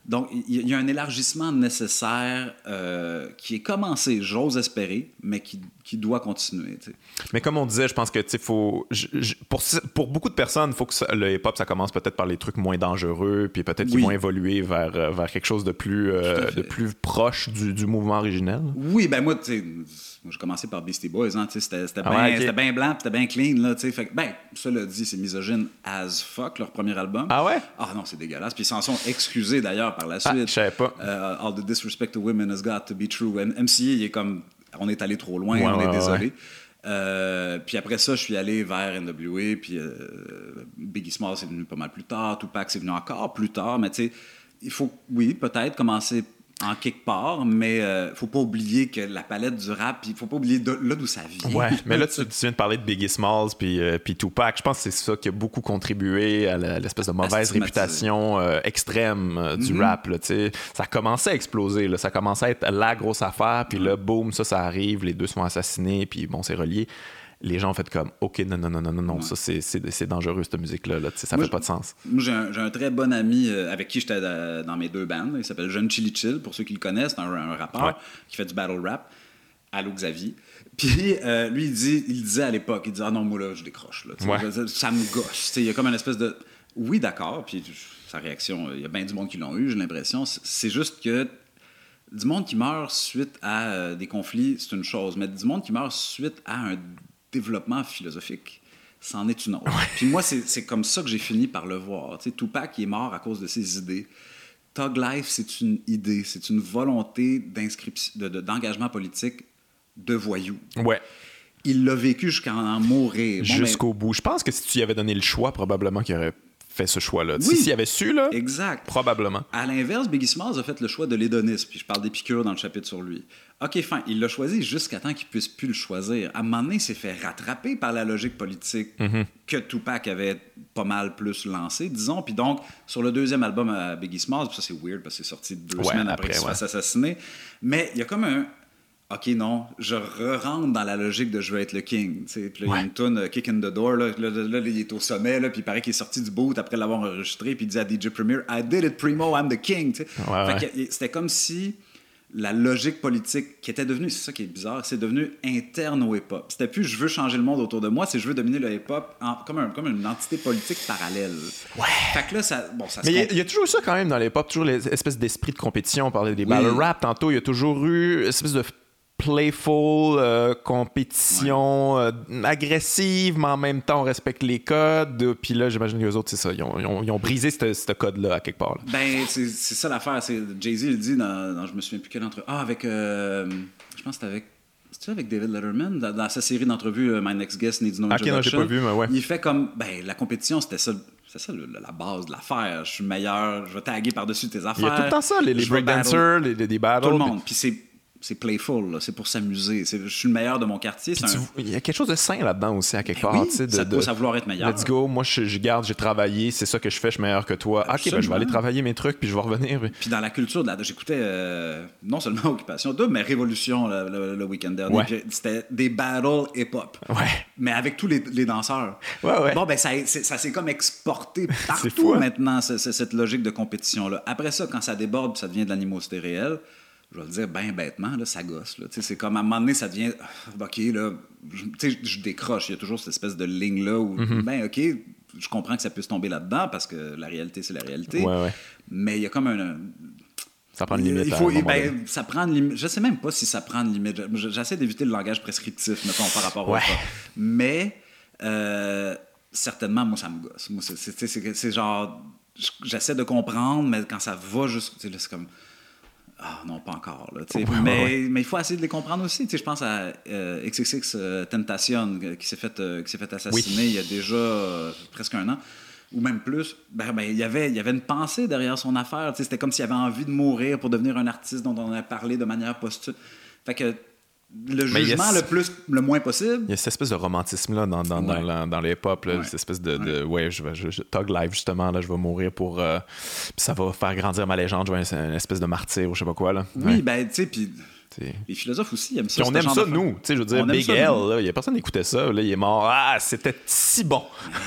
donc, il y- a un élargissement nécessaire euh, qui est commencé, j'ose espérer, mais qui, qui doit continuer. Mais comme on disait, je pense que faut je- je- pour, pour beaucoup de personnes, il faut que ça- le hip-hop ça commence peut-être par les trucs moins dangereux, puis peut-être qu'ils Oui. vont évoluer vers, euh, vers quelque chose de plus euh, de plus proche du, du mouvement originel. Oui, ben moi, tu sais, j'ai commencé par Beastie Boys, hein, sais, c'était c'était Ah bien ouais, ok. c'était bien blanc, c'était bien clean, là, tu sais. Fait ben, cela dit, c'est misogyne as fuck, leur premier album. Ah ouais? Ah non, c'est dégueulasse. Puis ils s'en sont excusés d'ailleurs par la Ah, suite. je savais pas. Euh, All the disrespect to women has got to be true. And MCA, il est comme, on est allé trop loin, Ouais, on ouais, est désolé. Euh, puis après ça, je suis allé vers NWA, puis euh, Biggie Small, c'est venu pas mal plus tard, Tupac, c'est venu encore plus tard, mais tu sais, il faut, oui, peut-être commencer en quelque part, mais euh, faut pas oublier que la palette du rap, il faut pas oublier de, là d'où ça vient. Ouais, mais là, tu, tu viens de parler de Biggie Smalls puis, euh, puis Tupac. Je pense que c'est ça qui a beaucoup contribué à l'espèce de mauvaise réputation euh, extrême euh, du Mhm. rap. Là, ça commençait à exploser. Là. Ça commençait à être la grosse affaire. Puis là, boum, ça, ça arrive. Les deux sont assassinés. Puis bon, c'est relié. Les gens ont fait comme, OK, non, non, non, non, non, non, ça, c'est- dangereux, cette musique-là. Là. Ça Moi, fait pas de sens. Moi, j'ai un, très bon ami euh, avec qui j'étais dans mes deux bandes. Il s'appelle Jeune Chili Chill, pour ceux qui le connaissent. C'est un, un rappeur Ouais. qui fait du battle rap. Allô, Xavier. Puis euh, lui, il, dit, il disait à l'époque, il disait, ah non, moi là, je décroche. Là, Ouais. ça me gosse. Il y a comme une espèce de. Oui, d'accord. Puis sa réaction, euh, il y a bien du monde qui l'ont eu, j'ai l'impression. C'est- C'est juste que du monde qui meurt suite à euh, des conflits, c'est une chose. Mais du monde qui meurt suite à un développement philosophique, c'en est une autre. Puis moi, c'est comme ça que j'ai fini par le voir. Tu sais, Tupac, il est mort à cause de ses idées. Tug Life, c'est une idée, c'est une volonté d'inscription, de- de- d'engagement politique de voyous. Ouais. il l'a vécu jusqu'à en mourir. Bon, ben, Jusqu'au bout. Je pense que si tu y avais donné le choix, probablement qu'il aurait fait ce choix-là. Si- S'il avait su, là, Exact. probablement. À l'inverse, Biggie Smalls a fait le choix de l'hédonisme, puis je parle d'Épicure dans le chapitre sur lui. OK, fin, il l'a choisi jusqu'à temps qu'il puisse plus le choisir. À un moment donné, il s'est fait rattraper par la logique politique Mm-hmm. que Tupac avait pas mal plus lancé, disons. Puis donc, sur le deuxième album à Biggie Smalls, ça c'est weird parce que c'est sorti deux Ouais, semaines après, après, qu'il se ouais. fasse assassiner, mais il y a comme un... OK, non, je re-rentre dans la logique de je veux être le king. Puis là, il y a Ouais. une tune Kick in the Door. Là, là, là, là, il est au sommet, là, puis il paraît qu'il est sorti du boot après l'avoir enregistré, puis il dit à DJ Premier I did it, Primo, I'm the king. Ouais, ouais. C'était comme si la logique politique qui était devenue, c'est ça qui est bizarre, c'est devenu interne au hip-hop. C'était plus je veux changer le monde autour de moi, c'est je veux dominer le hip-hop comme, un- comme une entité politique parallèle. Ouais. Fait que là, ça, bon, ça Mais il y a- y, toujours eu ça quand même dans les pop, toujours les espèces d'esprit de compétition. On parlait des Oui. battle rap tantôt. Il y a toujours eu une espèce de playful euh, compétition euh, agressive, mais en même temps on respecte les codes. Puis là, j'imagine que les autres, c'est ça. Ils ont, ils ont- ils ont brisé ce code-là à quelque part. là. Ben, c'est ça l'affaire. Jay-Z il dit dans, dans- Je me souviens plus quel entre. Ah, avec. euh, je pense que c'était avec. C'est avec David Letterman? Dans, dans sa série d'entrevues euh, My Next Guest Needs No Ah, ok, non, j'ai Introduction. pas vu, mais ouais. Il fait comme. Ben, la compétition, c'était ça. C'est ça le- la base de l'affaire. Je suis meilleur, je vais taguer par-dessus tes affaires. Il y a tout le temps ça, les, les breakdancers, les, les, les battles. Tout le monde. Puis c'est. C'est playful, c'est pour s'amuser. Je suis le meilleur de mon quartier. Tu- Il y a quelque chose de sain là-dedans aussi, à quelque Ben part. oui, de, ça te de- pousse à vouloir être meilleur. Let's go, moi je, je garde, j'ai travaillé, c'est ça que je fais, je suis meilleur que toi. Ah, ok, ben, je vais aller travailler mes trucs, puis je vais revenir. Puis dans la culture, de j'écoutais euh, non seulement Occupation Double, mais Révolution le, le- le week-end dernier. Ouais. C'était des battles hip-hop. Ouais. Mais avec tous les, les danseurs. Ouais, ouais. Bon, ben ça, ça s'est comme exporté partout fou, hein? maintenant, ce- ce- cette logique de compétition-là. Après ça, quand ça déborde, ça devient de l'animosité réelle, je vais le dire bien bêtement, là, ça gosse. C'est comme à un moment donné, ça devient ah, OK, là, je, je décroche. Il y a toujours cette espèce de ligne-là où, Mm-hmm. ben OK, je comprends que ça puisse tomber là-dedans parce que la réalité, c'est la réalité. Ouais, ouais. Mais il y a comme un, Ça prend une limite. il à faut, ben, ça prend une limite. Je sais même pas si ça prend une limite. Je- J'essaie d'éviter le langage prescriptif, mettons, par rapport Ouais. hip-hop. Mais euh, certainement, moi, ça me gosse. Moi, c'est- genre. J'essaie de comprendre, mais quand ça va là, C'est comme. Ah non, pas encore. Là. Ouais, mais, ouais. mais il faut essayer de les comprendre aussi. Je pense à euh, XXX euh, Tentation euh, qui s'est fait, euh, qui fait assassiner Oui. il y a déjà euh, presque un an ou même plus. Ben, ben, il, y avait, il y avait une pensée derrière son affaire. C'était comme s'il avait envie de mourir pour devenir un artiste dont on a parlé de manière posthume. Fait que le a jugement le plus le moins possible. Il y a cette espèce de romantisme-là dans, dans, dans, Ouais. la- dans les là, Ouais. cette espèce de, de ouais, je vais je, je- Tug Life justement, là, je vais mourir pour. euh, puis ça va faire grandir ma légende, je vais être une espèce de martyr ou je sais pas quoi. Là. Oui, ben, tu sais, puis les philosophes aussi aiment ça. On aime ça, nous. Tu sais, je veux dire, On Big L, il y a personne qui écoutait ça. Là, il est mort. Ah, c'était si bon.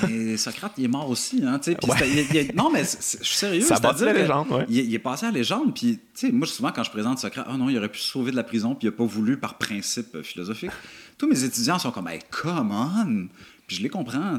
Et Socrate, il est mort aussi. Hein, Ouais. c'était- il- il- non, mais je suis sérieux. Ça bâtit la légende, ouais. Il, il est passé à la légende. Puis, moi, souvent, quand je présente Socrate, oh non, il aurait pu se sauver de la prison, puis il n'a pas voulu par principe euh, philosophique. Tous mes étudiants sont comme, hey, come on! Puis je les comprends.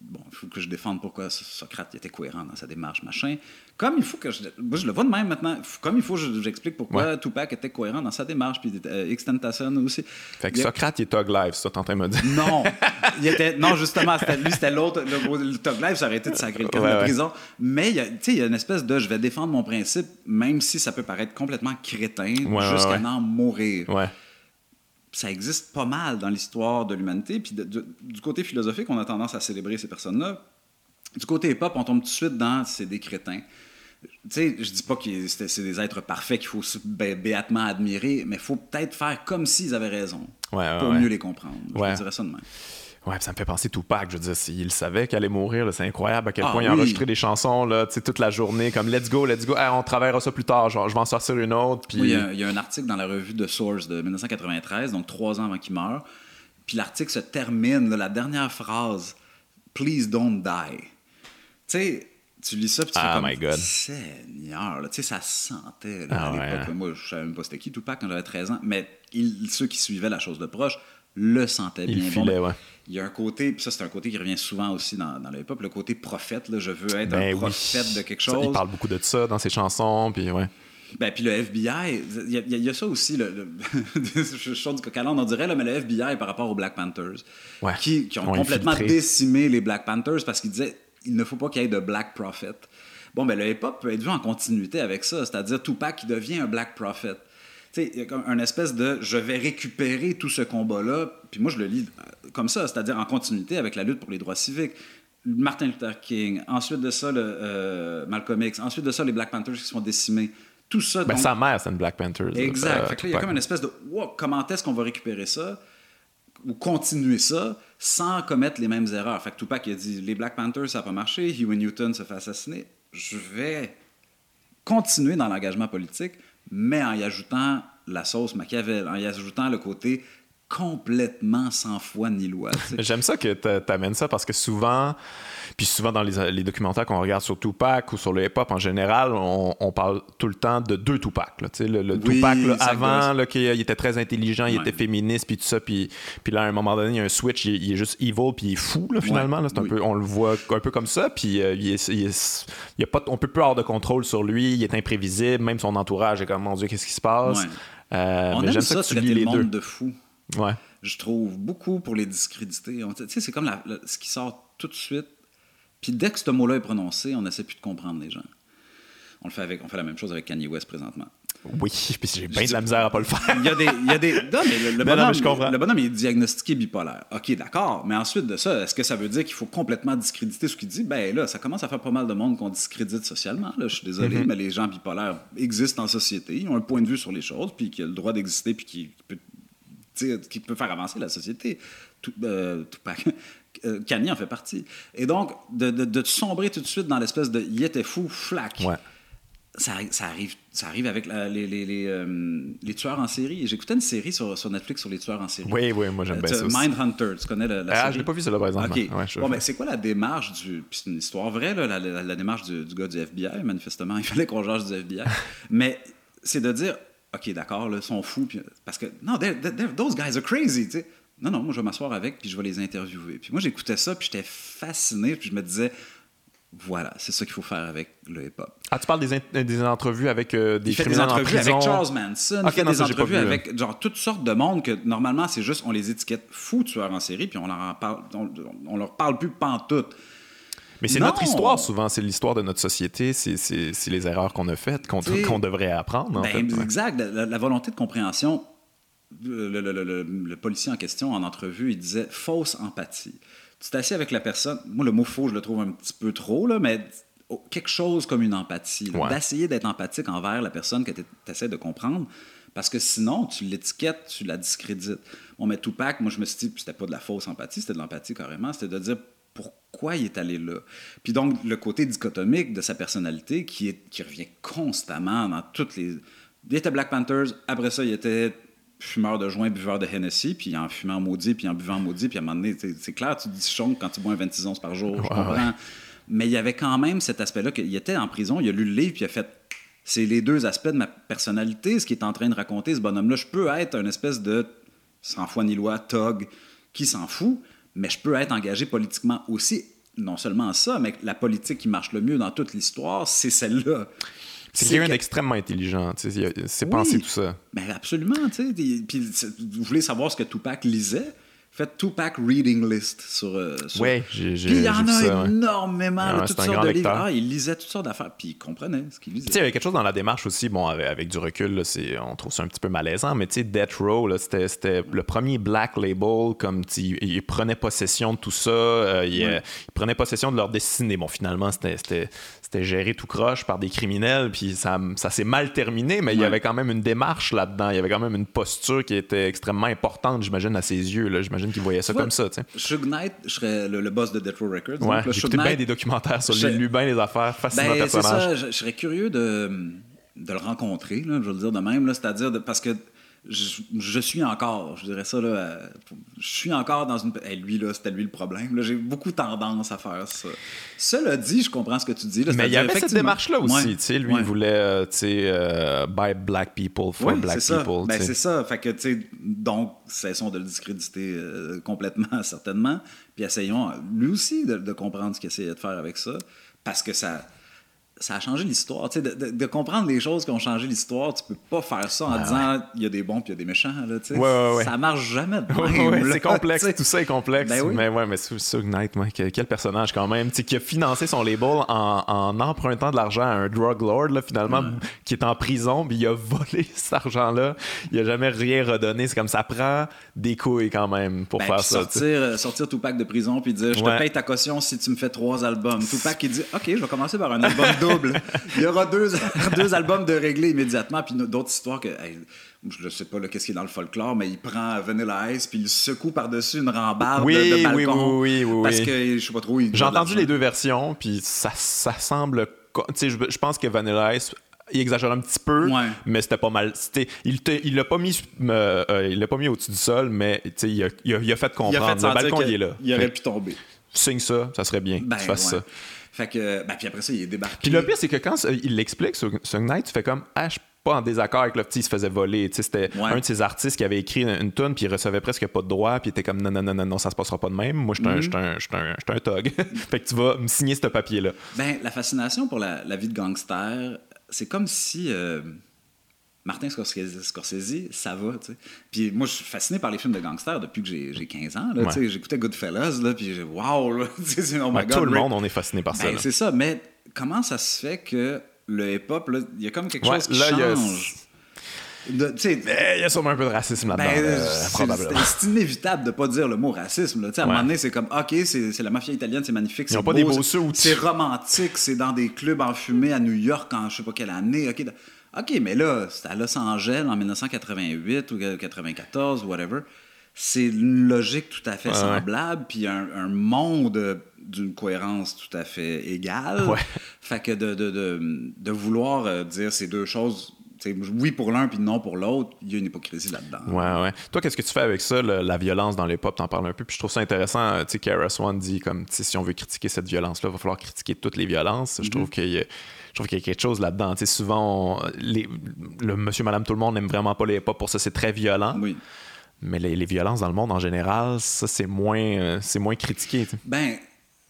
Bon, il faut que je défende pourquoi Socrate il était cohérent dans sa démarche, machin. Comme il faut que je. Moi, je le vois de même maintenant. Comme il faut que je- j'explique pourquoi Tupac était cohérent dans sa démarche, puis euh, X-Tentation aussi. Fait que Il y a- Socrate, il est Tug Life, c'est ça, t'es en train de me dire. non, il était, non justement, lui, c'était l'autre. Le, le Tug Life, ça aurait été de sacrer le camp Ouais, de ouais. prison. Mais il y a- tu sais, il y a une espèce de je vais défendre mon principe, même si ça peut paraître complètement crétin, jusqu'à en mourir. Ça existe pas mal dans l'histoire de l'humanité. Puis de- de- du côté philosophique, on a tendance à célébrer ces personnes-là. Du côté hip-hop, on tombe tout de suite dans c'est des crétins. Tu sais, je dis pas que c'est des êtres parfaits qu'il faut bé- béatement admirer, mais il faut peut-être faire comme s'ils avaient raison Ouais, ouais, pour ouais. mieux les comprendre. Je dirais ça de même. Ouais, ça me fait penser Tupac. Je veux dire, s'il savait qu'elle allait mourir, c'est incroyable à quel Ah, point il a oui. enregistré des chansons là, toute la journée, comme let's go, let's go, Hey, on travaillera ça plus tard, genre, je vais en sortir une autre. Puis... Oui, il y, a, il y a un article dans la revue de Source de 1993, donc trois ans avant qu'il meure. Puis l'article se termine, là, la dernière phrase, Please don't die. Tu sais, tu lis ça, puis tu Ah, fais comme my God. Seigneur, tu sais, ça se sentait là, Ah, à l'époque. hein. Moi, je savais même pas c'était qui Tupac quand j'avais 13 ans, mais il- ceux qui suivaient la chose de proche le sentaient Il bien. filait, ouais. Il y a un côté, puis ça c'est un côté qui revient souvent aussi dans, dans le hip-hop, le côté prophète, là, je veux être Ben un oui. prophète de quelque Ça, chose. il parle beaucoup de ça dans ses chansons, puis ouais. Ben, puis le FBI, il y, a- il y a ça aussi, le, le- je suis chaud du coq on dirait, là, mais le FBI par rapport aux Black Panthers, Ouais. qui, qui ont Ont complètement infiltré. décimé les Black Panthers parce qu'ils disaient il ne faut pas qu'il y ait de Black Prophet. Bon, ben le hip-hop peut être vu en continuité avec ça, c'est-à-dire Tupac qui devient un Black Prophet. tu sais, il y a comme un espèce de je vais récupérer tout ce combat-là. Puis moi, je le lis euh, comme ça, c'est-à-dire en continuité avec la lutte pour les droits civiques. Martin Luther King, ensuite de ça, le, euh, Malcolm X, ensuite de ça, les Black Panthers qui sont décimés. Tout ça. Ben, donc- sa mère, c'est une Black Panther. Exact. Là, il y a comme une espèce de Wow, comment est-ce qu'on va récupérer ça? Ou continuer ça sans commettre les mêmes erreurs. Fait que Tupac a dit les Black Panthers ça n'a pas marché, Huey Newton se fait assassiner. Je vais continuer dans l'engagement politique, mais en y ajoutant la sauce Machiavel, en y ajoutant le côté complètement sans foi ni loi. tu. J'aime ça que t'a- t'amènes ça parce que souvent, puis souvent dans les, les documentaires qu'on regarde sur Tupac ou sur le hip-hop en général, on, on parle tout le temps de deux Tupac. Là, Tu le, le Oui, Tupac là, avant, ouais. là, il était très intelligent, il Ouais. était féministe, puis tout ça, puis, puis là, à un moment donné, il y a un switch, il, il est juste evil, puis il est fou, là, finalement. là. C'est un oui. peu, on le voit un peu comme ça, puis euh, il est- il est- il y a pas, on peut plus avoir de contrôle sur lui, il est imprévisible, même son entourage est comme, mon Dieu, qu'est-ce qui se passe? Ouais. Euh, On mais aime ça, ça, tu traiter le monde deux. de fou. Ouais. je trouve, beaucoup pour les discréditer. Tu sais, c'est comme la- la- ce qui sort tout de suite. Puis dès que ce mot-là est prononcé, on n'essaie plus de comprendre les gens. On le fait avec, on fait la même chose avec Kanye West présentement. Oui, puis j'ai bien de la misère à pas le faire. Il y a des, il y a des, non, mais le, le Non, non, bonhomme, mais je comprends. le bonhomme il est diagnostiqué bipolaire. Ok, d'accord. Mais ensuite de ça, est-ce que ça veut dire qu'il faut complètement discréditer ce qu'il dit? Ben là, ça commence à faire pas mal de monde qu'on discrédite socialement. Là, je suis désolé, Mm-hmm. mais les gens bipolaires existent en société, ils ont un point de vue sur les choses, puis qui a le droit d'exister, puis qui peut qui peut faire avancer la société. Tout, euh. Euh, Kanye en fait partie. Et donc, de, de, de sombrer tout de suite dans l'espèce de « il était fou, flac Ouais. ça, arri- ça arrive, ça arrive avec la- les, les, les, euh, les tueurs en série. J'écoutais une série sur, sur Netflix sur les tueurs en série. Oui, oui, moi j'aime Euh, bien tu- ça. Mindhunter, tu connais la, la Ah, série? je l'ai pas vu, celle-là, par exemple. OK. Ouais, bon, ben, c'est quoi la démarche du. Puis c'est une histoire vraie, là, la, la- la démarche du, du gars du FBI, manifestement. Il fallait qu'on change du FBI. Mais c'est de dire, OK, d'accord, là, ils sont fous. puis- parce que, non, they're- they're- those guys are crazy, tu sais. Non, non, moi, je vais m'asseoir avec, puis je vais les interviewer. Puis moi, j'écoutais ça, puis j'étais fasciné, puis je me disais, voilà, c'est ça qu'il faut faire avec le hip-hop. Ah, tu parles des, in- des entrevues avec euh, des Il fait des criminels en prison. avec Charles Manson, Ok, il fait non, des entrevues avec genre toutes sortes de monde que normalement c'est juste on les étiquette fous tueurs en série puis on leur en parle on, on leur parle plus pantoute. Mais c'est notre histoire souvent, c'est l'histoire de notre société, c'est- les erreurs qu'on a faites, qu'on devrait apprendre. En Ben, fait. Exact, la, la volonté de compréhension. Le, le- le- le- le policier en question en entrevue, il disait fausse empathie. Tu t'assieds avec la personne. Moi, le mot faux, je le trouve un petit peu trop, là, mais oh, quelque chose comme une empathie. Ouais. D'essayer d'être empathique envers la personne que tu essaies de comprendre. Parce que sinon, tu l'étiquettes, tu la discrédites. Bon, mais Tupac, moi, je me suis dit, c'était pas de la fausse empathie, c'était de l'empathie carrément. C'était de dire pourquoi il est allé là. Puis donc, le côté dichotomique de sa personnalité qui, est, qui revient constamment dans toutes les. Il était Black Panthers, après ça, il était fumeur de joint, buveur de Hennessy, puis en fumant maudit, puis en buvant maudit, puis à un moment donné, c'est clair, tu dis chonk quand tu bois un 26 onces par jour, je comprends. Mais il y avait quand même cet aspect-là qu'il était en prison, il a lu le livre, puis il a fait c'est les deux aspects de ma personnalité, ce qu'il est en train de raconter, ce bonhomme-là. Je peux être un espèce de sans foi ni loi, tog, qui s'en fout, mais je peux être engagé politiquement aussi. Non seulement ça, mais la politique qui marche le mieux dans toute l'histoire, c'est celle-là. C'est quelqu'un que- d'extrêmement intelligent, c'est Oui. pensé tout ça. Ben absolument, tu sais. Puis- vous voulez savoir ce que Tupac lisait? Faites Tupac Reading List sur. euh, sur- Ouais, j'ai Puis il y en a ça, énormément, Ah là, toutes sortes de livres. Ah, il lisait toutes sortes d'affaires, puis il comprenait ce qu'il lisait. Tu sais, il y avait quelque chose dans la démarche aussi, bon, avec, avec du recul, là, on trouve ça un petit peu malaisant, mais tu sais, Death Row, c'était, le premier black label, comme ils prenaient possession de tout ça, euh, ils, euh, ils prenaient possession de leur destinée. Bon, finalement, c'était, c'était, géré tout croche par des criminels, puis ça, ça s'est mal terminé, mais il y avait quand même une démarche là-dedans, il y avait quand même une posture qui était extrêmement importante, j'imagine, à ses yeux, là. J'imagine ça comme ça, tu sais. Suge Knight, je serais le, le boss de Death Row Records. Ouais, j'ai écouté bien des documentaires sur lui, Je- lu bien les affaires, fascinant Ben, personnage. ça, je, je serais curieux de, de le rencontrer, là, je veux le dire de même, c'est-à-dire parce que je, je suis encore, je dirais ça, là, euh, je suis encore dans une... Eh, lui, là, c'était lui le problème. là, J'ai beaucoup tendance à faire ça. Cela dit, je comprends ce que tu dis. Là, Mais il y avait cette démarche-là aussi. Ouais, lui, ouais. il voulait euh, tu sais, euh, buy black people for Ouais, black c'est ça. people. Ben, c'est ça. Fait que, tu sais, donc, cessons de le discréditer euh, complètement, certainement. Puis essayons, lui aussi, de, de comprendre ce qu'il essayait de faire avec ça. Parce que ça, ça a changé l'histoire. Tu sais, de, de, comprendre les choses qui ont changé l'histoire, tu peux pas faire ça en disant il y a des bons puis il y a des méchants. Là, tu sais. Ouais, ouais, ça marche jamais c'est complexe, tout ça est complexe. Ben oui. Mais ouais, mais Suge Knight, quel, personnage quand même, tu sais, qui a financé son label en, en empruntant de l'argent à un drug lord, là, finalement, qui est en prison, puis il a volé cet argent-là. Il a jamais rien redonné. C'est comme ça prend des couilles quand même pour Ben, faire ça. tu sais. sortir, euh, sortir Tupac de prison puis dire je te paye ta caution si tu me fais trois albums. Tupac qui dit ok je vais commencer par un album double. Il y aura deux, deux albums de réglés immédiatement puis d'autres histoires que hey, je sais pas qu'est-ce qui est dans le folklore mais il prend Vanilla Ice puis il secoue par dessus une rambarde Oui, de, balcon oui, oui, oui, parce que je sais pas trop. il J'ai entendu les deux versions, puis ça, ça semble. co- Tu sais, je, je pense que Vanilla Ice. Il exagère un petit peu, Ouais. mais c'était pas mal. C'était- il te- il l'a pas mis, euh, euh, il l'a pas mis au-dessus du sol, mais il a, il a- il a fait Il a comprendre. fait le balcon, il est là. Il aurait pu tomber. signe ça, ça serait bien Ben, que tu fasses ouais. ça. Fait que, ben, puis après ça, il est débarqué. Puis le pire, c'est que quand il l'explique sur, sur Night, tu fais comme Ah, je suis pas en désaccord avec le petit, il se faisait voler. Tu sais, C'était Ouais. un de ces artistes qui avait écrit une, une tune, puis il recevait presque pas de droit, puis il était comme Non, non, non, non, non, ça se passera pas de même. Moi, je suis un, j'suis un, j'suis un, j'suis un thug. fait que tu vas me signer ce papier-là. Ben, la fascination pour la, la vie de gangster, c'est comme si euh, Martin Scorsese, Scorsese, ça va, tu sais. Puis moi, je suis fasciné par les films de gangsters depuis que j'ai j'ai 15 ans, là, Ouais. tu sais. J'écoutais Goodfellas, là, puis j'ai wow, oh Ouais, tout le monde, on est fasciné par ça. Ben, c'est ça, mais comment ça se fait que le hip-hop, là, il y a comme quelque Ouais, chose qui là, change? Eh, Il y a sûrement un peu de racisme là-dedans, ben, euh, c'est- probablement. c'est inévitable de pas dire le mot racisme. Là. À un Ouais. moment donné, c'est comme, OK, c'est la mafia italienne, c'est magnifique. C'est pas des beau, beaux c'est- romantique, c'est dans des clubs enfumés à New York en je sais pas quelle année. OK, OK, mais là, c'est à Los Angeles en 1988 ou 94, whatever. C'est une logique tout à fait Ouais, semblable, puis un, un monde d'une cohérence tout à fait égale. Ouais. Fait que de, de, de, de vouloir euh, dire ces deux choses, oui pour l'un puis non pour l'autre, il y a une hypocrisie là-dedans. Ouais, ouais. Toi, qu'est-ce que tu fais avec ça, le- la violence dans les pop T'en parles un peu. Puis je trouve ça intéressant. euh, Tu sais, Swan dit comme, si on veut critiquer cette violence-là, il va falloir critiquer toutes les violences. Mm-hmm. Je trouve qu'il y a. Je trouve qu'il y a quelque chose là-dedans. Tu sais, souvent, on- les, le monsieur, madame, tout le monde n'aime vraiment pas les pop pour ça. C'est très violent. Oui. Mais les, les violences dans le monde en général, ça, c'est moins, euh, c'est moins critiqué. tu sais. Ben,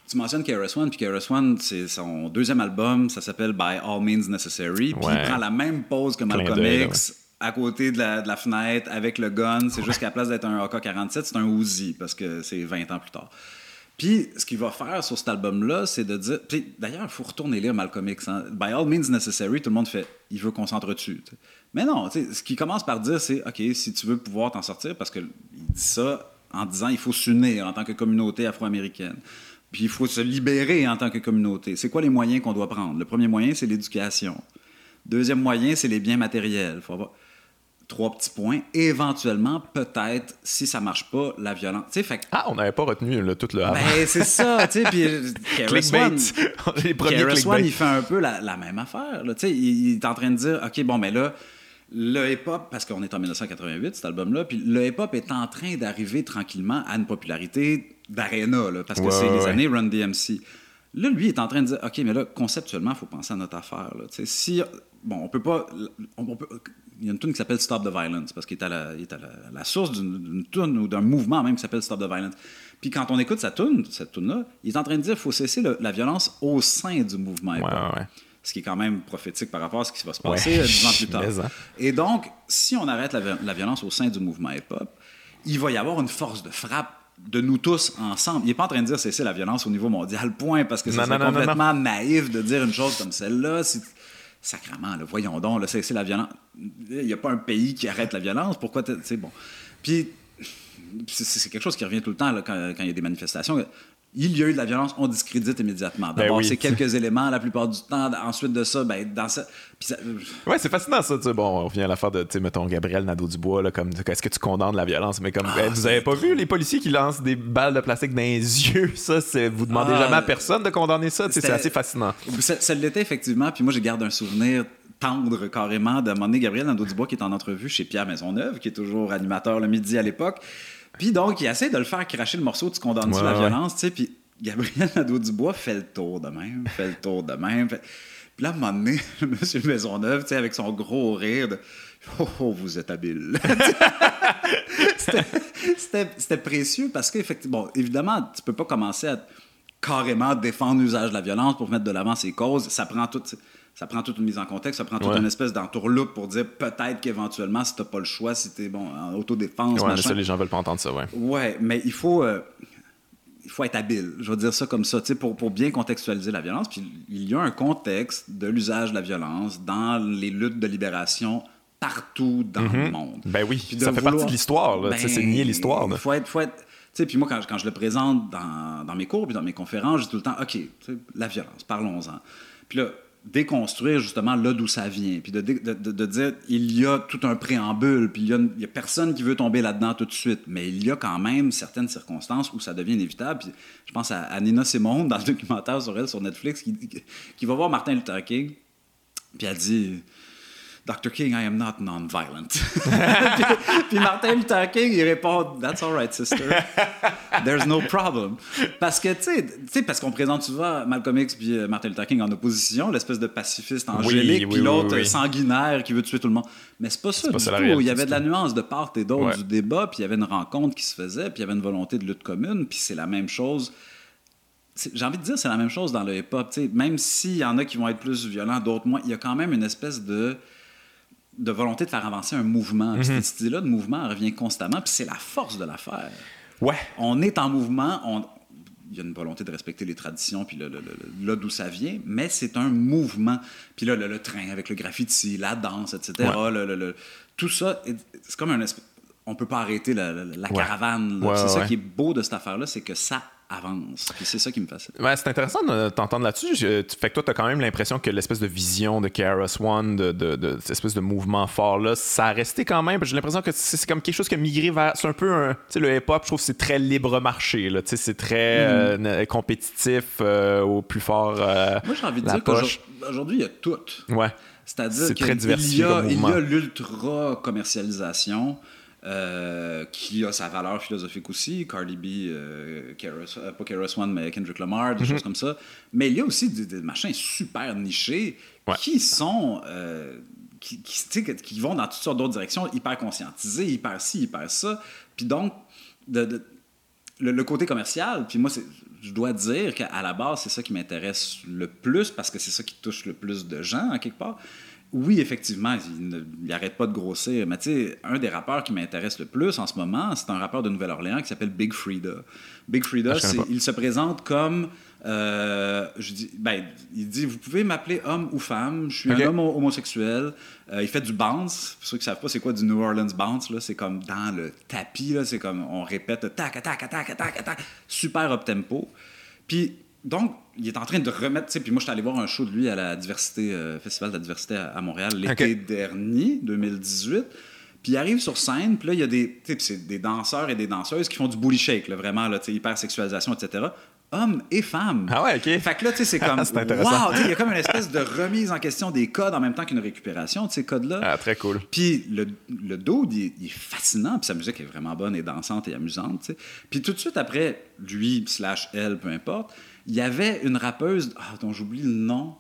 tu mentionnes KRS-One, puis KRS-One, c'est son deuxième album, ça s'appelle By All Means Necessary, puis Ouais. il prend la même pose que Malcolm X, à côté de la, de la fenêtre, avec le gun, c'est juste qu'à la place d'être un AK-47, c'est un Uzi, parce que c'est 20 ans plus tard. Puis, ce qu'il va faire sur cet album-là, c'est de dire. Puis, d'ailleurs, il faut retourner lire Malcolm X. hein. By all means necessary, tout le monde fait. Il veut qu'on s'entretue. Mais non, ce qu'il commence par dire, c'est OK, si tu veux pouvoir t'en sortir, parce qu'il dit ça en disant il faut s'unir en tant que communauté afro-américaine. Puis, il faut se libérer en tant que communauté. C'est quoi les moyens qu'on doit prendre? Le premier moyen, c'est l'éducation. Deuxième moyen, c'est les biens matériels. Faut avoir trois petits points. Éventuellement, peut-être, si ça marche pas, la violence. Tu sais, fait que Ah, on n'avait pas retenu là, tout le avant. ben, c'est ça, tu sais. Puis, euh, clickbait. KRS-One, les premiers clickbait. il fait un peu la, la même affaire. Là. Tu sais, Il, il est en train de dire, OK, bon, mais là, le hip-hop, parce qu'on est en 1988, cet album-là, puis le hip-hop est en train d'arriver tranquillement à une popularité d'aréna, là, parce que Ouais, c'est les années Run DMC. Là, lui, il est en train de dire, OK, mais là, conceptuellement, il faut penser à notre affaire. Là. Tu sais, Si, bon, on peut pas... on- on peut- il y a une tune qui s'appelle Stop the Violence, parce qu'il est à la, il est à la, la source d'une tune ou d'un mouvement même qui s'appelle Stop the Violence. Puis quand on écoute sa tune, cette tune-là, il est en train de dire qu'il faut cesser le- la violence au sein du mouvement Ouais, hip-hop. ouais, ouais. Ce qui est quand même prophétique par rapport à ce qui va se Ouais. passer euh, dix ans plus tard. Hein. Et donc, si on arrête la, vi- la violence au sein du mouvement hip-hop, il va y avoir une force de frappe de nous tous ensemble. Il n'est pas en train de dire cesser la violence au niveau mondial, point, parce que c'est non, non, non, complètement naïf de dire une chose comme celle-là. Sacrement, là, voyons donc, cesser la violence. Il n'y a pas un pays qui arrête la violence. Pourquoi t'es- c'est bon. Puis c'est c'est quelque chose qui revient tout le temps quand il y a des manifestations. Il y a eu de la violence, on discrédite immédiatement. D'abord, Ben oui. c'est quelques éléments la plupart du temps. Ensuite de ça, ben, dans ça, ça- Ouais, c'est fascinant ça. tu sais. Bon, on revient à l'affaire de, tu mettons, Gabriel Nadeau-Dubois, là, comme, est-ce que tu condamnes la violence? Mais comme, Ah, ben, vous avez pas vu les policiers qui lancent des balles de plastique dans les yeux? Ça, c'est, vous demandez Ah, jamais à personne de condamner ça. C'est assez fascinant. Ça, ça l'était effectivement, puis moi, je garde un souvenir tendre carrément de mon Gabriel Nadeau-Dubois qui est en entrevue chez Pierre Maisonneuve, qui est toujours animateur le midi à l'époque. Puis donc, il essaie de le faire cracher le morceau, tu condamnes Ouais, la ouais. violence, tu sais, puis Gabriel Nadeau-Dubois fait le tour de même, fait le tour de même. fait- Puis là, à un moment donné, M. Maisonneuve, tu sais, avec son gros rire de « Oh, oh, vous êtes habile! » C'était- précieux parce qu'effectivement, bon, évidemment, tu peux pas commencer à carrément défendre l'usage de la violence pour mettre de l'avant ses causes. Ça prend toute, ça prend toute une mise en contexte, ça prend toute une espèce d'entourloupe pour dire peut-être qu'éventuellement, si t'as pas le choix, si t'es bon, en autodéfense. Ouais, mais ça, les gens veulent pas entendre ça, ouais. Ouais, mais il faut. Euh, il faut être habile, je vais dire ça comme ça, pour, pour bien contextualiser la violence. Puis il y a un contexte de l'usage de la violence dans les luttes de libération partout dans le mhm. monde. Ben oui, ça fait partie de l'histoire. Ben, c'est nier l'histoire. Il faut être, faut être puis moi, quand, quand, je le présente dans, dans, mes cours puis dans mes conférences, je dis tout le temps, OK, la violence, parlons-en. Puis là, déconstruire justement là d'où ça vient, puis de, de, de, dire, il y a tout un préambule, puis il y a, il y a personne qui veut tomber là-dedans tout de suite, mais il y a quand même certaines circonstances où ça devient inévitable. Puis je pense à, Nina Simone dans le documentaire sur elle sur Netflix, qui, qui va voir Martin Luther King, puis elle dit Dr. King, I am not non-violent. puis, Martin Luther King, il répond That's all right, sister. There's no problem. Parce que, tu sais, parce qu'on présente souvent Malcolm X puis euh, Martin Luther King en opposition, l'espèce de pacifiste angélique, puis l'autre sanguinaire qui veut tuer tout le monde. Mais c'est pas ça du tout. Il y avait de la nuance de part et d'autre du débat, puis il y avait une rencontre qui se faisait, puis il y avait une volonté de lutte commune, puis c'est la même chose j'ai envie de dire c'est la même chose dans le hip-hop. Même s'il y en a qui vont être plus violents, d'autres moins, il y a quand même une espèce de de volonté de faire avancer un mouvement. Mhm. Cette idée-là de mouvement revient constamment, puis c'est la force de l'affaire. Ouais. On est en mouvement, on... il y a une volonté de respecter les traditions, puis là d'où ça vient, mais c'est un mouvement. Puis là, le, train avec le graffiti, la danse, etc., tout ça, c'est comme un espèce... On peut pas arrêter la, caravane. c'est ça qui est beau de cette affaire-là, c'est que ça avance. c'est ça qui me fascine. C'est intéressant de t'entendre là-dessus. fait que toi, tu as quand même l'impression que l'espèce de vision de KRS One, de, de, cette espèce de mouvement fort-là, ça a resté quand même. J'ai l'impression que c'est comme quelque chose qui a migré vers. C'est un peu un. Tu sais, le hip-hop, je trouve que c'est très libre marché. C'est très mm. euh, compétitif euh, au plus fort. Euh, Moi, j'ai envie de dire qu'aujourd'hui, il y a tout. Ouais. C'est-à-dire qu'il y a l'ultra-commercialisation. Euh, qui a sa valeur philosophique aussi. Cardi B, euh, euh pas Keras One, mais Kendrick Lamar, des mhm. choses comme ça. Mais il y a aussi des, machins super nichés qui sont. Qui, qui, qui, vont dans toutes sortes d'autres directions, hyper conscientisés, hyper ci, hyper ça. Puis donc, de, le, le, côté commercial, puis moi, je dois dire qu'à la base, c'est ça qui m'intéresse le plus parce que c'est ça qui touche le plus de gens, en quelque part oui, effectivement, il n'arrête pas de grossir. Mais tu sais, un des rappeurs qui m'intéresse le plus en ce moment, c'est un rappeur de Nouvelle-Orléans qui s'appelle Big Frida. Big Frida, ah, il se présente comme. Euh, je dis, ben, il dit Vous pouvez m'appeler homme ou femme, je suis un homme homosexuel. Euh, il fait du bounce. Pour ceux qui ne savent pas, c'est quoi du New Orleans bounce C'est comme dans le tapis, c'est comme on répète tac, tac, tac, tac, tac, super up tempo. Puis donc, il est en train de remettre. Puis moi, je suis allé voir un show de lui à la diversité, euh, Festival de la diversité à, Montréal l'été dernier, 2018. Puis il arrive sur scène, puis là, il y a des, des danseurs et des danseuses qui font du bully shake, vraiment, là, hyper sexualisation, etc. Hommes et femmes. Ah ouais, OK. Fait que là, tu sais, c'est comme. wow! Il y a comme une espèce de remise en question des codes en même temps qu'une récupération de ces codes-là. Ah, très cool. Puis le, le dude, il, est fascinant, puis sa musique est vraiment bonne et dansante et amusante, tu sais. Puis tout de suite après, lui, slash elle, peu importe, il y avait une rappeuse, ah, dont j'oublie le nom.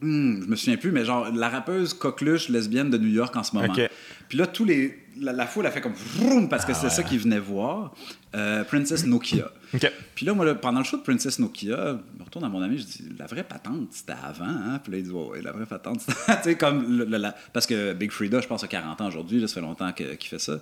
Hmm, je me souviens plus, mais genre la rappeuse coqueluche lesbienne de New York en ce moment. Puis là, tous les, la, foule a fait comme vroom parce que c'est ça qu'ils venaient voir. Euh, Princess Nokia. Puis là, moi, pendant le show de Princess Nokia, je retourne à mon ami, je dis la vraie patente, c'était avant. Hein? Puis là, il dit ouais, la vraie patente, c'était. comme. parce que Big Frida, je pense, a 40 ans aujourd'hui, ça fait longtemps qu'il fait ça.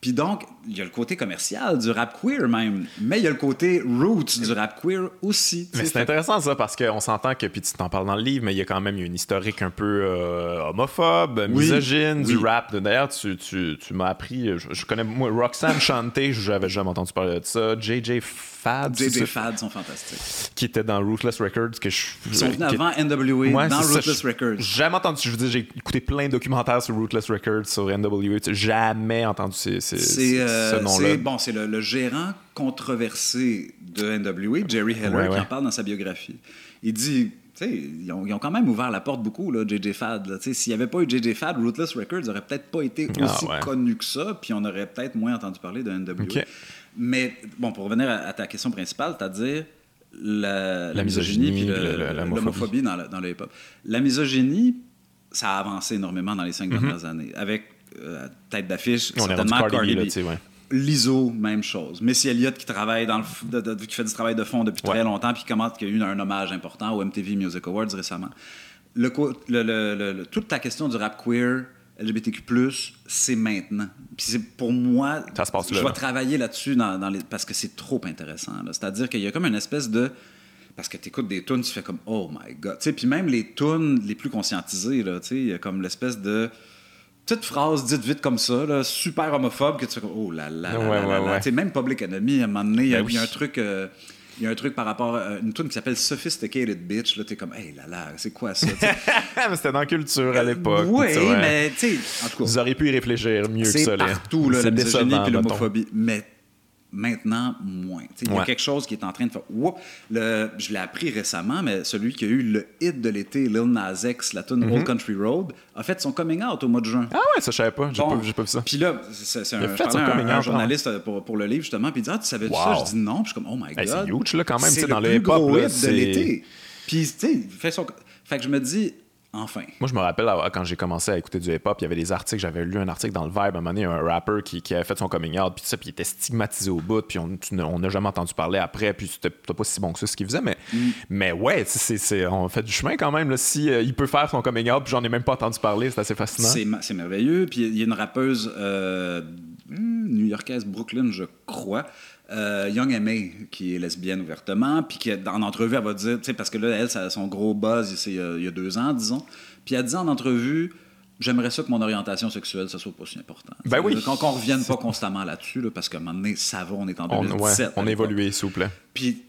Puis donc, il y a le côté commercial du rap queer même, mais il y a le côté roots du rap queer aussi. Mais c'est intéressant ça parce qu'on s'entend que, puis tu t'en parles dans le livre, mais il y a quand même une historique un peu euh, homophobe, misogyne du rap. D'ailleurs, tu, tu, tu m'as appris, je, connais, moi, Roxanne chanter, j'avais jamais entendu parler de ça. JJ Fad. JJ Fad sont fantastiques. Qui était dans Ruthless Records. Que je, Ils sont venus avant NWA dans Ruthless Records. Jamais entendu, je veux dire, j'ai écouté plein de documentaires sur Ruthless Records, sur NWA. Jamais entendu ces, c'est euh, nom-là. Bon, c'est le, gérant controversé de NWA, Jerry Heller, qui en parle dans sa biographie. Il dit ils ont, ils ont, quand même ouvert la porte beaucoup, là, JJ Fad. S'il n'y avait pas eu JJ Fad, Ruthless Records n'aurait peut-être pas été ah, aussi connu que ça, puis on aurait peut-être moins entendu parler de NWA. Mais, bon, pour revenir à, ta question principale, c'est-à-dire la, la, misogynie et l'homophobie dans, dans, le hip-hop. La misogynie, ça a avancé énormément dans les cinq mm-hmm. dernières années, avec euh, tête d'affiche, certainement Cardi, B. L'ISO, même chose. Missy Elliott qui travaille dans le, qui fait du travail de fond depuis très longtemps, puis qui commente qu'il y a eu un hommage important au MTV Music Awards récemment. Le, le, toute la question du rap queer, LGBTQ+, c'est maintenant. Puis c'est pour moi, Ça se passe je vais travailler là-dessus dans, dans les, parce que c'est trop intéressant. C'est-à-dire qu'il y a comme une espèce de parce que tu écoutes des tunes, tu fais comme oh my god. Puis même les tunes les plus conscientisées, il y a comme l'espèce de petite phrase dite vite comme ça, super homophobe, que tu fais comme oh là là. là, là, Même Public Enemy, à un moment donné, il y, a ben un truc. Euh, il y a un truc par rapport à une tune qui s'appelle Sophisticated Bitch. Là, t'es comme, hey là là, c'est quoi ça? mais c'était dans culture à l'époque. Oui, mais tu sais, en tout cas. Vous auriez pu y réfléchir mieux que ça. C'est partout, là, la misogynie et l'homophobie. Mais Maintenant, moins. Il y a quelque chose qui est en train de faire. le, je l'ai appris récemment, mais celui qui a eu le hit de l'été, Lil Nas X, la tune Old mhm. Country Road, a fait son coming out au mois de juin. Ah ouais, ça je savais pas. J'ai pas, pas, vu ça. Puis là, c'est un, un, journaliste pour, pour, le livre, justement, puis il dit Ah, tu savais ça? Je dis non. Puis je suis comme Oh my God. c'est huge, là, quand même, c'est dans le hip-hop. de l'été. Puis, tu sais, fait son. Fait que je me dis, Enfin. Moi, je me rappelle quand j'ai commencé à écouter du hip-hop, il y avait des articles. J'avais lu un article dans le Vibe à un moment donné, un rapper qui, qui avait fait son coming out, puis ça, puis il était stigmatisé au bout, puis on n'a jamais entendu parler après, puis c'était pas si bon que ça ce qu'il faisait. Mais, mm. mais ouais, c'est, on fait du chemin quand même. Là, si euh, il peut faire son coming out, puis j'en ai même pas entendu parler, c'est assez fascinant. C'est, merveilleux. Puis il y a une rappeuse euh, hmm, new-yorkaise, Brooklyn, je crois. Euh, Young M.A., qui est lesbienne ouvertement, puis qui, en entrevue, elle va dire, tu sais, parce que là, elle, ça, son gros buzz, c'est il y a deux ans, disons. Puis elle dit en entrevue, j'aimerais ça que mon orientation sexuelle, ça soit pas si important. Ben oui. Qu'on ne revienne pas constamment là-dessus, parce qu'à un moment donné, ça va, on est en 2017. On, on a évolué, s'il vous plaît. Puis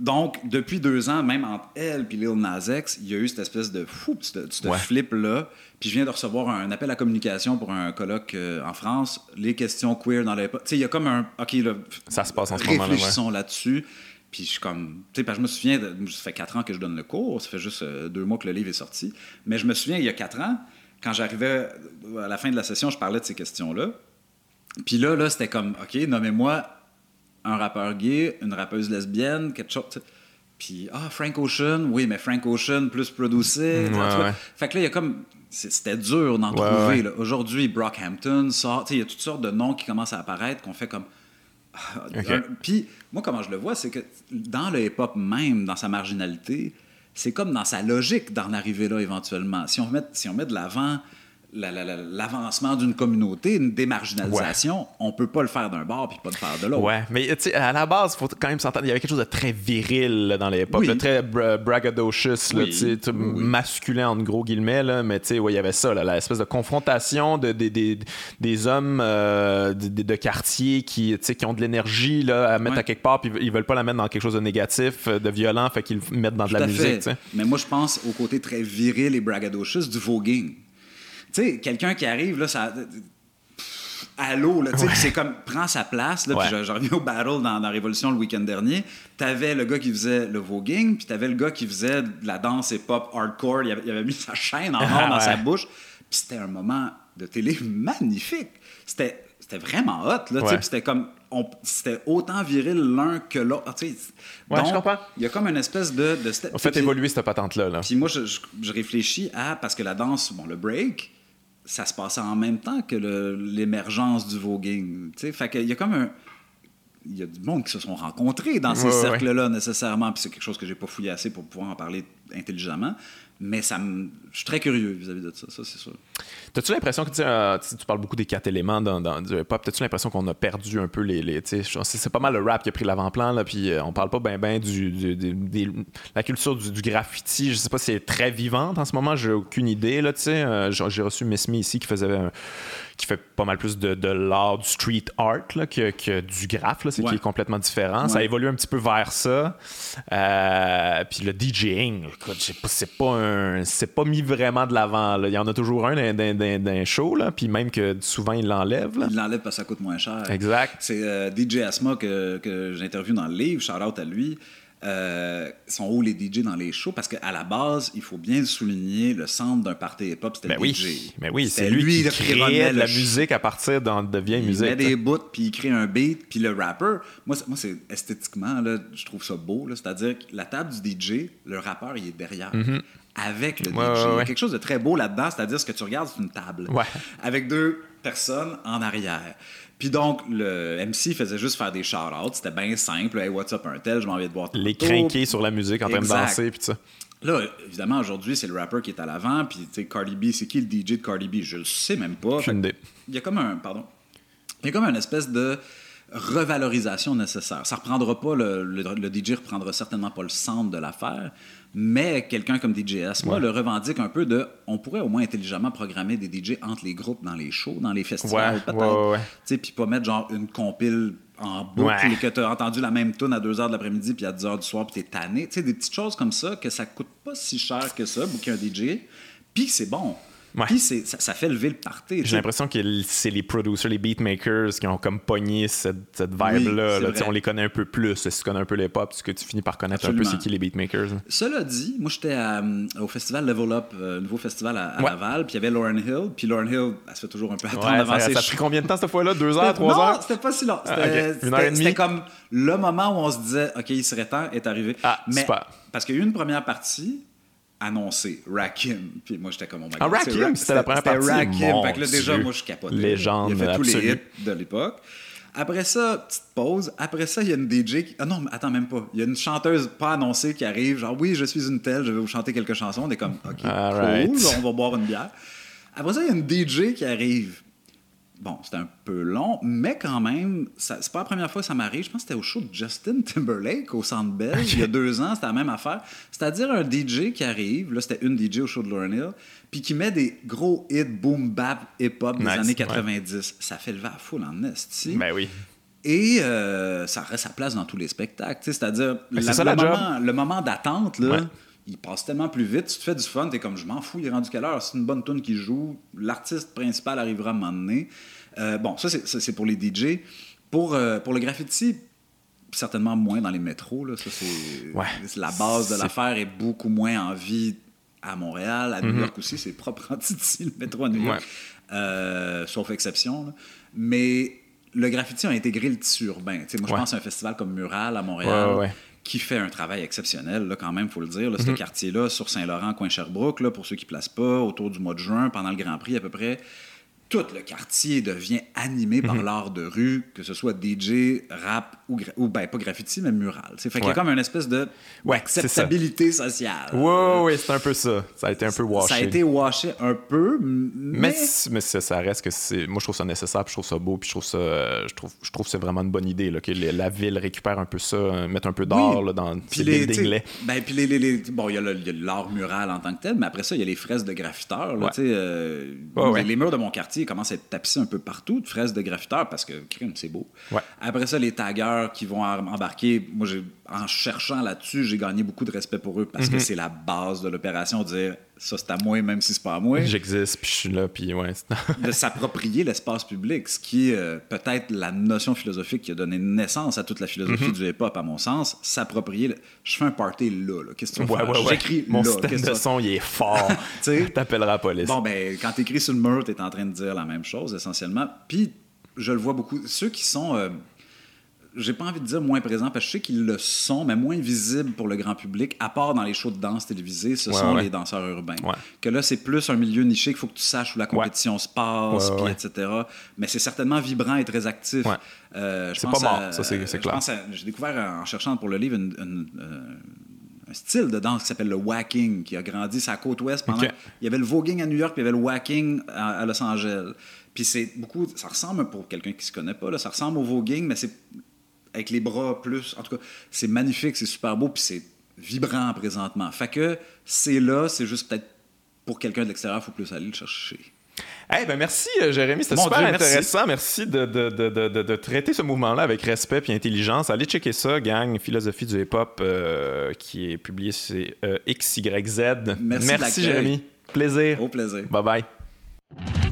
donc, depuis deux ans, même entre elle et Lil Nas X, il y a eu cette espèce de fou, ce flip-là. Puis je viens de recevoir un appel à communication pour un colloque euh, en France, les questions queer dans l'époque. Tu sais, il y a comme un. OK, là, ça se passe en ce moment. Réfléchissons là-dessus. Puis je suis comme. Tu sais, je me souviens, ça fait quatre ans que je donne le cours, ça fait juste euh, deux mois que le livre est sorti. Mais je me souviens, il y a quatre ans, quand j'arrivais à la fin de la session, je parlais de ces questions-là. Puis là, là c'était comme, OK, nommez-moi un rappeur gay, une rappeuse lesbienne, quelque chose. Puis, ah, Frank Ocean, oui, mais Frank Ocean plus producé. Fait que là, il y a comme. C'était dur d'en trouver. Aujourd'hui, Brockhampton sort. Il y a toutes sortes de noms qui commencent à apparaître qu'on fait comme. Ah, puis, moi, comment je le vois, c'est que dans le hip-hop même, dans sa marginalité, c'est comme dans sa logique d'en arriver là éventuellement. Si on met, si on met de l'avant l'avancement d'une communauté, une démarginalisation, on peut pas le faire d'un bord puis pas le faire de l'autre. Ouais, mais à la base, il faut quand même s'entendre, il y avait quelque chose de très viril dans l'époque, oui. très braggadocious, masculin en gros guillemets, là, mais tu sais, il y avait ça, l'espèce de confrontation de, des hommes euh, de, quartier qui, qui ont de l'énergie à mettre à quelque part puis ils veulent pas la mettre dans quelque chose de négatif, de violent, fait qu'ils mettent dans de la musique. Mais moi, je pense au côté très viril et braggadocious du voguing. Tu sais, quelqu'un qui arrive, là, ça. Allô, là, tu sais, c'est comme, prend sa place, là, puis je, reviens au battle dans, la Révolution le week-end dernier. T'avais le gars qui faisait le voguing, puis t'avais le gars qui faisait de la danse hip-hop hardcore. Il avait, avait, mis sa chaîne en or dans sa bouche. Puis c'était un moment de télé magnifique. C'était c'était vraiment hot, là, sais, c'était comme, c'était autant viril l'un que l'autre, tu sais. Ouais, je comprends. Il y a comme une espèce de... de On fait évoluer cette patente-là. Là. Puis moi, je, je, réfléchis à, parce que la danse, bon, le break, ça se passait en même temps que l'émergence du voguing. sais. Fait qu'il y a comme un. Il y a du monde qui se sont rencontrés dans ces cercles-là nécessairement, puis c'est quelque chose que j'ai pas fouillé assez pour pouvoir en parler intelligemment. Mais ça je suis très curieux vis-à-vis de ça, ça c'est sûr. T'as-tu l'impression que euh, tu parles beaucoup des quatre éléments dans, dans du hip-hop, t'as-tu l'impression qu'on a perdu un peu les. c'est pas mal le rap qui a pris l'avant-plan, là, puis euh, on parle pas bien ben du, la culture du, graffiti. Je sais pas si c'est très vivante en ce moment, j'ai aucune idée. Là, euh, j'ai reçu Miss Me ici qui faisait un qui fait pas mal plus de, de l'art du street art là, que, que, du graphe, là, c'est qui est complètement différent. Ça évolue un petit peu vers ça. Euh, puis le DJing, c'est pas un, c'est pas mis vraiment de l'avant. Il y en a toujours un d'un show, là, puis même que souvent il l'enlève. Il l'enlève parce que ça coûte moins cher. Exact. C'est euh, DJ Asma que, que j'interviewe dans le livre, shout out à lui. Euh, sont où les DJ dans les shows parce qu'à la base, il faut bien souligner le centre d'un party hip-hop, c'était le DJ. Mais oui, c'est lui, qui crée de la musique à partir de, vieille musique. Il met des bouts, puis il crée un beat, puis le rapper, moi, moi c'est esthétiquement, là, je trouve ça beau, c'est-à-dire que la table du DJ, le rappeur, il est derrière. Mm-hmm. Avec le DJ. Il y a quelque chose de très beau là-dedans, c'est-à-dire ce que tu regardes, c'est une table. Avec deux personnes en arrière. Puis donc, le MC faisait juste faire des shout-outs. C'était bien simple. Hey, what's up, un tel, je m'en de voir Les crinquer sur la musique en train de danser, puis ça. Là, évidemment, aujourd'hui, c'est le rapper qui est à l'avant. Puis, tu sais, Cardi B, c'est qui le DJ de Cardi B? Je le sais même pas. Il y a comme un. Pardon. Il y a comme une espèce de revalorisation nécessaire. Ça reprendra pas, le, le, DJ reprendra certainement pas le centre de l'affaire, mais quelqu'un comme DJS, moi, le revendique un peu de. On pourrait au moins intelligemment programmer des DJ entre les groupes dans les shows, dans les festivals, peut-être. Puis pas mettre genre une compile en boucle et que tu as entendu la même tune à 2 h de l'après-midi puis à 10 h du soir puis tu es tanné. Tu sais, des petites choses comme ça que ça coûte pas si cher que ça, booker un DJ, puis c'est bon. Puis ça, ça, fait lever le party. J'ai l'impression que c'est les producers, les beatmakers qui ont comme pogné cette, cette vibe-là. on les connaît un peu plus. Si tu connais un peu les pop, que tu finis par connaître un peu c'est qui les beatmakers. Cela dit, moi j'étais euh, au festival Level Up, euh, nouveau festival à, Laval, puis il y avait Lauren Hill. Puis Lauren Hill, elle se fait toujours un peu attendre avant ça, ça a pris combien de temps cette fois-là? Deux heures, trois heures? Non, c'était pas si long. Ah, c'était comme le moment où on se disait, OK, il serait temps, est arrivé. Ah, Mais, Parce qu'il y a eu une première partie annoncé Rakim. Puis moi, j'étais comme, oh my ah, God. Ah, Rakim, c'était la première partie. Rakim. fait que là, déjà, moi, je capotais. Légende, Il a fait tous les hits de l'époque. Après ça, petite pause. Après ça, il y a une DJ qui... Ah non, attends, même pas. Il y a une chanteuse pas annoncée qui arrive. Genre, oui, je suis une telle, je vais vous chanter quelques chansons. On est comme, OK, cool, on va boire une bière. Après ça, il y a une DJ qui arrive. Bon, c'était un peu long, mais quand même, c'est pas la première fois que ça m'arrive. Je pense que c'était au show de Justin Timberlake au Centre Bell, il y a deux ans, c'était la même affaire. C'est-à-dire un DJ qui arrive, là c'était une DJ au show de Lauren Hill, puis qui met des gros hits boom bap hip-hop des années 90. Ça fait lever à foule en esti. Ben oui. Et euh, ça reste sa place dans tous les spectacles. C'est-à-dire, le, le, moment, d'attente, là il passe tellement plus vite. Tu te fais du fun, t'es comme je m'en fous, il est rendu quelle heure? C'est une bonne tune qui joue. L'artiste principal arrivera à un moment donné. Euh, bon, ça, c'est pour les DJ. Pour, euh, pour le graffiti, certainement moins dans les métros. Là. Ça, c'est la base de l'affaire est beaucoup moins en vie à Montréal, à New mm-hmm. York aussi. C'est propre en ici, le métro à New York. Euh, sauf exception. Mais le graffiti a intégré le tissu urbain. moi, je pense à un festival comme Mural à Montréal qui fait un travail exceptionnel, là, quand même, il faut le dire. Là, Ce mhm. quartier-là, sur Saint-Laurent, coin Sherbrooke, là, pour ceux qui ne placent pas, autour du mois de juin, pendant le Grand Prix à peu près, tout le quartier devient animé par mhm. l'art de rue, que ce soit DJ, rap ou, ou ben, pas graffiti, mais mural. C'est fait qu'il y a comme une espèce de ouais, acceptabilité sociale. Oui, oui, c'est un peu ça. Ça a été un peu washé. Ça a été washé un peu, mais... Mais, ça, reste que c'est... Moi, je trouve ça nécessaire, puis je trouve ça beau, puis je trouve ça... Je trouve, je trouve que c'est vraiment une bonne idée, là, que la ville récupère un peu ça, euh, mettre un peu d'art dans puis les buildings Ben, puis les, Bon, il y a l'art mural en tant que tel, mais après ça, il y a les fraises de graffiteurs. Là, euh, les murs de mon quartier commence à être tapissé un peu partout de fraises de graffiteurs parce que c'est beau. Après ça, les taggeurs qui vont embarquer, moi, en cherchant là-dessus, j'ai gagné beaucoup de respect pour eux parce que mhm. c'est la base de l'opération, dire ça c'est à moi même si c'est pas à moi. J'existe, puis je suis là, puis ouais. de s'approprier l'espace public, ce qui est euh, peut-être la notion philosophique qui a donné naissance à toute la philosophie mhm. du hip-hop, à mon sens. S'approprier. Je fais un party là, là. Qu'est-ce que tu ouais, J'écris Mon système de son, il est fort. tu t'appelleras la police. Bon, ben, quand t'écris sur le mur, t'es en train de dire la même chose, essentiellement. Puis, je le vois beaucoup. Ceux qui sont. Euh, j'ai pas envie de dire moins présents, parce que je sais qu'ils le sont, mais moins visibles pour le grand public, à part dans les shows de danse télévisées, ce sont les danseurs urbains. Que là, c'est plus un milieu niché qu'il faut que tu saches où la compétition se passe, puis etc. Mais c'est certainement vibrant et très actif. Euh, c'est pas mort, ça c'est clair. J'ai découvert en cherchant pour le livre euh, un style de danse qui s'appelle le whacking, qui a grandi sa côte ouest pendant. Il y avait le voguing à New York, puis il y avait le whacking à, Los Angeles. Puis c'est beaucoup. Ça ressemble, pour quelqu'un qui ne se connaît pas, là, ça ressemble au voguing, mais c'est avec les bras plus. En tout cas, c'est magnifique, c'est super beau, puis c'est vibrant présentement. Fait que c'est là, c'est juste peut-être pour quelqu'un de l'extérieur, il faut plus aller le chercher. Eh ben merci euh, Jérémy, c'était super intéressant. Merci, de, de, de, de, traiter ce mouvement-là avec respect et intelligence. Allez checker ça, gang, Philosophie du hip-hop, euh, qui est publié chez euh, XYZ. Merci, merci Jérémy. Plaisir. Au plaisir. Bye bye.